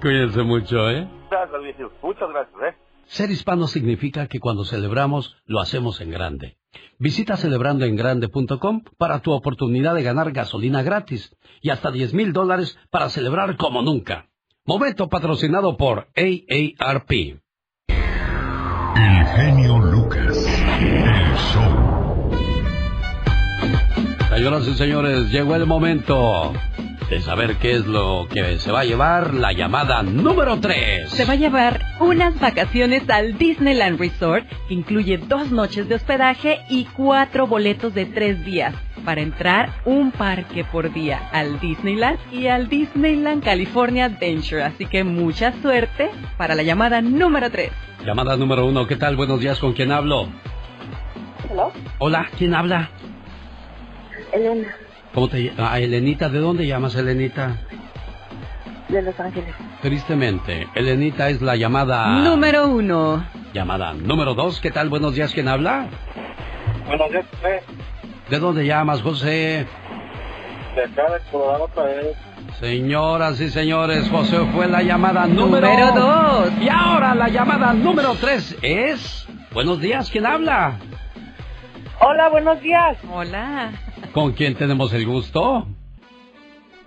Cuídense mucho, ¿eh? Gracias, viejo. Muchas gracias, ¿eh? Ser hispano significa que cuando celebramos, lo hacemos en grande. Visita celebrandoengrande.com para tu oportunidad de ganar gasolina gratis y hasta 10 mil dólares para celebrar como nunca. Momento patrocinado por AARP. El genio Lucas. El show. Señoras y señores, llegó el momento de saber qué es lo que se va a llevar la llamada número 3. Se va a llevar unas vacaciones al Disneyland Resort que incluye dos noches de hospedaje y cuatro boletos de tres días para entrar un parque por día al Disneyland y al Disneyland California Adventure. Así que mucha suerte para la llamada número 3. Llamada número 1, ¿qué tal? Buenos días, ¿con quién hablo? Hello. Hola, ¿quién habla? Elena, ¿Cómo te Ah, Elenita, ¿de dónde llamas, Elenita? de Los Ángeles. Tristemente, Elenita es la llamada... Número 1. Llamada número 2, ¿qué tal? Buenos días, ¿quién habla? Buenos días, José. ¿De dónde llamas, José? De acá de Colorado otra vez. Señoras y señores, José fue la llamada número... Número dos. Y ahora la llamada número 3 es... Buenos días, ¿quién habla? Hola, buenos días. Hola. ¿Con quién tenemos el gusto?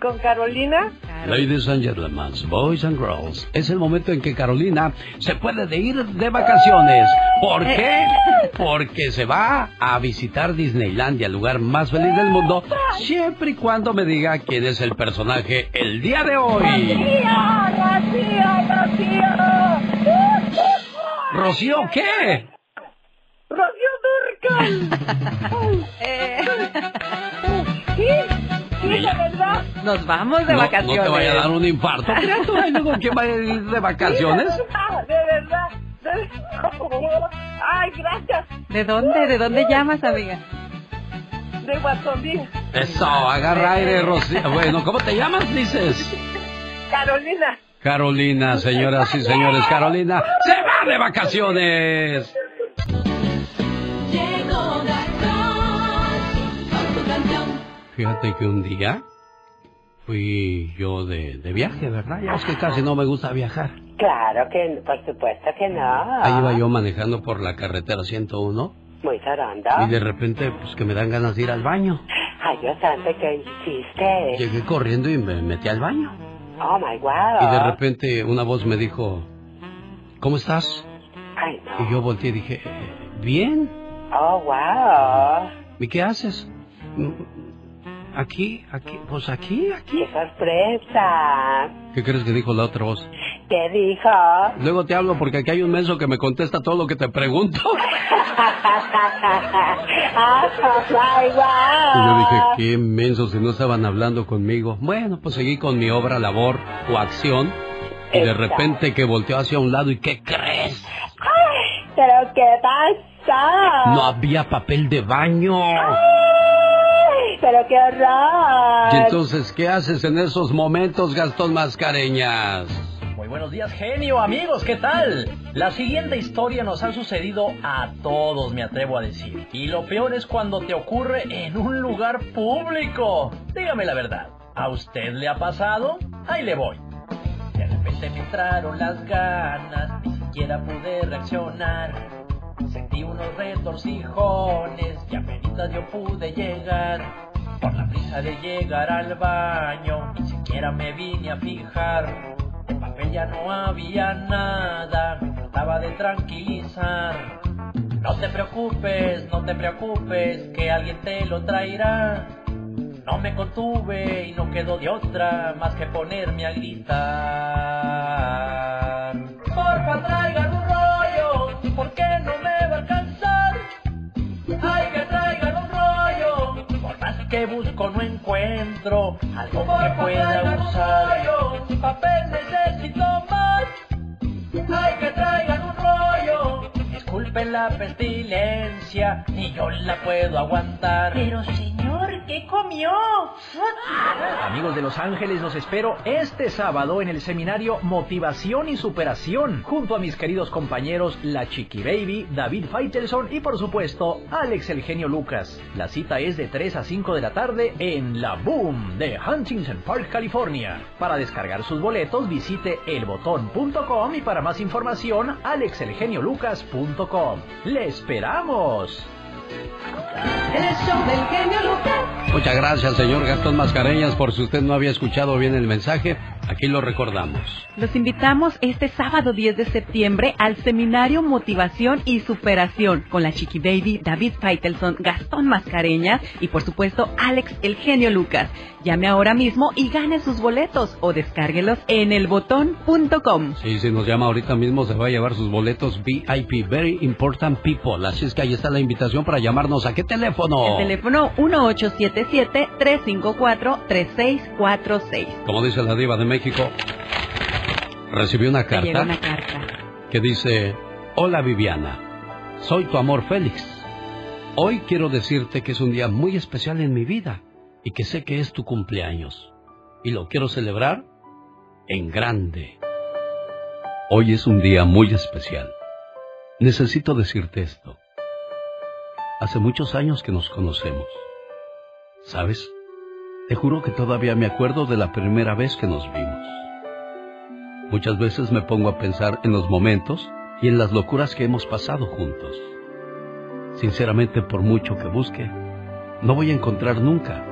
¿Con Carolina? Ladies and gentlemen, boys and girls, es el momento en que Carolina se puede de ir de vacaciones. ¿Por qué? Porque se va a visitar Disneylandia, el lugar más feliz del mundo, siempre y cuando me diga quién es el personaje el día de hoy. ¿Rocío qué? ¡Rocío Durcal! ¿Sí? ¿Sí, de verdad? Nos vamos de No, vacaciones. no te vaya a dar un infarto, luego quién va a ir de vacaciones. De verdad, de verdad. Ay, gracias. ¿De dónde? ¿De dónde llamas, amiga? De Guasondí. Eso, agarra aire, Rocío. Bueno, ¿cómo te llamas, dices? Carolina. Carolina, señoras y señores, Carolina se va de vacaciones. Fíjate que un día fui yo de, de viaje, ¿verdad? Ya es que casi no me gusta viajar. Claro que, por supuesto que no. Ahí iba yo manejando por la carretera 101 Muy tarondo. y de repente, pues que me dan ganas de ir al baño. Ay, Dios santo, ¿qué hiciste? Llegué corriendo y me metí al baño. Oh, my wow. Y de repente una voz me dijo, ¿cómo estás? Ay, no. Y yo volteé y dije, "Eh, bien. Oh, wow. ¿Y qué haces? "Mm, Aquí, aquí, pues aquí, aquí. ¡Qué sorpresa! ¿Qué crees que dijo la otra voz? ¿Qué dijo? Luego te hablo porque aquí hay un menso que me contesta todo lo que te pregunto. ¡Ah! Y yo dije, qué menso si no estaban hablando conmigo. Bueno, pues seguí con mi obra, labor o acción. Y de repente que volteó hacia un lado y ¿qué crees? ¿Pero qué pasa? No había papel de baño. Ay, ¡Pero qué horror! Y entonces, ¿qué haces en esos momentos, Gastón Mascareñas? Muy buenos días, genio, amigos, ¿qué tal? La siguiente historia nos ha sucedido a todos, me atrevo a decir. Y lo peor es cuando te ocurre en un lugar público. Dígame la verdad, ¿a usted le ha pasado? Ahí le voy. De repente me entraron las ganas, ni siquiera pude reaccionar. Sentí unos retorcijones y apenas yo pude llegar. Por la prisa de llegar al baño, ni siquiera me vine a fijar. De papel ya no había nada, me trataba de tranquilizar. No te preocupes, no te preocupes, que alguien te lo traerá. No me contuve y no quedó de otra más que ponerme a gritar. Porfa, traigan porque no me va a alcanzar. Ay, que traigan un rollo, por más que busco no encuentro algo que pueda usar. papel necesito más. Ay, que traigan un rollo. Disculpen la pestilencia, ni yo la puedo aguantar. Pero señor, ¿Qué comió? Amigos de Los Ángeles, los espero este sábado en el seminario Motivación y Superación, junto a mis queridos compañeros La Chiqui Baby, David Faitelson y por supuesto Alex el genio Lucas. La cita es de 3 a 5 de la tarde en La Boom de Huntington Park, California. Para descargar sus boletos visite elbotón.com y para más información alexelgeniolucas.com. ¡Le esperamos! El show del genio Lucas. Muchas gracias, señor Gastón Mascareñas, por si usted no había escuchado bien el mensaje. Aquí lo recordamos. Los invitamos este sábado 10 de septiembre al seminario Motivación y Superación con la Chiqui Baby, David Faitelson, Gastón Mascareñas y por supuesto Alex el genio Lucas. Llame ahora mismo y gane sus boletos o descárguelos en elbotón.com. Sí, si nos llama ahorita mismo se va a llevar sus boletos VIP, Very Important People. Así es que ahí está la invitación para llamarnos. ¿A qué teléfono? El teléfono 1877-354-3646. Como dice la diva de México, recibí una llegó carta una carta. que dice, Hola Viviana, soy tu amor Félix. Hoy quiero decirte que es un día muy especial en mi vida y que sé que es tu cumpleaños. Y lo quiero celebrar en grande. Hoy es un día muy especial. Necesito decirte esto. Hace muchos años que nos conocemos. ¿Sabes? Te juro que todavía me acuerdo de la primera vez que nos vimos. Muchas veces me pongo a pensar en los momentos y en las locuras que hemos pasado juntos. Sinceramente, por mucho que busque, no voy a encontrar nunca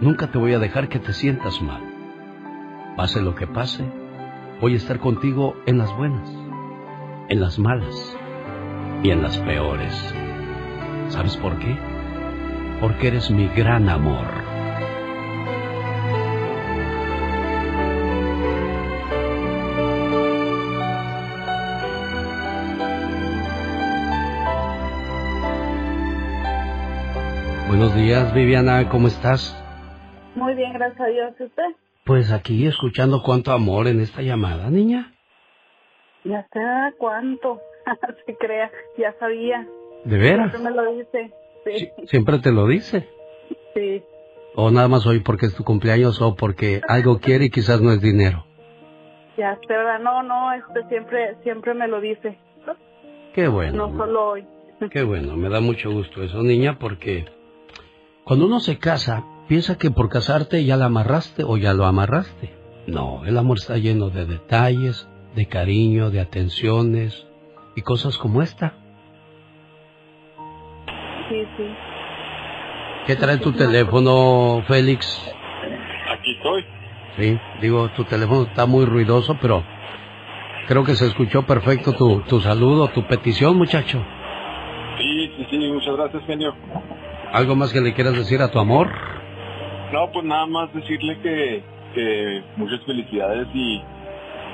nunca te voy a dejar que te sientas mal. Pase lo que pase, voy a estar contigo en las buenas, en las malas y en las peores. ¿Sabes por qué? Porque eres mi gran amor. Buenos días, Viviana, ¿cómo estás? Muy bien, gracias a Dios. ¿Y usted? Pues aquí escuchando cuánto amor en esta llamada, niña. Ya sé cuánto. Se crea, ya sabía. ¿De veras? Siempre me lo dice. Sí, ¿Siempre te lo dice? sí. ¿O nada más hoy porque es tu cumpleaños o porque algo quiere y quizás no es dinero? Ya sé, ¿verdad? No, no, este siempre, siempre me lo dice. Qué bueno. No solo hoy. Qué bueno, me da mucho gusto eso, niña, porque cuando uno se casa, piensa que por casarte ya la amarraste o ya lo amarraste. No, el amor está lleno de detalles, de cariño, de atenciones y cosas como esta. Sí, sí. ¿Qué trae tu teléfono, Félix? Aquí estoy. Sí, digo, tu teléfono está muy ruidoso, pero creo que se escuchó perfecto tu, tu saludo, tu petición, muchacho. Sí, sí, sí, muchas gracias, genio. ¿Algo más que le quieras decir a tu amor? No, pues nada más decirle que, que muchas felicidades y,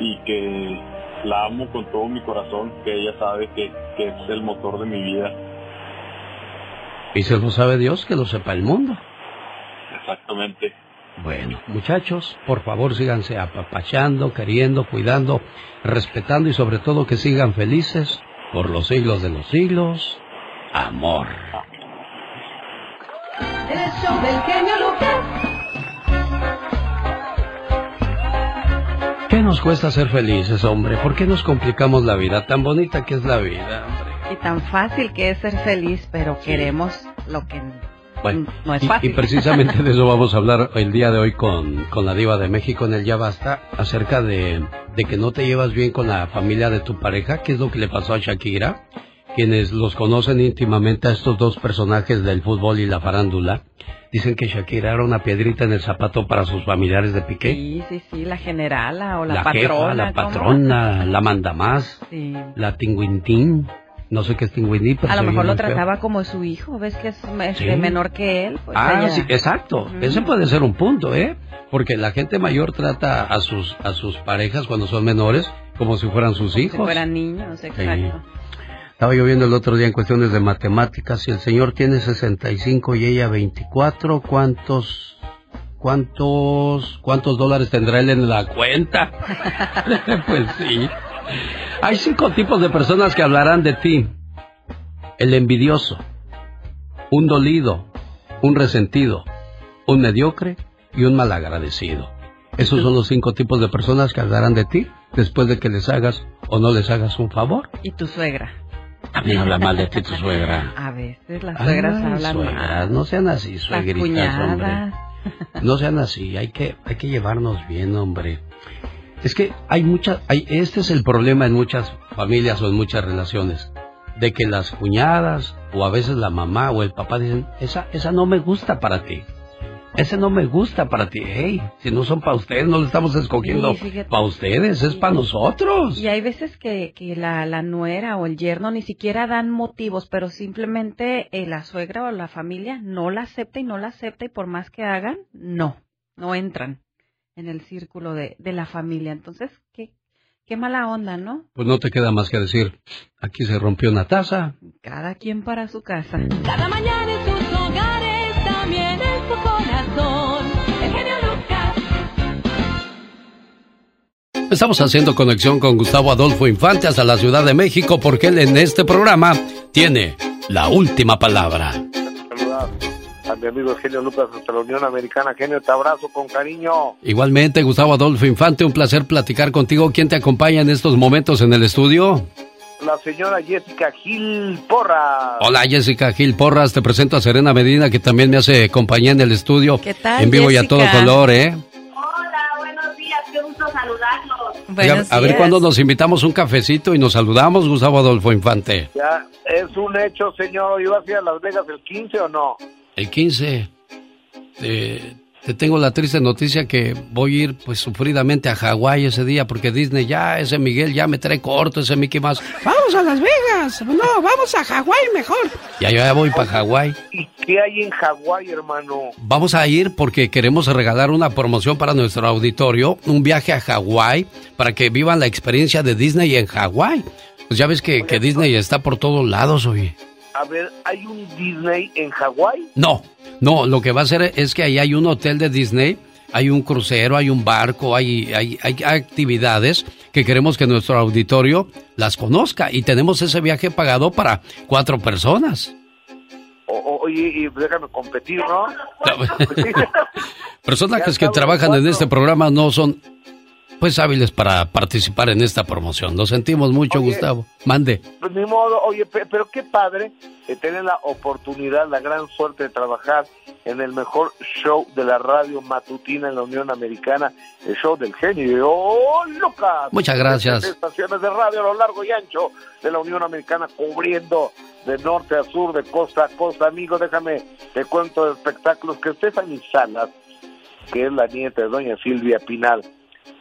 y que la amo con todo mi corazón, que ella sabe que, que es el motor de mi vida. Y se lo sabe Dios, que lo sepa el mundo. Exactamente. Bueno, muchachos, por favor síganse apapachando, queriendo, cuidando, respetando y sobre todo que sigan felices por los siglos de los siglos. Amor. El show del genio Lucas. ¿Qué nos cuesta ser felices, hombre? ¿Por qué nos complicamos la vida? Tan bonita que es la vida. Y tan fácil que es ser feliz, pero queremos lo que Bueno, no es y, fácil. y precisamente de eso vamos a hablar el día de hoy con, con la diva de México en el Ya Basta, acerca de, de que no te llevas bien con la familia de tu pareja, que es lo que le pasó a Shakira. Quienes los conocen íntimamente a estos dos personajes del fútbol y la farándula, dicen que Shakira era una piedrita en el zapato para sus familiares de Piqué. Sí, sí, sí, la generala o la, la patrona. jefa, la ¿cómo? patrona, la mandamás, Sí. la tingüintín. No sé qué es Tingüiní, pero A lo mejor lo muy feo. trataba como su hijo, ves que es este, Sí. menor que él. pues Ah, sí, exacto. Ese puede ser un punto, ¿eh? Porque la gente mayor trata a sus a sus parejas cuando son menores como si fueran sus Si hijos. fueran niños, exacto. Estaba yo viendo el otro día en cuestiones de matemáticas. Si el señor tiene 65 y ella 24, ¿cuántos cuántos cuántos dólares tendrá él en la cuenta? pues sí. Hay cinco tipos de personas que hablarán de ti. El envidioso, un dolido, un resentido, un mediocre y un malagradecido. Esos son los cinco tipos de personas que hablarán de ti después de que les hagas o no les hagas un favor. Y tu suegra. También habla mal de ti tu suegra. A veces las suegras Ay, hablan suegras, mal. no sean así, suegritas, hombre. No sean así, hay que, hay que llevarnos bien, hombre. Es que hay muchas, hay, este es el problema en muchas familias o en muchas relaciones, de que las cuñadas o a veces la mamá o el papá dicen, esa, esa no me gusta para ti. Ese no me gusta para ti. Hey, si no son para ustedes, no lo estamos escogiendo Sí, para ustedes, es para nosotros. Y hay veces que, que la, la nuera o el yerno ni siquiera dan motivos, pero simplemente eh, la suegra o la familia no la acepta y no la acepta y por más que hagan, no, no entran en el círculo de, de la familia. Entonces, qué, qué mala onda, ¿no? Pues no te queda más que decir, aquí se rompió una taza, Cada quien para su casa. Cada mañana en Estamos haciendo conexión con Gustavo Adolfo Infante hasta la Ciudad de México porque él en este programa tiene la última palabra. Saludar a mi amigo Genio Lucas hasta la Unión Americana. Genio, te abrazo con cariño. Igualmente, Gustavo Adolfo Infante, un placer platicar contigo. ¿Quién te acompaña en estos momentos en el estudio? La señora Jessica Gil Porra. Hola Jessica Gil Porras, te presento a Serena Medina que también me hace compañía en el estudio. ¿Qué tal, En vivo y a todo color, ¿eh? Oiga, a ver cuándo nos invitamos un cafecito y nos saludamos, Gustavo Adolfo Infante. Ya, es un hecho, señor. ¿Ibas a ir a Las Vegas el 15 o no? El 15, eh, te tengo la triste noticia que voy a ir pues sufridamente a Hawái ese día porque Disney ya, ese Miguel ya me trae corto, ese Mickey más. Vamos a Las Vegas. No, vamos a Hawái mejor. Ya, ya voy para Hawái. ¿Y qué hay en Hawái, hermano? Vamos a ir porque queremos regalar una promoción para nuestro auditorio, un viaje a Hawái para que vivan la experiencia de Disney en Hawái. Pues ya ves que, que Disney está por todos lados, oye. A ver, ¿hay un Disney en Hawái? No, no, lo que va a hacer es que ahí hay un hotel de Disney, hay un crucero, hay un barco, hay, hay, hay actividades que queremos que nuestro auditorio las conozca y tenemos ese viaje pagado para cuatro personas. O- oye, y déjame competir, ¿no? Personajes que trabajan en este programa no son pues hábiles para participar en esta promoción. Lo sentimos mucho, Oye. Gustavo. Mande. Pues ni modo, oye, pe- pero qué padre eh, tener la oportunidad, la gran suerte de trabajar en el mejor show de la radio matutina en la Unión Americana, el show del genio. ¡Oh, Lucas! Muchas gracias. Desde estaciones de radio a lo largo y ancho de la Unión Americana, cubriendo de norte a sur, de costa a costa. Amigo, déjame, te cuento de espectáculos que Stephanie Salas, que es la nieta de doña Silvia Pinal,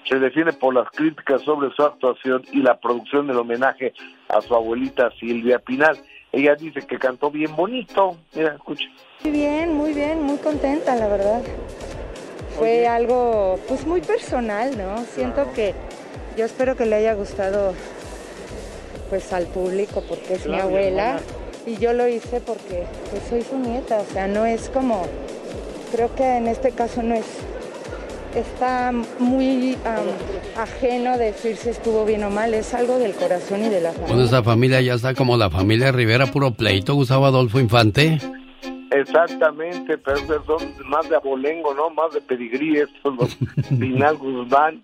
se define por las críticas sobre su actuación y la producción del homenaje a su abuelita Silvia Pinal. Ella dice que cantó bien bonito. Mira, escucha. Muy bien, muy bien, muy contenta, la verdad. Fue algo, pues, muy personal, ¿no? Siento que yo espero que le haya gustado, pues, al público, porque es mi Claro, mi abuela. Y yo lo hice porque, pues, soy su nieta. O sea, no es como, creo que en este caso no es, está muy am, ajeno decir si estuvo bien o mal. Es algo del corazón y de la familia. Bueno, esta familia ya está como la familia Rivera, puro pleito, Gustavo Adolfo Infante. Exactamente, pero son más de abolengo, ¿no? Más de pedigrí estos, los Pinal Guzmán,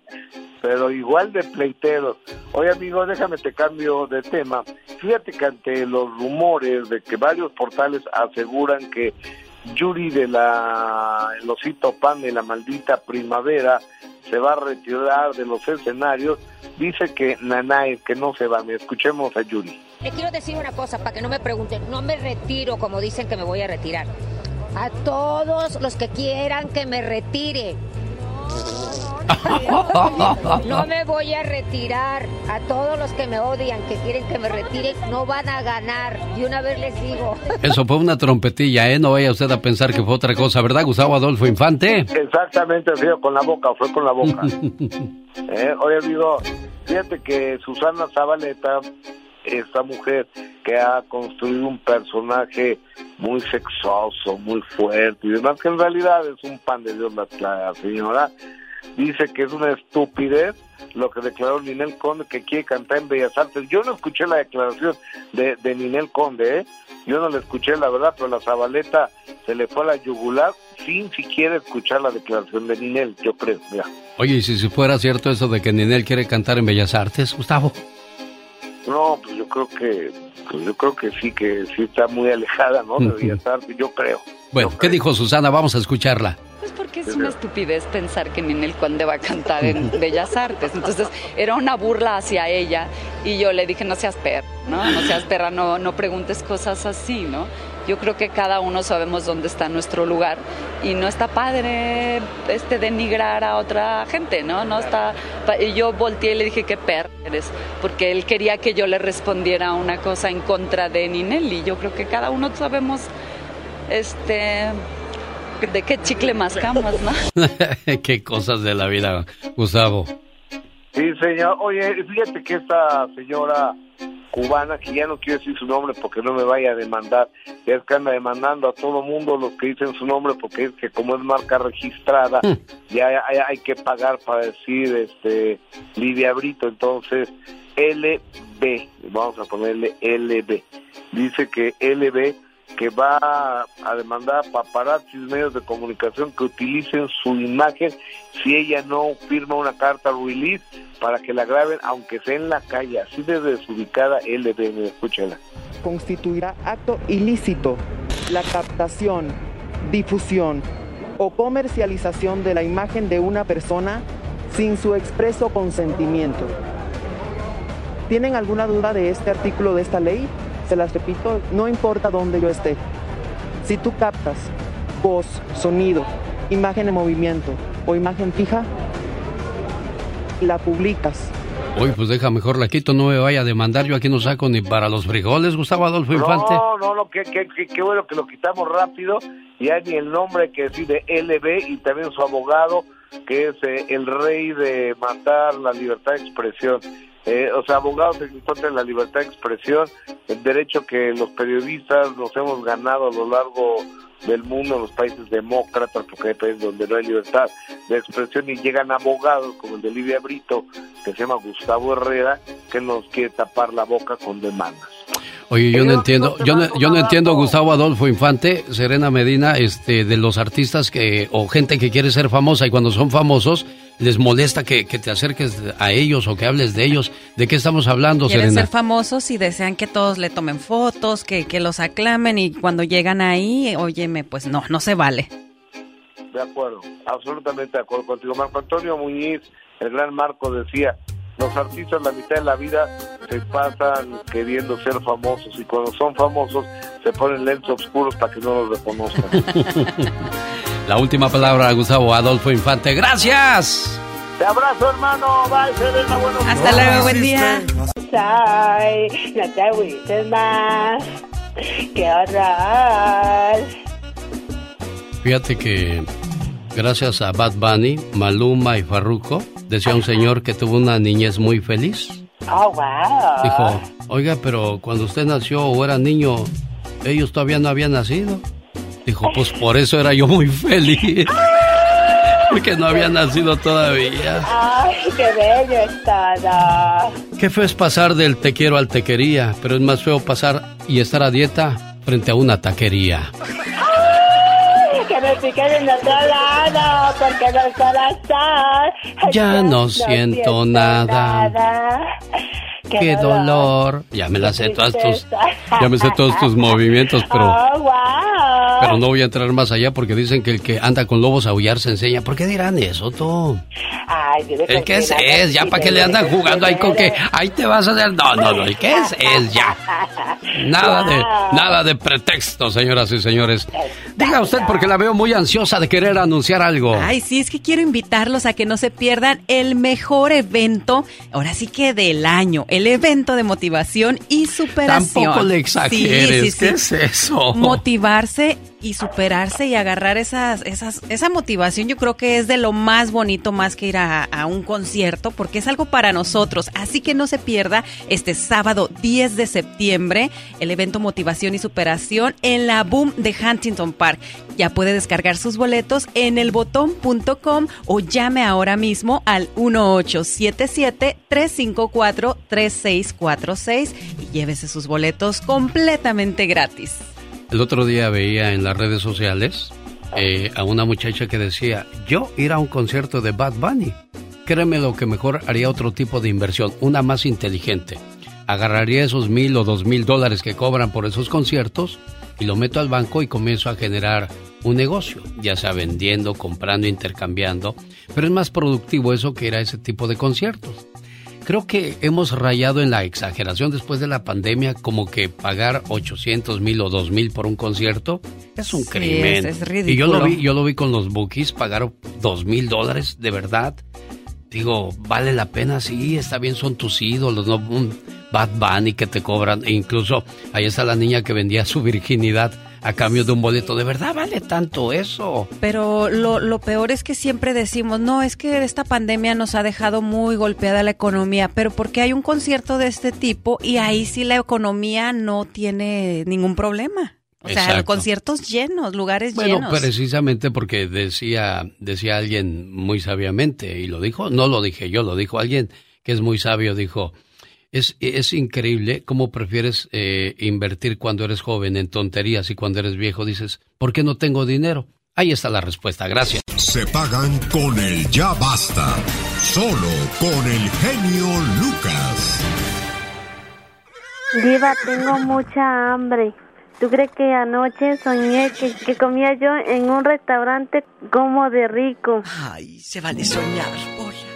pero igual de pleiteros. Oye, amigo, déjame te cambio de tema. Fíjate que ante los rumores de que varios portales aseguran que Yuri de la El Osito Pan de la maldita primavera se va a retirar de los escenarios, dice que Nanay, que no se va. Me escuchemos a Yuri. Le quiero decir una cosa para que no me pregunten. No me retiro como dicen que me voy a retirar. A todos los que quieran que me retire. No me voy a retirar. A todos los que me odian, que quieren que me retire, no van a ganar. Y una vez les digo. Eso fue una trompetilla, ¿eh? No vaya usted a pensar que fue otra cosa, ¿verdad, Gustavo Adolfo Infante? Exactamente, río con la boca, fue con la boca. eh, oye, amigo, fíjate que Susana Zabaleta, esta mujer que ha construido un personaje muy sexoso, muy fuerte y demás, que en realidad es un pan de Dios la, la señora, dice que es una estupidez lo que declaró Ninel Conde que quiere cantar en Bellas Artes. Yo no escuché la declaración de, de Ninel Conde, ¿eh? Yo no la escuché, la verdad, pero la Zabaleta se le fue a la yugular sin siquiera escuchar la declaración de Ninel, yo creo, mira. Oye, ¿y si, si fuera cierto eso de que Ninel quiere cantar en Bellas Artes, Gustavo? No, pues yo creo que, pues yo creo que sí, que sí está muy alejada, ¿no? De Bellas Artes, yo creo. Bueno, ¿qué dijo Susana? Vamos a escucharla. Pues porque es una estupidez pensar que Ninel Conde va a cantar en Bellas Artes. Entonces era una burla hacia ella y yo le dije, no seas perra, ¿no? No seas perra, no, no preguntes cosas así, ¿no? Yo creo que cada uno sabemos dónde está nuestro lugar y no está padre este denigrar a otra gente, ¿no? No está pa- y yo volteé y le dije qué perra eres, porque él quería que yo le respondiera una cosa en contra de Ninel y yo creo que cada uno sabemos este de qué chicle mascamos, ¿no? qué cosas de la vida, Gustavo. Sí, señor. Oye, fíjate que esta señora cubana, que ya no quiero decir su nombre porque no me vaya a demandar, ya es que anda demandando a todo mundo los que dicen su nombre porque es que como es marca registrada, ya hay, hay que pagar para decir este Lidia Brito, entonces LB, vamos a ponerle LB. Dice que LB que va a demandar a paparazzis medios de comunicación que utilicen su imagen si ella no firma una carta release para que la graben aunque sea en la calle así de desubicada LB escúchela constituirá acto ilícito la captación, difusión o comercialización de la imagen de una persona sin su expreso consentimiento. ¿Tienen alguna duda de este artículo de esta ley? Se las repito, no importa dónde yo esté. Si tú captas voz, sonido, imagen en movimiento o imagen fija, la publicas Uy, pues deja mejor la quito, no me vaya a demandar. Yo aquí no saco ni para los frijoles, Gustavo Adolfo Infante. no no no qué, qué, qué, qué bueno que lo quitamos rápido ya ni el nombre que decide LB y también su abogado que es eh, el rey de matar la libertad de expresión eh, o sea, abogados en contra de la libertad de expresión, el derecho que los periodistas nos hemos ganado a lo largo del mundo los países demócratas, porque hay países donde no hay libertad de expresión y llegan abogados como el de Lidia Brito, que se llama Gustavo Herrera, que nos quiere tapar la boca con demandas. Oye, yo no entiendo, yo no, yo no entiendo, Gustavo Adolfo Infante, Serena Medina, este, de los artistas que, o gente que quiere ser famosa y cuando son famosos les molesta que, que te acerques a ellos o que hables de ellos. ¿De qué estamos hablando, Quieren Serena? ser famosos y desean que todos le tomen fotos, que, que los aclamen y cuando llegan ahí, óyeme, pues no, no se vale. De acuerdo, absolutamente de acuerdo contigo. Marco Antonio Muñiz, el gran Marco, decía, los artistas la mitad de la vida se pasan queriendo ser famosos y cuando son famosos se ponen lentes oscuros para que no los reconozcan. La última palabra, Gustavo Adolfo Infante. ¡Gracias! Te abrazo, hermano. Bye, Serena. Buenos Hasta luego, buen día. Ay, no te agüites más. ¡Qué horror! Fíjate que gracias a Bad Bunny, Maluma y Farruko, decía un señor que tuvo una niñez muy feliz. Oh, wow. Dijo, oiga, pero cuando usted nació o era niño, ellos todavía no habían nacido. Dijo, pues por eso era yo muy feliz. Porque no había nacido todavía. Ay, qué bello es todo. Qué feo es pasar del te quiero al te quería, pero es más feo pasar y estar a dieta frente a una taquería. En otro lado, porque no corazón. Ya no siento nada. nada. Qué Qué dolor. dolor. Ya me la sé todas tus, ya me sé todos tus movimientos, pero, Oh, wow. pero no voy a entrar más allá porque dicen que el que anda con lobos a aullar se enseña. ¿Por qué dirán eso, tú? Ay, ¿El qué es es? Ya para que le andan jugando ahí con que ahí te vas a hacer. No, no, no. ¿El qué es es? Ya. Nada de, nada de pretexto, señoras y señores. Diga usted porque la veo muy ansiosa de querer anunciar algo. Ay, sí, es que quiero invitarlos a que no se pierdan el mejor evento, ahora sí que del año, el evento de motivación y superación. Tampoco le Sí, exageres. sí, sí. ¿Qué es eso? Motivarse y superarse y agarrar esas, esas, esa motivación yo creo que es de lo más bonito más que ir a, a un concierto porque es algo para nosotros. Así que no se pierda este sábado 10 de septiembre el evento Motivación y Superación en la Boom de Huntington Park. Ya puede descargar sus boletos en elbotón.com o llame ahora mismo al 1877-354-3646 y llévese sus boletos completamente gratis. El otro día veía en las redes sociales eh, a una muchacha que decía, yo ir a un concierto de Bad Bunny. Créeme lo que mejor haría otro tipo de inversión, una más inteligente. Agarraría esos mil o dos mil dólares que cobran por esos conciertos y lo meto al banco y comienzo a generar un negocio, ya sea vendiendo, comprando, intercambiando. Pero es más productivo eso que ir a ese tipo de conciertos. Creo que hemos rayado en la exageración después de la pandemia, como que pagar 800 mil o 2 mil por un concierto es un Sí, crimen. es- es y yo lo ridículo. vi, yo lo vi con los bookies, pagaron 2 mil dólares, de verdad. Digo, vale la pena, sí, está bien, son tus ídolos, no un Bad Bunny que te cobran. E incluso ahí está la niña que vendía su virginidad a cambio de un boleto. ¿De verdad vale tanto eso? Pero lo, lo peor es que siempre decimos, no, es que esta pandemia nos ha dejado muy golpeada la economía, pero porque hay un concierto de este tipo y ahí sí la economía no tiene ningún problema. O sea, Exacto. conciertos llenos, lugares Bueno, llenos. precisamente porque decía, decía alguien muy sabiamente, y lo dijo, no lo dije yo, lo dijo alguien que es muy sabio, dijo, es, es increíble cómo prefieres eh, invertir cuando eres joven en tonterías y cuando eres viejo dices, ¿por qué no tengo dinero? Ahí está la respuesta, gracias. Se pagan con el ya basta. Solo con el genio Lucas. Diva, tengo mucha hambre. ¿Tú crees que anoche soñé que, que comía yo en un restaurante como de rico? Ay, se vale soñar, Pola.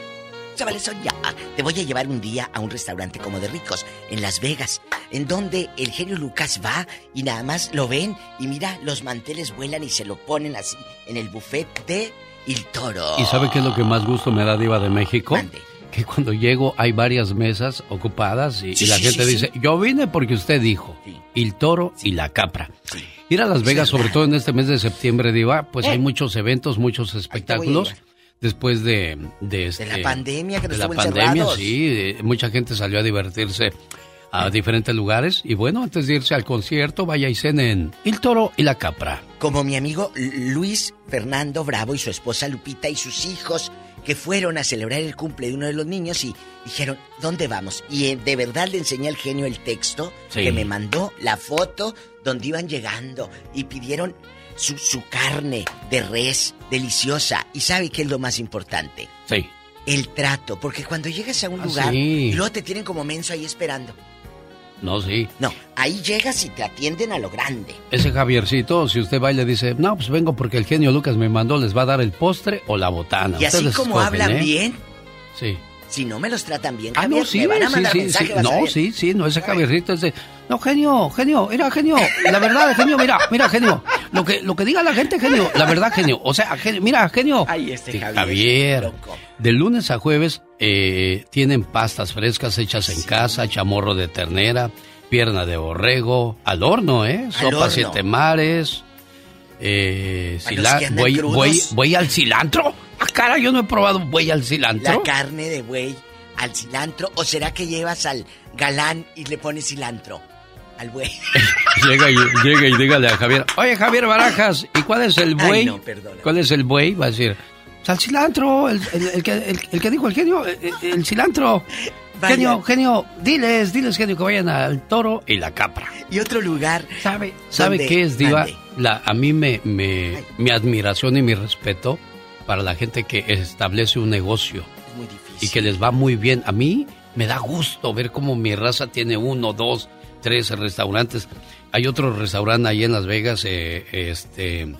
Vale soñar. Te voy a llevar un día a un restaurante como de ricos en Las Vegas, en donde el genio Lucas va y nada más lo ven y mira, los manteles vuelan y se lo ponen así en el buffet de El Toro. ¿Y sabe qué es lo que más gusto me da Diva de México? Que cuando llego hay varias mesas ocupadas y, Sí, y la sí, gente sí, dice, yo vine porque usted dijo, el toro y la capra. Ir a Las Vegas, sobre todo en este mes de septiembre, Diva, pues Eh. hay muchos eventos, muchos espectáculos. Después de, de, este- la pandemia, que nos de la estuvo pandemia, encerrados. sí, mucha gente salió a divertirse a diferentes lugares y bueno, antes de irse al concierto, vaya y cenen El Toro y la Capra. Como mi amigo Luis Fernando Bravo y su esposa Lupita y sus hijos que fueron a celebrar el cumple de uno de los niños y dijeron, ¿dónde vamos? Y eh, de verdad le enseñé al genio el texto Sí. que me mandó la foto donde iban llegando y pidieron su, su carne de res deliciosa. ¿Y sabe qué es lo más importante? Sí. El trato, porque cuando llegas a un Ah, lugar sí. y luego te tienen como menso ahí esperando. No, sí. No, ahí llegas y te atienden a lo grande. Ese Javiercito, si usted va y le dice, no, pues vengo porque el genio Lucas me mandó, les va a dar el postre o la botana. Y así Ustedes como escogen, hablan ¿eh? bien, Sí. Si no me los tratan bien, Ah, Javier, no, sí, me van a mandar sí, mensaje, sí. No, sí, sí, no, ese Javiercito es de, no, genio, genio, mira, genio, la verdad, genio, mira, mira, genio, lo que, lo que diga la gente, genio, la verdad, genio, o sea, genio, mira, genio. Este Sí, Javier, Javier, de lunes a jueves eh, tienen pastas frescas hechas en casa, chamorro de ternera, pierna de borrego, al horno, ¿eh? Sopa siete mares, eh, A los cila- que andan buey, crudos. buey- buey al cilantro. Ah, cara, yo no he probado buey al cilantro. La carne de buey al cilantro o será que llevas al galán y le pones cilantro al buey? Llega y, llega y dígale a Javier, oye Javier Barajas, ¿y cuál es el Ay, buey? no, perdona. ¿Cuál es el buey? Va a decir, "Pues al cilantro, el, el- el que, el- el que dijo el genio, el, el cilantro. Vaya. Genio, genio, diles, diles genio que vayan al toro y la capra. Y otro lugar. ¿Sabe, ¿sabe qué es, Diva? Mande. La, a mí me, me, mi admiración y mi respeto para la gente que establece un negocio Es muy difícil. y que les va muy bien. A mí me da gusto ver cómo mi raza tiene uno, dos, tres restaurantes. Hay otro restaurante ahí en Las Vegas, eh, este,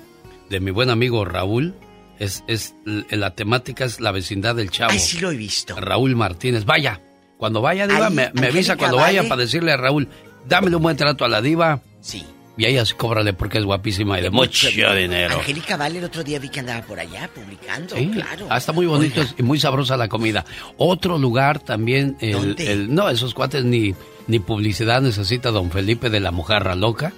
de mi buen amigo Raúl. Es, es, la temática es la vecindad del Chavo. Ay, sí lo he visto. Raúl Martínez. Vaya, cuando vaya, Diva, me, me avisa cuando vaya Vale. para decirle a Raúl, dámele un buen trato a la Diva. Sí. Y a ella sí cóbrale porque es guapísima y de mucho dinero. Angélica Vale el otro día vi que andaba por allá publicando, Sí, claro. ah, está muy bonito y muy sabrosa la comida. Otro lugar también, el, ¿Dónde? el- no, esos cuates ni, ni publicidad necesita don Felipe de la Mojarra Loca.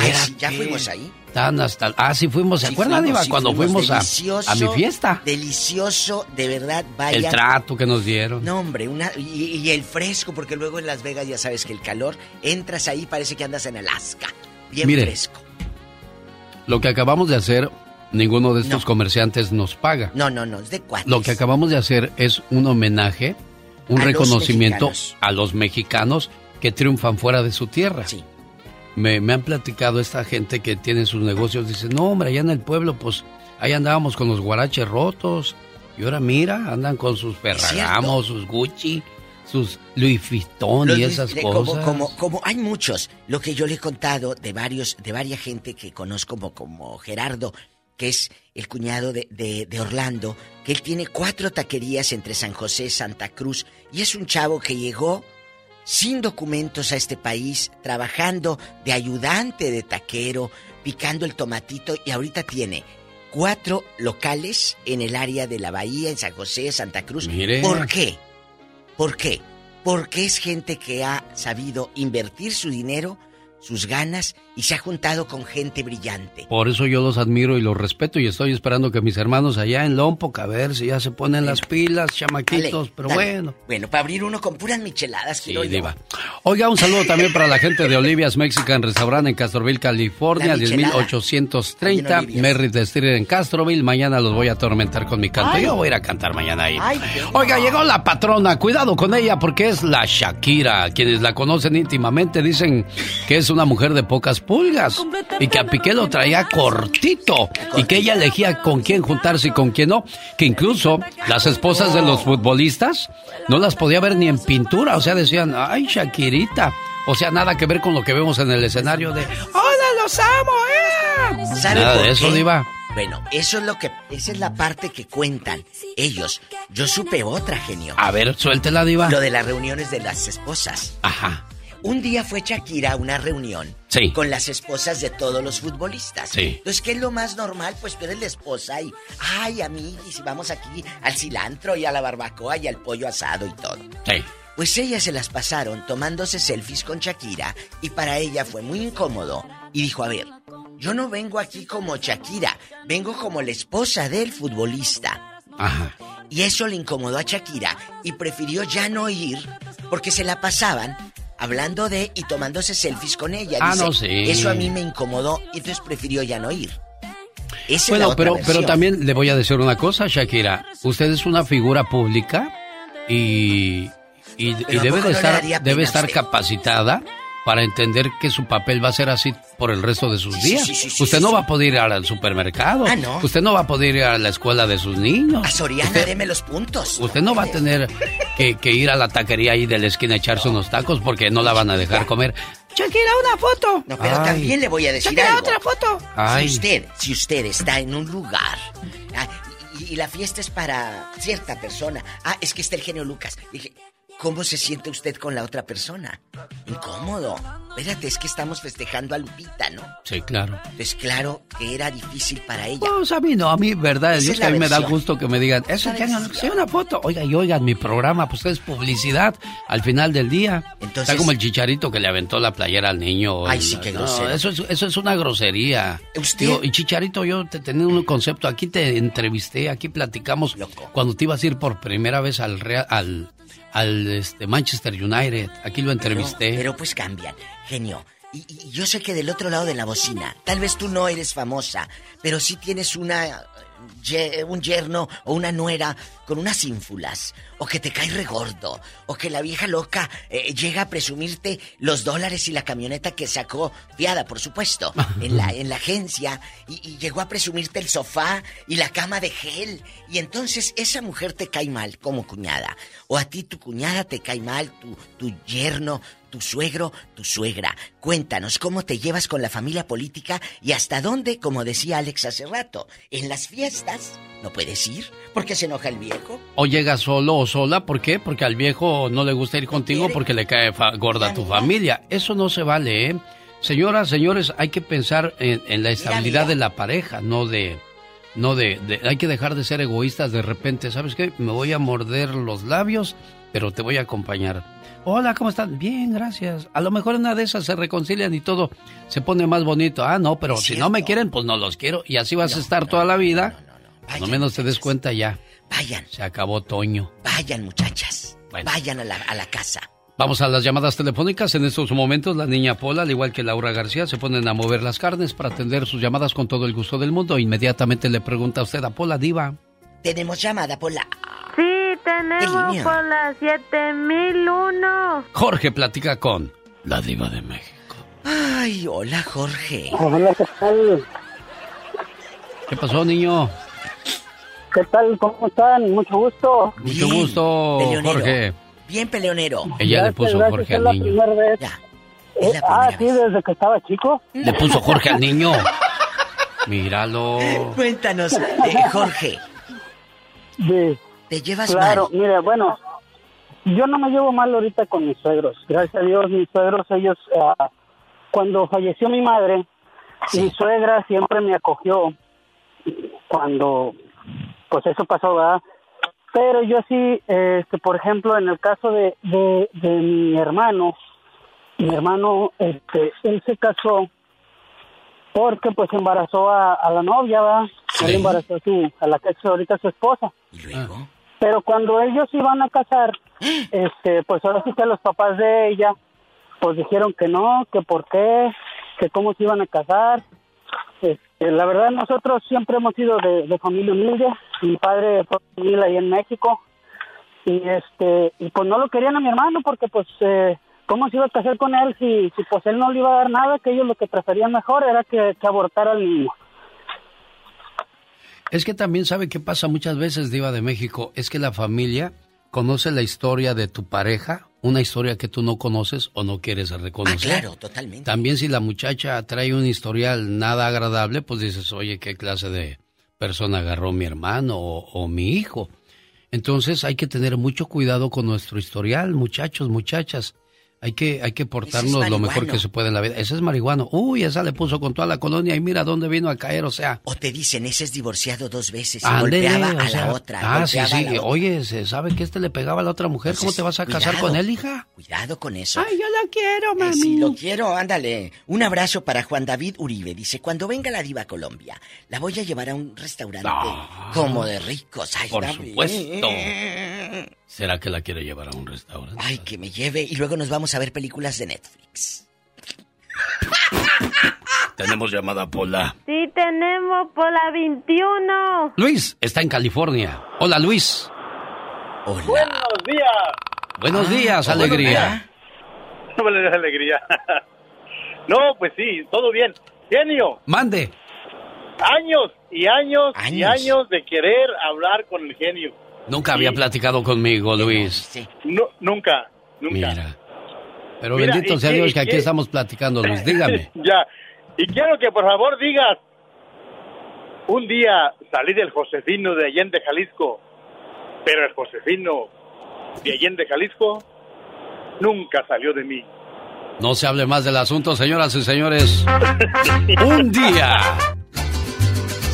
Era sí, ya fuimos ahí. Tan hasta, ah, sí fuimos, ¿se Sí acuerdan, sí Cuando fuimos, a, a mi fiesta. Delicioso, de verdad, vaya. El trato que nos dieron. No, hombre, una, y, y el fresco, porque luego en Las Vegas ya sabes que el calor, entras ahí parece que andas en Alaska. Bien Mire, fresco. Lo que acabamos de hacer, ninguno de estos comerciantes nos paga. No, no, no, es de cuatro. Lo que acabamos de hacer es un homenaje, un A reconocimiento a los mexicanos que triunfan fuera de su tierra. Me, me han platicado esta gente que tiene sus negocios, dice, no hombre, allá en el pueblo, pues ahí andábamos con los guaraches rotos. Y ahora mira, andan con sus Ferragamo, sus Gucci, sus Louis Vuitton Los y esas cosas. Como, como, como hay muchos, lo que yo le he contado de varios, de varias gente que conozco como, como Gerardo, que es el cuñado de, de, de Orlando, que él tiene cuatro taquerías entre San José, Santa Cruz, y es un chavo que llegó sin documentos a este país, trabajando de ayudante de taquero, picando el tomatito, y ahorita tiene cuatro locales en el área de la Bahía, en San José, Santa Cruz. Mire. ¿Por qué? ¿Por qué? Porque es gente que ha sabido invertir su dinero, sus ganas y se ha juntado con gente brillante. Por eso yo los admiro y los respeto y estoy esperando que mis hermanos allá en Lompoc a ver si ya se ponen las pilas, chamaquitos, Dale, pero dale. bueno. Bueno, para abrir uno con puras micheladas, Sí, diva. Oiga, un saludo también para la gente de Olivia's Mexican Restaurant en Castroville, California, La michelada. 10830, También Olivia's. Merritt Street en Castroville. Mañana los voy a atormentar con mi canto. Ay. Yo voy a ir a cantar mañana ahí. Ay, Oiga, llegó la patrona. Cuidado con ella porque es la Shakira. Quienes la conocen íntimamente dicen que es una mujer de pocas pulgas y que a Piqué lo traía cortito y que ella elegía con quién juntarse y con quién no. Que incluso las esposas de los futbolistas no las podía ver ni en pintura. O sea, decían, ay, Shakirita. O sea, nada que ver con lo que vemos en el escenario de, ¡Hola, los amo! eh". ¿Sabe Nada por de eso, qué? Diva. Bueno, eso es lo que, esa es la parte que cuentan ellos. Yo supe otra, genio. A ver, suéltela, Diva. Lo de las reuniones de las esposas. Ajá. Un día fue Shakira a una reunión Sí. con las esposas de todos los futbolistas. Sí. Entonces, ¿qué es lo más normal? Pues tú eres la esposa y, ay, amiguis, y vamos aquí al cilantro y a la barbacoa y al pollo asado y todo. Sí. Pues ellas se las pasaron tomándose selfies con Shakira y para ella fue muy incómodo y dijo, a ver, yo no vengo aquí como Shakira, vengo como la esposa del futbolista. Ajá. Y eso le incomodó a Shakira y prefirió ya no ir porque se la pasaban hablando de y tomándose selfies con ella. Ah, Dice, no, sí. Eso a mí me incomodó y entonces prefirió ya no ir. Esa es la Bueno, otra pero, pero también le voy a decir una cosa, Shakira. Usted es una figura pública y, y, y Pero ¿a debe de estar, debe estar capacitada para entender que su papel va a ser así por el resto de sus días. sí, sí, sí, Usted sí, no sí. va a poder ir al supermercado. Ah, no. Usted no va a poder ir a la escuela de sus niños. A Soriana, Usted- deme los puntos. Usted no va a tener que, que ir a la taquería ahí de la esquina a echarse unos tacos porque no la van a dejar comer. Shakira, una foto. No, pero Ay. también le voy a decir Shakira, algo. otra foto. Ay. Si usted, si usted está en un lugar ah, y, y la fiesta es para cierta persona, ah, es que está el genio Lucas. Dije, ¿cómo se siente usted con la otra persona? Incómodo. Espérate, es que estamos festejando a Lupita, ¿no? Sí, claro. Pues claro que era difícil para ella. Pues a mí no, a mí, verdad, es que a mí me da gusto que me digan, eso que hagan, sí, una foto. Oiga, y oigan, mi programa, pues es publicidad al final del día. Entonces- Está como el chicharito que le aventó la playera al niño. Ay, El- sí, qué no, grosero. eso, es, eso es una grosería. ¿Usted? Y chicharito, yo te tenía un concepto, aquí te entrevisté, aquí platicamos cuando te ibas a ir por primera vez al Real, al, al este, Manchester United. Aquí lo entrevisté. Pero, pero pues cambian, genio. Y, y yo sé que del otro lado de la bocina, tal vez tú no eres famosa, pero sí tienes una un yerno o una nuera con unas ínfulas, o que te cae regordo, o que la vieja loca eh, llega a presumirte los dólares y la camioneta que sacó, fiada por supuesto, en la, en la agencia, y, y llegó a presumirte el sofá y la cama de gel, y entonces esa mujer te cae mal como cuñada, o a ti tu cuñada te cae mal, tu, tu yerno, tu suegro, tu suegra. Cuéntanos cómo te llevas con la familia política y hasta dónde, como decía Alex hace rato, en las fiestas no puedes ir porque se enoja el viejo. O llegas solo o sola, ¿por qué? Porque al viejo no le gusta ir contigo porque le cae fa- gorda a tu familia. Eso no se vale, ¿eh? Señoras, señores, hay que pensar en, en la estabilidad de la pareja, no de... No de, de- Hay que dejar de ser egoístas de repente. ¿Sabes qué? Me voy a morder los labios, pero te voy a acompañar. Hola, ¿cómo están? Bien, gracias. A lo mejor en una de esas se reconcilian y todo se pone más bonito. Ah, no, pero si no me quieren, pues no los quiero. Y así vas a estar toda la vida. Cuando menos te des cuenta ya. Vayan. Se acabó Toño. Vayan, muchachas. Vayan a la, a la casa. Vamos a las llamadas telefónicas. En estos momentos, la niña Pola, al igual que Laura García, se ponen a mover las carnes para atender sus llamadas con todo el gusto del mundo. Inmediatamente le pregunta a usted a Pola Diva. Tenemos llamada por la... Sí, tenemos línea? por la 7001. Jorge platica con la Diva de México. Ay, hola, Jorge. Hola, ¿qué tal? ¿Qué pasó, niño? ¿Qué tal? ¿Cómo están? Mucho gusto. Mucho gusto, peleonero. Jorge. Bien, peleonero. Ella le Gracias, puso gracias, Jorge al la niño. primera vez. Eh, ah, sí, desde que estaba chico. Le puso Jorge al niño. Míralo. Cuéntanos, eh, Jorge. Sí. ¿Te llevas Claro, mal? mire, bueno, yo no me llevo mal ahorita con mis suegros. Gracias a Dios, mis suegros, ellos, ah, cuando falleció mi madre, mi suegra siempre me acogió cuando, pues eso pasó, ¿verdad? Pero yo sí, este, por ejemplo, en el caso de, de, de mi hermano, mi hermano, este, él se casó porque pues embarazó a, a la novia, ¿verdad? Él embarazó a, su, a la que es ahorita su esposa. Pero cuando ellos iban a casar, este, pues ahora sí que los papás de ella, pues dijeron que no, que por qué, que cómo se iban a casar. Este, la verdad nosotros siempre hemos sido de, familia humilde. Mi padre fue civil ahí en México y este y pues no lo querían a mi hermano porque pues eh, cómo se iba a casar con él si, si pues él no le iba a dar nada que ellos lo que preferían mejor era que, que abortara al niño. Es que también sabe qué pasa muchas veces, Diva de México. Es que la familia conoce la historia de tu pareja, una historia que tú no conoces o no quieres reconocer. Ah, claro, totalmente. También si la muchacha trae un historial nada agradable, pues dices, oye, ¿qué clase de persona agarró mi hermano o, o mi hijo? Entonces hay que tener mucho cuidado con nuestro historial, muchachos, muchachas. Hay que, hay que portarnos lo mejor que se puede en la vida. Ese es marihuano. Uy, esa le puso con toda la colonia y mira dónde vino a caer, o sea. O te dicen, ese es divorciado dos veces y Ándele, golpeaba a sea, la otra. Ah, sí, sí. otra. Oye, se sabe que este le pegaba a la otra mujer. ¿Cómo Entonces, te vas a casar con él, hija? Cuidado con eso. Ay, yo la quiero, mami. Ay, sí, lo quiero, ándale. Un abrazo para Juan David Uribe. Dice, cuando venga la diva a Colombia, la voy a llevar a un restaurante como de ricos. Ay, Por dame. supuesto. ¿Será que la quiere llevar a un restaurante? Ay, que me lleve y luego nos vamos a ver películas de Netflix. Tenemos llamada Pola. Sí, tenemos por la 21. Luis está en California. Hola, Luis. Hola. Buenos días. Buenos días, buenos alegría. Buenos días, alegría. no, pues sí, todo bien. Genio, Mande. años y años, y años de querer hablar con el genio. Nunca había platicado conmigo, Luis. No, nunca, nunca. Mira. Pero Mira, bendito sea Dios que aquí estamos platicando, Luis. Dígame. ya. Y quiero que por favor digas, un día salí del Josefino de Allende, Jalisco, pero el Josefino de Allende, Jalisco, nunca salió de mí. No se hable más del asunto, señoras y señores. Un día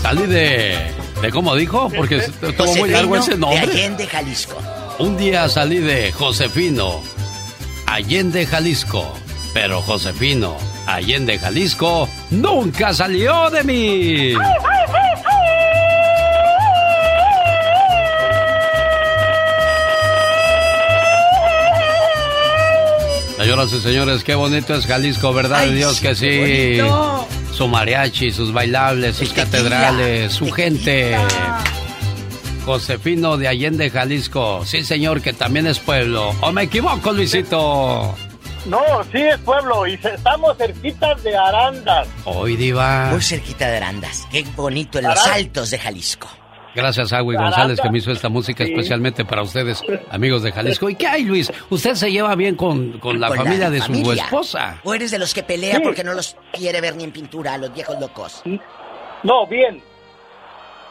salí de. ¿De cómo dijo? Porque estuvo muy largo ese de nombre. Allende, Jalisco. Un día salí de Josefino, Allende, Jalisco. Pero Josefino, Allende, Jalisco, nunca salió de mí. Señoras y señores, qué bonito es Jalisco, ¿verdad? Ay, Dios sí, que qué sí. bonito. Su mariachi, sus bailables, sus catedrales, su gente. Josefino de Allende, Jalisco. Sí, señor, que también es pueblo. ¿O me equivoco, Luisito? No, sí es pueblo y estamos cerquitas de Arandas. Hoy, Diva. Muy cerquita de Arandas. Qué bonito en los altos de Jalisco. Gracias, Agui Aranda. González, que me hizo esta música Sí. especialmente para ustedes, amigos de Jalisco. ¿Y qué hay, Luis? ¿Usted se lleva bien con, con la Con familia de su esposa? ¿O eres de los que pelea Sí. porque no los quiere ver ni en pintura a los viejos locos? No, bien,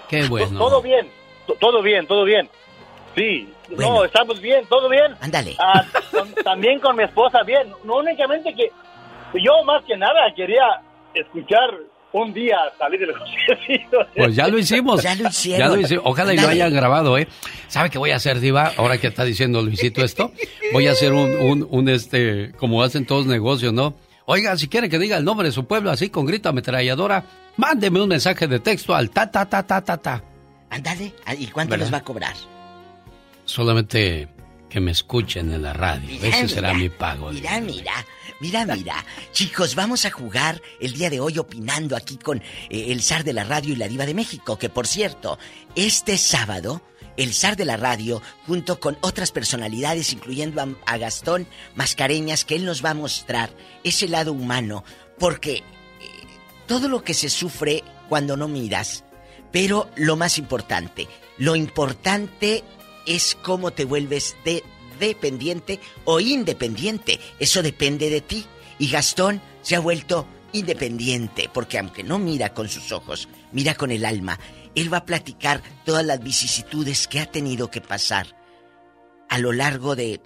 Qué bueno. todo bien, to- todo bien, todo bien. Sí, Bueno. no, estamos bien, todo bien. Ándale. Ah, también con mi esposa bien. No únicamente que yo más que nada quería escuchar un día salir del Josefino. Pues ya lo hicimos. Ya lo hicieron. Ya lo hicimos. Ojalá y lo hayan grabado, ¿eh? ¿Sabe qué voy a hacer, Diva? Ahora que está diciendo Luisito esto, voy a hacer un, un, un, este, como hacen todos negocios, ¿no? Oiga, si quiere que diga el nombre de su pueblo así con grito ametralladora, mándeme un mensaje de texto al ta ta ta ta ta ta. Ándale. ¿Y cuánto ¿Verdad? les va a cobrar? Solamente que me escuchen en la radio. Mira, Ese será mi pago. Mira, mira, mira, mira. Chicos, vamos a jugar el día de hoy opinando aquí con eh, el zar de la radio y la diva de México, que por cierto, este sábado, el zar de la radio, junto con otras personalidades, incluyendo a, a Gastón Mascareñas, que él nos va a mostrar ese lado humano, porque eh, todo lo que se sufre cuando no miras, pero lo más importante, lo importante es cómo te vuelves de dependiente o independiente. Eso depende de ti. Y Gastón se ha vuelto independiente, porque aunque no mira con sus ojos, mira con el alma. Él va a platicar todas las vicisitudes que ha tenido que pasar a lo largo de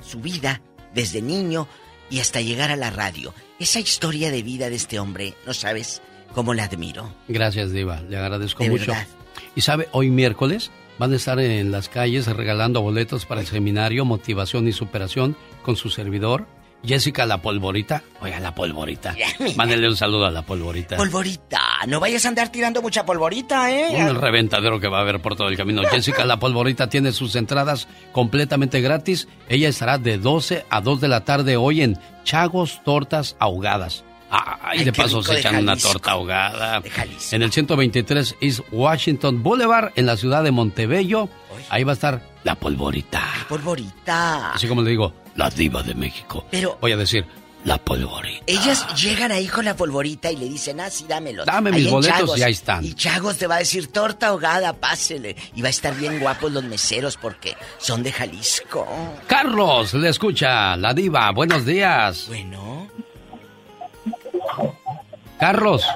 su vida, desde niño y hasta llegar a la radio. Esa historia de vida de este hombre, ¿no sabes cómo la admiro? Gracias, Diva. Le agradezco De mucho. verdad. Y sabe, hoy miércoles van a estar en las calles regalando boletos para el seminario Motivación y Superación con su servidor, Jessica La Polvorita. Oiga, La Polvorita. Mándele un saludo a La Polvorita. Polvorita, no vayas a andar tirando mucha polvorita, ¿eh? Un reventadero que va a haber por todo el camino. Jessica La Polvorita tiene sus entradas completamente gratis. Ella estará de 12 a 2 de la tarde hoy en Chagos Tortas Ahogadas. Ah, y Ay, de paso se echan una torta ahogada. De Jalisco. En el 123 East Washington Boulevard, en la ciudad de Montebello. Ahí va a estar La Polvorita. Polvorita. Así como le digo, la diva de México. Pero- Voy a decir, La Polvorita. Ellas llegan ahí con la polvorita y le dicen, ah, sí, dámelo. Dame mis boletos y ahí están. Y Chagos te va a decir, torta ahogada, pásele. Y va a estar bien guapos los meseros porque son de Jalisco. Carlos, le escucha, la diva. Buenos días. Bueno. Carlos.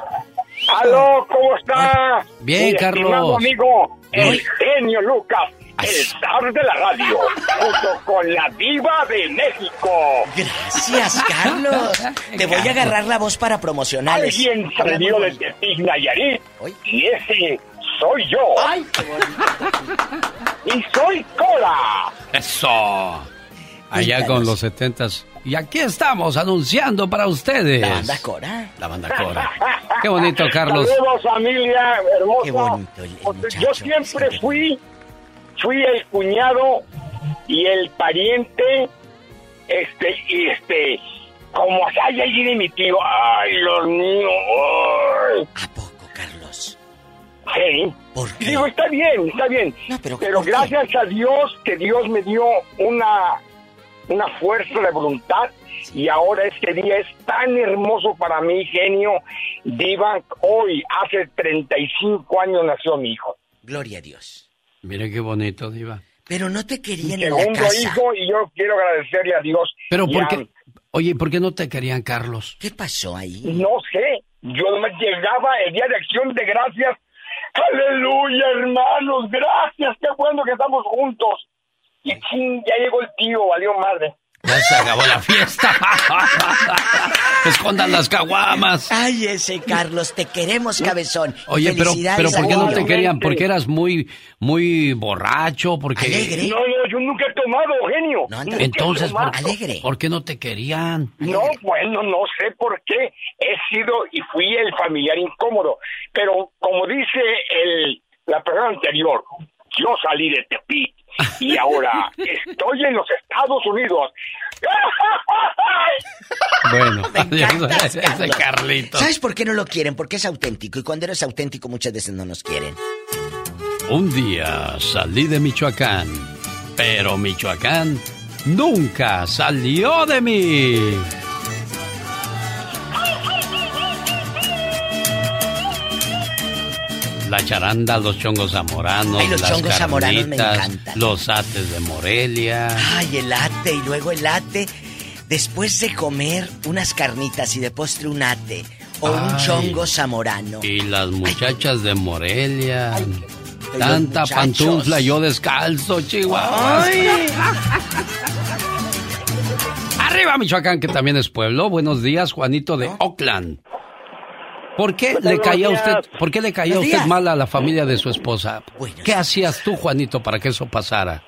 ¡Aló! ¿Cómo está? Bien, Mi Carlos. amigo, el genio Lucas, el zar de la radio, junto con la diva de México. Gracias, Carlos. Te voy a agarrar la voz para promocionales. Alguien salió del Tepic Nayarit y ese soy yo. ¡Ay, ¡Y soy Cola! Eso. Allá con los setentas. Y aquí estamos anunciando para ustedes. La banda Cora. La banda Cora. Qué bonito, Carlos. Saludos, familia hermosa. Qué bonito el- el muchacho, Yo siempre fui, fui el cuñado y el pariente, este, y este, como ay, allí de mi tío, ay, los niños, ay. ¿A poco, Carlos? Sí. ¿Por qué? Digo, está bien, está bien. pero, pero gracias a Dios que Dios me dio una, una fuerza de voluntad y ahora este día es tan hermoso para mí, genio. Diva, hoy, hace 35 años nació mi hijo. Gloria a Dios. Mire qué bonito, diva. Pero no te querían en la Segundo casa. hijo y yo quiero agradecerle a Dios. Pero ¿por qué? Oye, ¿por qué no te querían, Carlos? ¿Qué pasó ahí? No sé, yo nomás llegaba el día de acción de gracias. Aleluya, hermanos, gracias, qué bueno que estamos juntos. Y chin, ya llegó el tío, valió madre. Ya se acabó la fiesta. Escondan las caguamas. Ay, ese Carlos, te queremos, cabezón. Oye, pero, pero ¿por qué no te querían? ¿Porque eras muy, muy borracho? Porque No, no, yo nunca he tomado, genio. Nunca he entonces, ¿por, tomado. ¿por qué no te querían? No, bueno, no sé por qué he sido y fui el familiar incómodo. Pero como dice el, la persona anterior, yo salí de Tepic y ahora estoy en los Estados Unidos. Bueno, encanta, ese Carlitos. ¿Sabes por qué no lo quieren? Porque es auténtico y cuando eres auténtico muchas veces no nos quieren. Un día salí de Michoacán, pero Michoacán nunca salió de mí. La charanda, los chongos zamoranos, Ay, los las chongos zamoranos me encantan. los ates de Morelia. Ay, el ate y luego el ate. Después de comer unas carnitas y de postre un ate o un chongo zamorano. Y las muchachas de Morelia. Tanta pantufla yo descalzo, Chihuahua. Ay. Arriba Michoacán, que también es pueblo. Buenos días, Juanito de Oakland. ¿Por qué le caía usted, por qué le caía usted mal a la familia de su esposa? ¿Qué hacías tú, Juanito, para que eso pasara?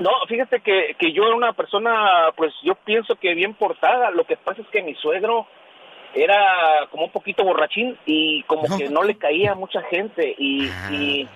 No, fíjate que, que yo era una persona, pues yo pienso que bien portada. Lo que pasa es que mi suegro era como un poquito borrachín y como que no le caía a mucha gente y, y,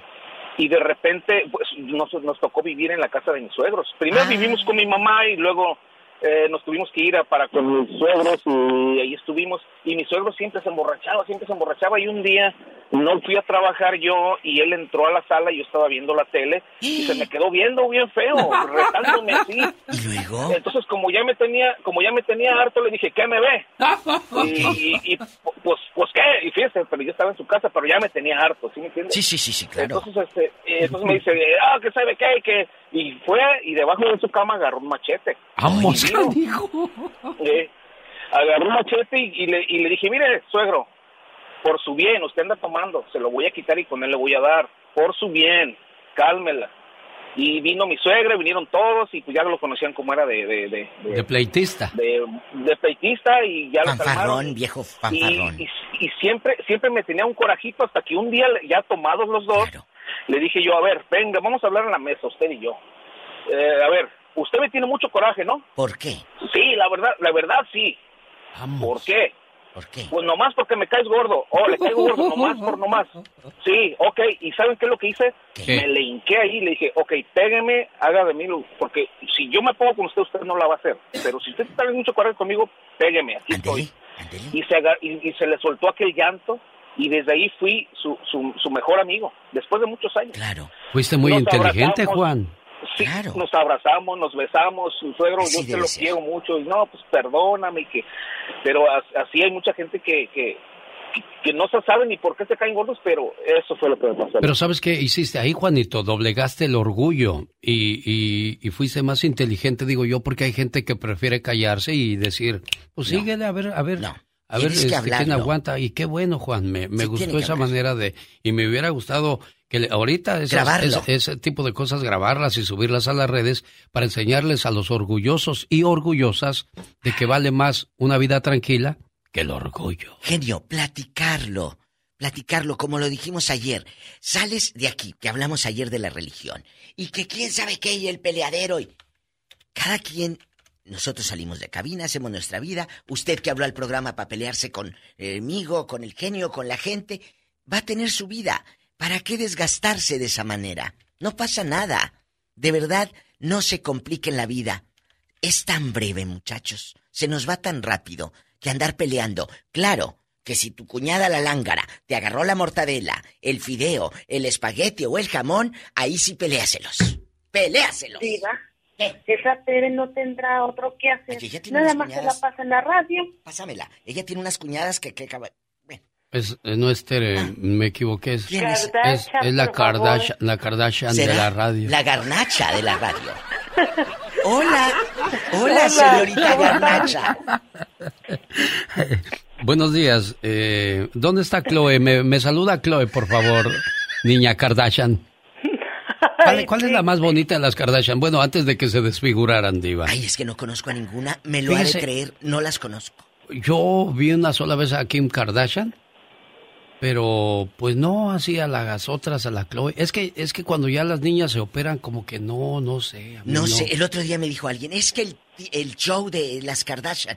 y de repente pues nos, nos tocó vivir en la casa de mis suegros. Primero vivimos con mi mamá y luego eh, nos tuvimos que ir a para con mis suegros y ahí estuvimos. Y mi suegro siempre se emborrachaba, siempre se emborrachaba y un día no fui a trabajar yo y él entró a la sala y yo estaba viendo la tele y se me quedó viendo bien feo, retándome así. ¿Y luego? Entonces como ya me tenía, como ya me tenía harto le dije, ¿qué me ve? Y, y- y, pues, pues qué, y fíjese, pero yo estaba en su casa, pero ya me tenía harto, ¿sí me entiendes? Sí, sí, sí, sí, claro. Entonces, este, eh, entonces me dice, ah, que sabe qué, y que, y fue, y debajo de su cama agarró un machete. Vamos, vino, eh, agarró un machete y, y le, y le dije, mire, suegro, por su bien, usted anda tomando, se lo voy a quitar y con él le voy a dar, por su bien, cálmela. Y vino mi suegra, vinieron todos y pues ya lo conocían como era de, de, de, de- De pleitista. de, de pleitista y ya lo Fanfarrón, calmaron. viejo Y, fanfarrón. y, y siempre siempre me tenía un corajito hasta que un día, ya tomados los dos, le dije yo, a ver, venga, vamos a hablar en la mesa, usted y yo. Eh, a ver, usted me tiene mucho coraje, ¿no? ¿Por qué? Sí, la verdad, la verdad sí. ¿Por qué? ¿Por qué? Pues nomás porque me caes gordo. Oh, le caigo gordo, nomás por nomás. Sí, ok. ¿Y saben qué es lo que hice? ¿Qué? Me le hinqué ahí y le dije, ok, pégueme, haga de mí, lo- porque si yo me pongo con usted, usted no la va a hacer. Pero si usted está en mucho coraje conmigo, pégueme, aquí estoy. Y se, aga- y, y se le soltó aquel llanto y desde ahí fui su, su, su mejor amigo, después de muchos años. Claro. Fuiste muy Nos inteligente, abrazamos. Juan. Sí, nos abrazamos, nos besamos, su suegro, Así yo te lo ser. quiero mucho, y no, pues perdóname, que, pero as- así hay mucha gente que, que, que no se sabe ni por qué se caen gordos, pero eso fue lo que me pasó. Pero ¿sabes qué hiciste ahí, Juanito? Doblegaste el orgullo y, y, y fuiste más inteligente, digo yo, porque hay gente que prefiere callarse y decir, pues síguele, a ver, a ver. A ver, este, quién aguanta. Y qué bueno, Juan, me, me Sí, gustó esa hablar. manera de... Y me hubiera gustado que le- ahorita esas- ese tipo de cosas, grabarlas y subirlas a las redes para enseñarles a los orgullosos y orgullosas de que vale más una vida tranquila que el orgullo. Genio, platicarlo. Platicarlo, como lo dijimos ayer. Sales de aquí, que hablamos ayer de la religión. Y que quién sabe qué, y el peleadero. Y... Cada quien. Nosotros salimos de cabina, hacemos nuestra vida. Usted que habló al programa para pelearse con el amigo, con el genio, con la gente, va a tener su vida. ¿Para qué desgastarse de esa manera? No pasa nada. De verdad, no se compliquen la vida. Es tan breve, muchachos. Se nos va tan rápido que andar peleando. Claro que si tu cuñada la lángara te agarró la mortadela, el fideo, el espagueti o el jamón, ahí sí. Peléaselos. Diva, esa Tere no tendrá otro que hacer. Oye, ella tiene Nada más se la cuñadas. pasa en la radio. Pásamela. Ella tiene unas cuñadas que... que Es, eh, no es Tere, me equivoqué. Es, ¿Quién es? es, Kardashian, es la. Kardashian, la Kardashian de la radio. La garnacha de la radio. Hola. Hola, señorita garnacha. Buenos días. Eh, ¿Dónde está Chloe? Me, me saluda Chloe, por favor, niña Kardashian. ¿Cuál, cuál es la más bonita de las Kardashian? Bueno, antes de que se desfiguraran, Diva. Ay, es que no conozco a ninguna. Me lo ha de Fíjese. creer. No las conozco. Yo vi una sola vez a Kim Kardashian, pero pues no así a las otras, a la Chloe. Es que, es que cuando ya las niñas se operan, como que no, no sé. a mí No, sé, el otro día me dijo alguien, es que el, el show de las Kardashian.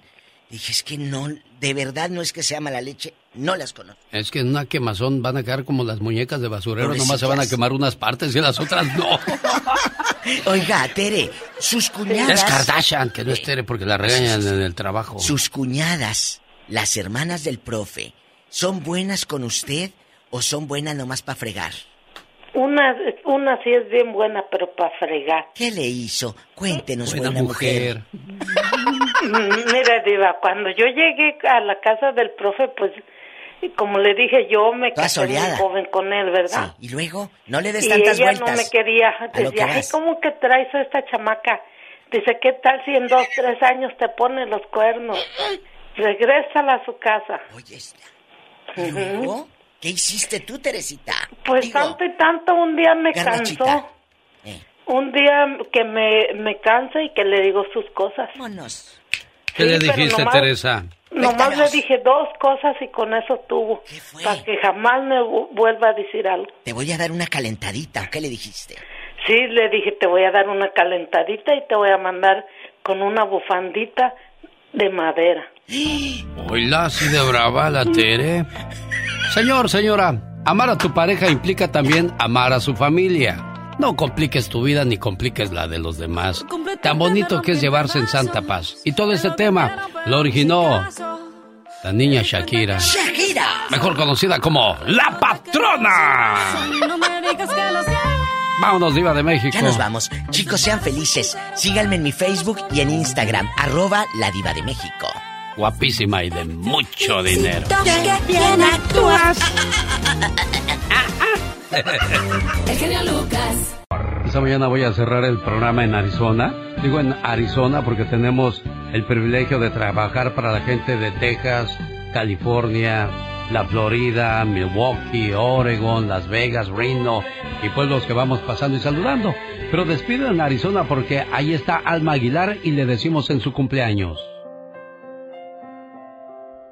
Dije, es que no, de verdad no es que sea mala leche, no las conozco. Es que en una quemazón van a quedar como las muñecas de basurero, nomás se van a quemar unas partes y las otras no. Oiga, Tere, sus cuñadas... Es Kardashian, que no es Tere porque la regañan en el trabajo. Sus cuñadas, las hermanas del profe, ¿son buenas con usted o son buenas nomás para fregar? Una, una sí es bien buena, pero para fregar. ¿Qué le hizo? Cuéntenos, Buena buena, mujer. Mm, Mira, Diva, cuando yo llegué a la casa del profe, pues, y como le dije, yo me Toda casé muy joven con él, ¿verdad? Y luego, no le des y tantas ella vueltas. no me quería. Decía, ay. ¿cómo que traes a esta chamaca? Dice, ¿qué tal si en dos, tres años te pone los cuernos? Regrésala a su casa. Oye, ¿Y luego? ¿Qué hiciste tú, Teresita? Pues tanto y tanto, un día me cansó. Un día que me, me cansa y que le digo sus cosas. ¿Qué le Sí, dijiste, nomás- Teresa? Nomás le dije dos cosas y con eso tuvo. Para que jamás me vu- vuelva a decir algo. Te voy a dar una calentadita, ¿o qué le dijiste? Sí, le dije, te voy a dar una calentadita y te voy a mandar con una bufandita de madera. Hola, así de brava la Tere. Señor, señora, amar a tu pareja implica también amar a su familia. No compliques tu vida ni compliques la de los demás. Tan bonito que es llevarse en santa paz. Y todo este tema lo originó la niña Shakira. ¡Shakira! Mejor conocida como La Patrona. Vámonos, Diva de México. Ya nos vamos. Chicos, sean felices. Síganme en mi Facebook y en Instagram, arroba la diva de México. Guapísima y de mucho dinero. Que bien actúas. El genio Lucas. Esta mañana voy a cerrar el programa en Arizona. Digo en Arizona porque tenemos el privilegio de trabajar para la gente de Texas, California, la Florida, Milwaukee, Oregon, Las Vegas, Reno y pueblos que vamos pasando y saludando. Pero despido en Arizona porque ahí está Alma Aguilar y le decimos en su cumpleaños.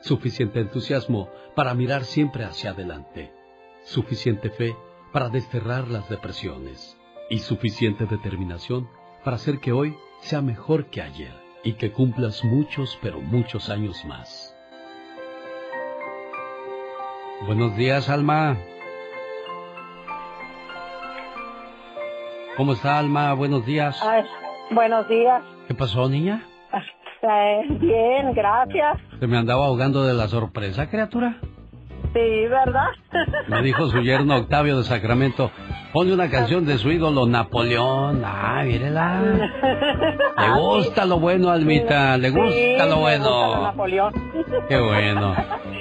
suficiente entusiasmo para mirar siempre hacia adelante, suficiente fe para desterrar las depresiones y suficiente determinación para hacer que hoy sea mejor que ayer y que cumplas muchos, pero muchos años más. Buenos días, Alma. ¿Cómo está, Alma? Buenos días. Ay, buenos días. ¿Qué pasó, niña? Eh, bien, gracias. ¿Se me andaba ahogando de la sorpresa, criatura? Sí, ¿verdad? Me dijo su yerno Octavio de Sacramento, ponle una canción de su ídolo Napoleón. Ah, mírela. Le gusta lo bueno, Almita, le gusta Sí, lo bueno. gusta Napoleón. Qué bueno.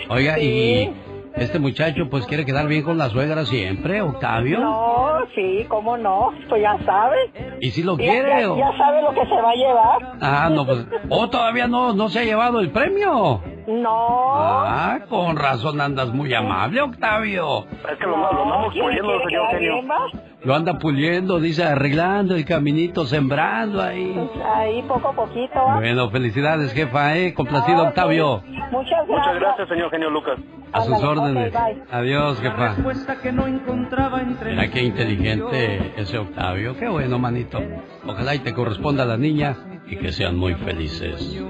Oiga, Sí. y este muchacho pues quiere quedar bien con la suegra siempre, Octavio. No, sí, cómo no, pues ya sabe. ¿Y si lo quiere? Ya, o- ya sabe lo que se va a llevar. Ah, no, pues... ¿O todavía no, no se ha llevado el premio? No. Ah, con razón andas muy amable, Octavio. Es que lo, andamos puliendo, señor genio. Lo anda puliendo, dice, arreglando el caminito, sembrando ahí. Ahí poco a poquito. Bueno, felicidades, jefa, ¿eh? Complacido, Octavio. Muchas gracias. Muchas gracias, señor genio Lucas. A sus órdenes. bye. Adiós, jefa. Que no encontraba entre Mira qué inteligente ese Octavio. Qué bueno, manito. Ojalá y te corresponda a la niña y que sean muy felices.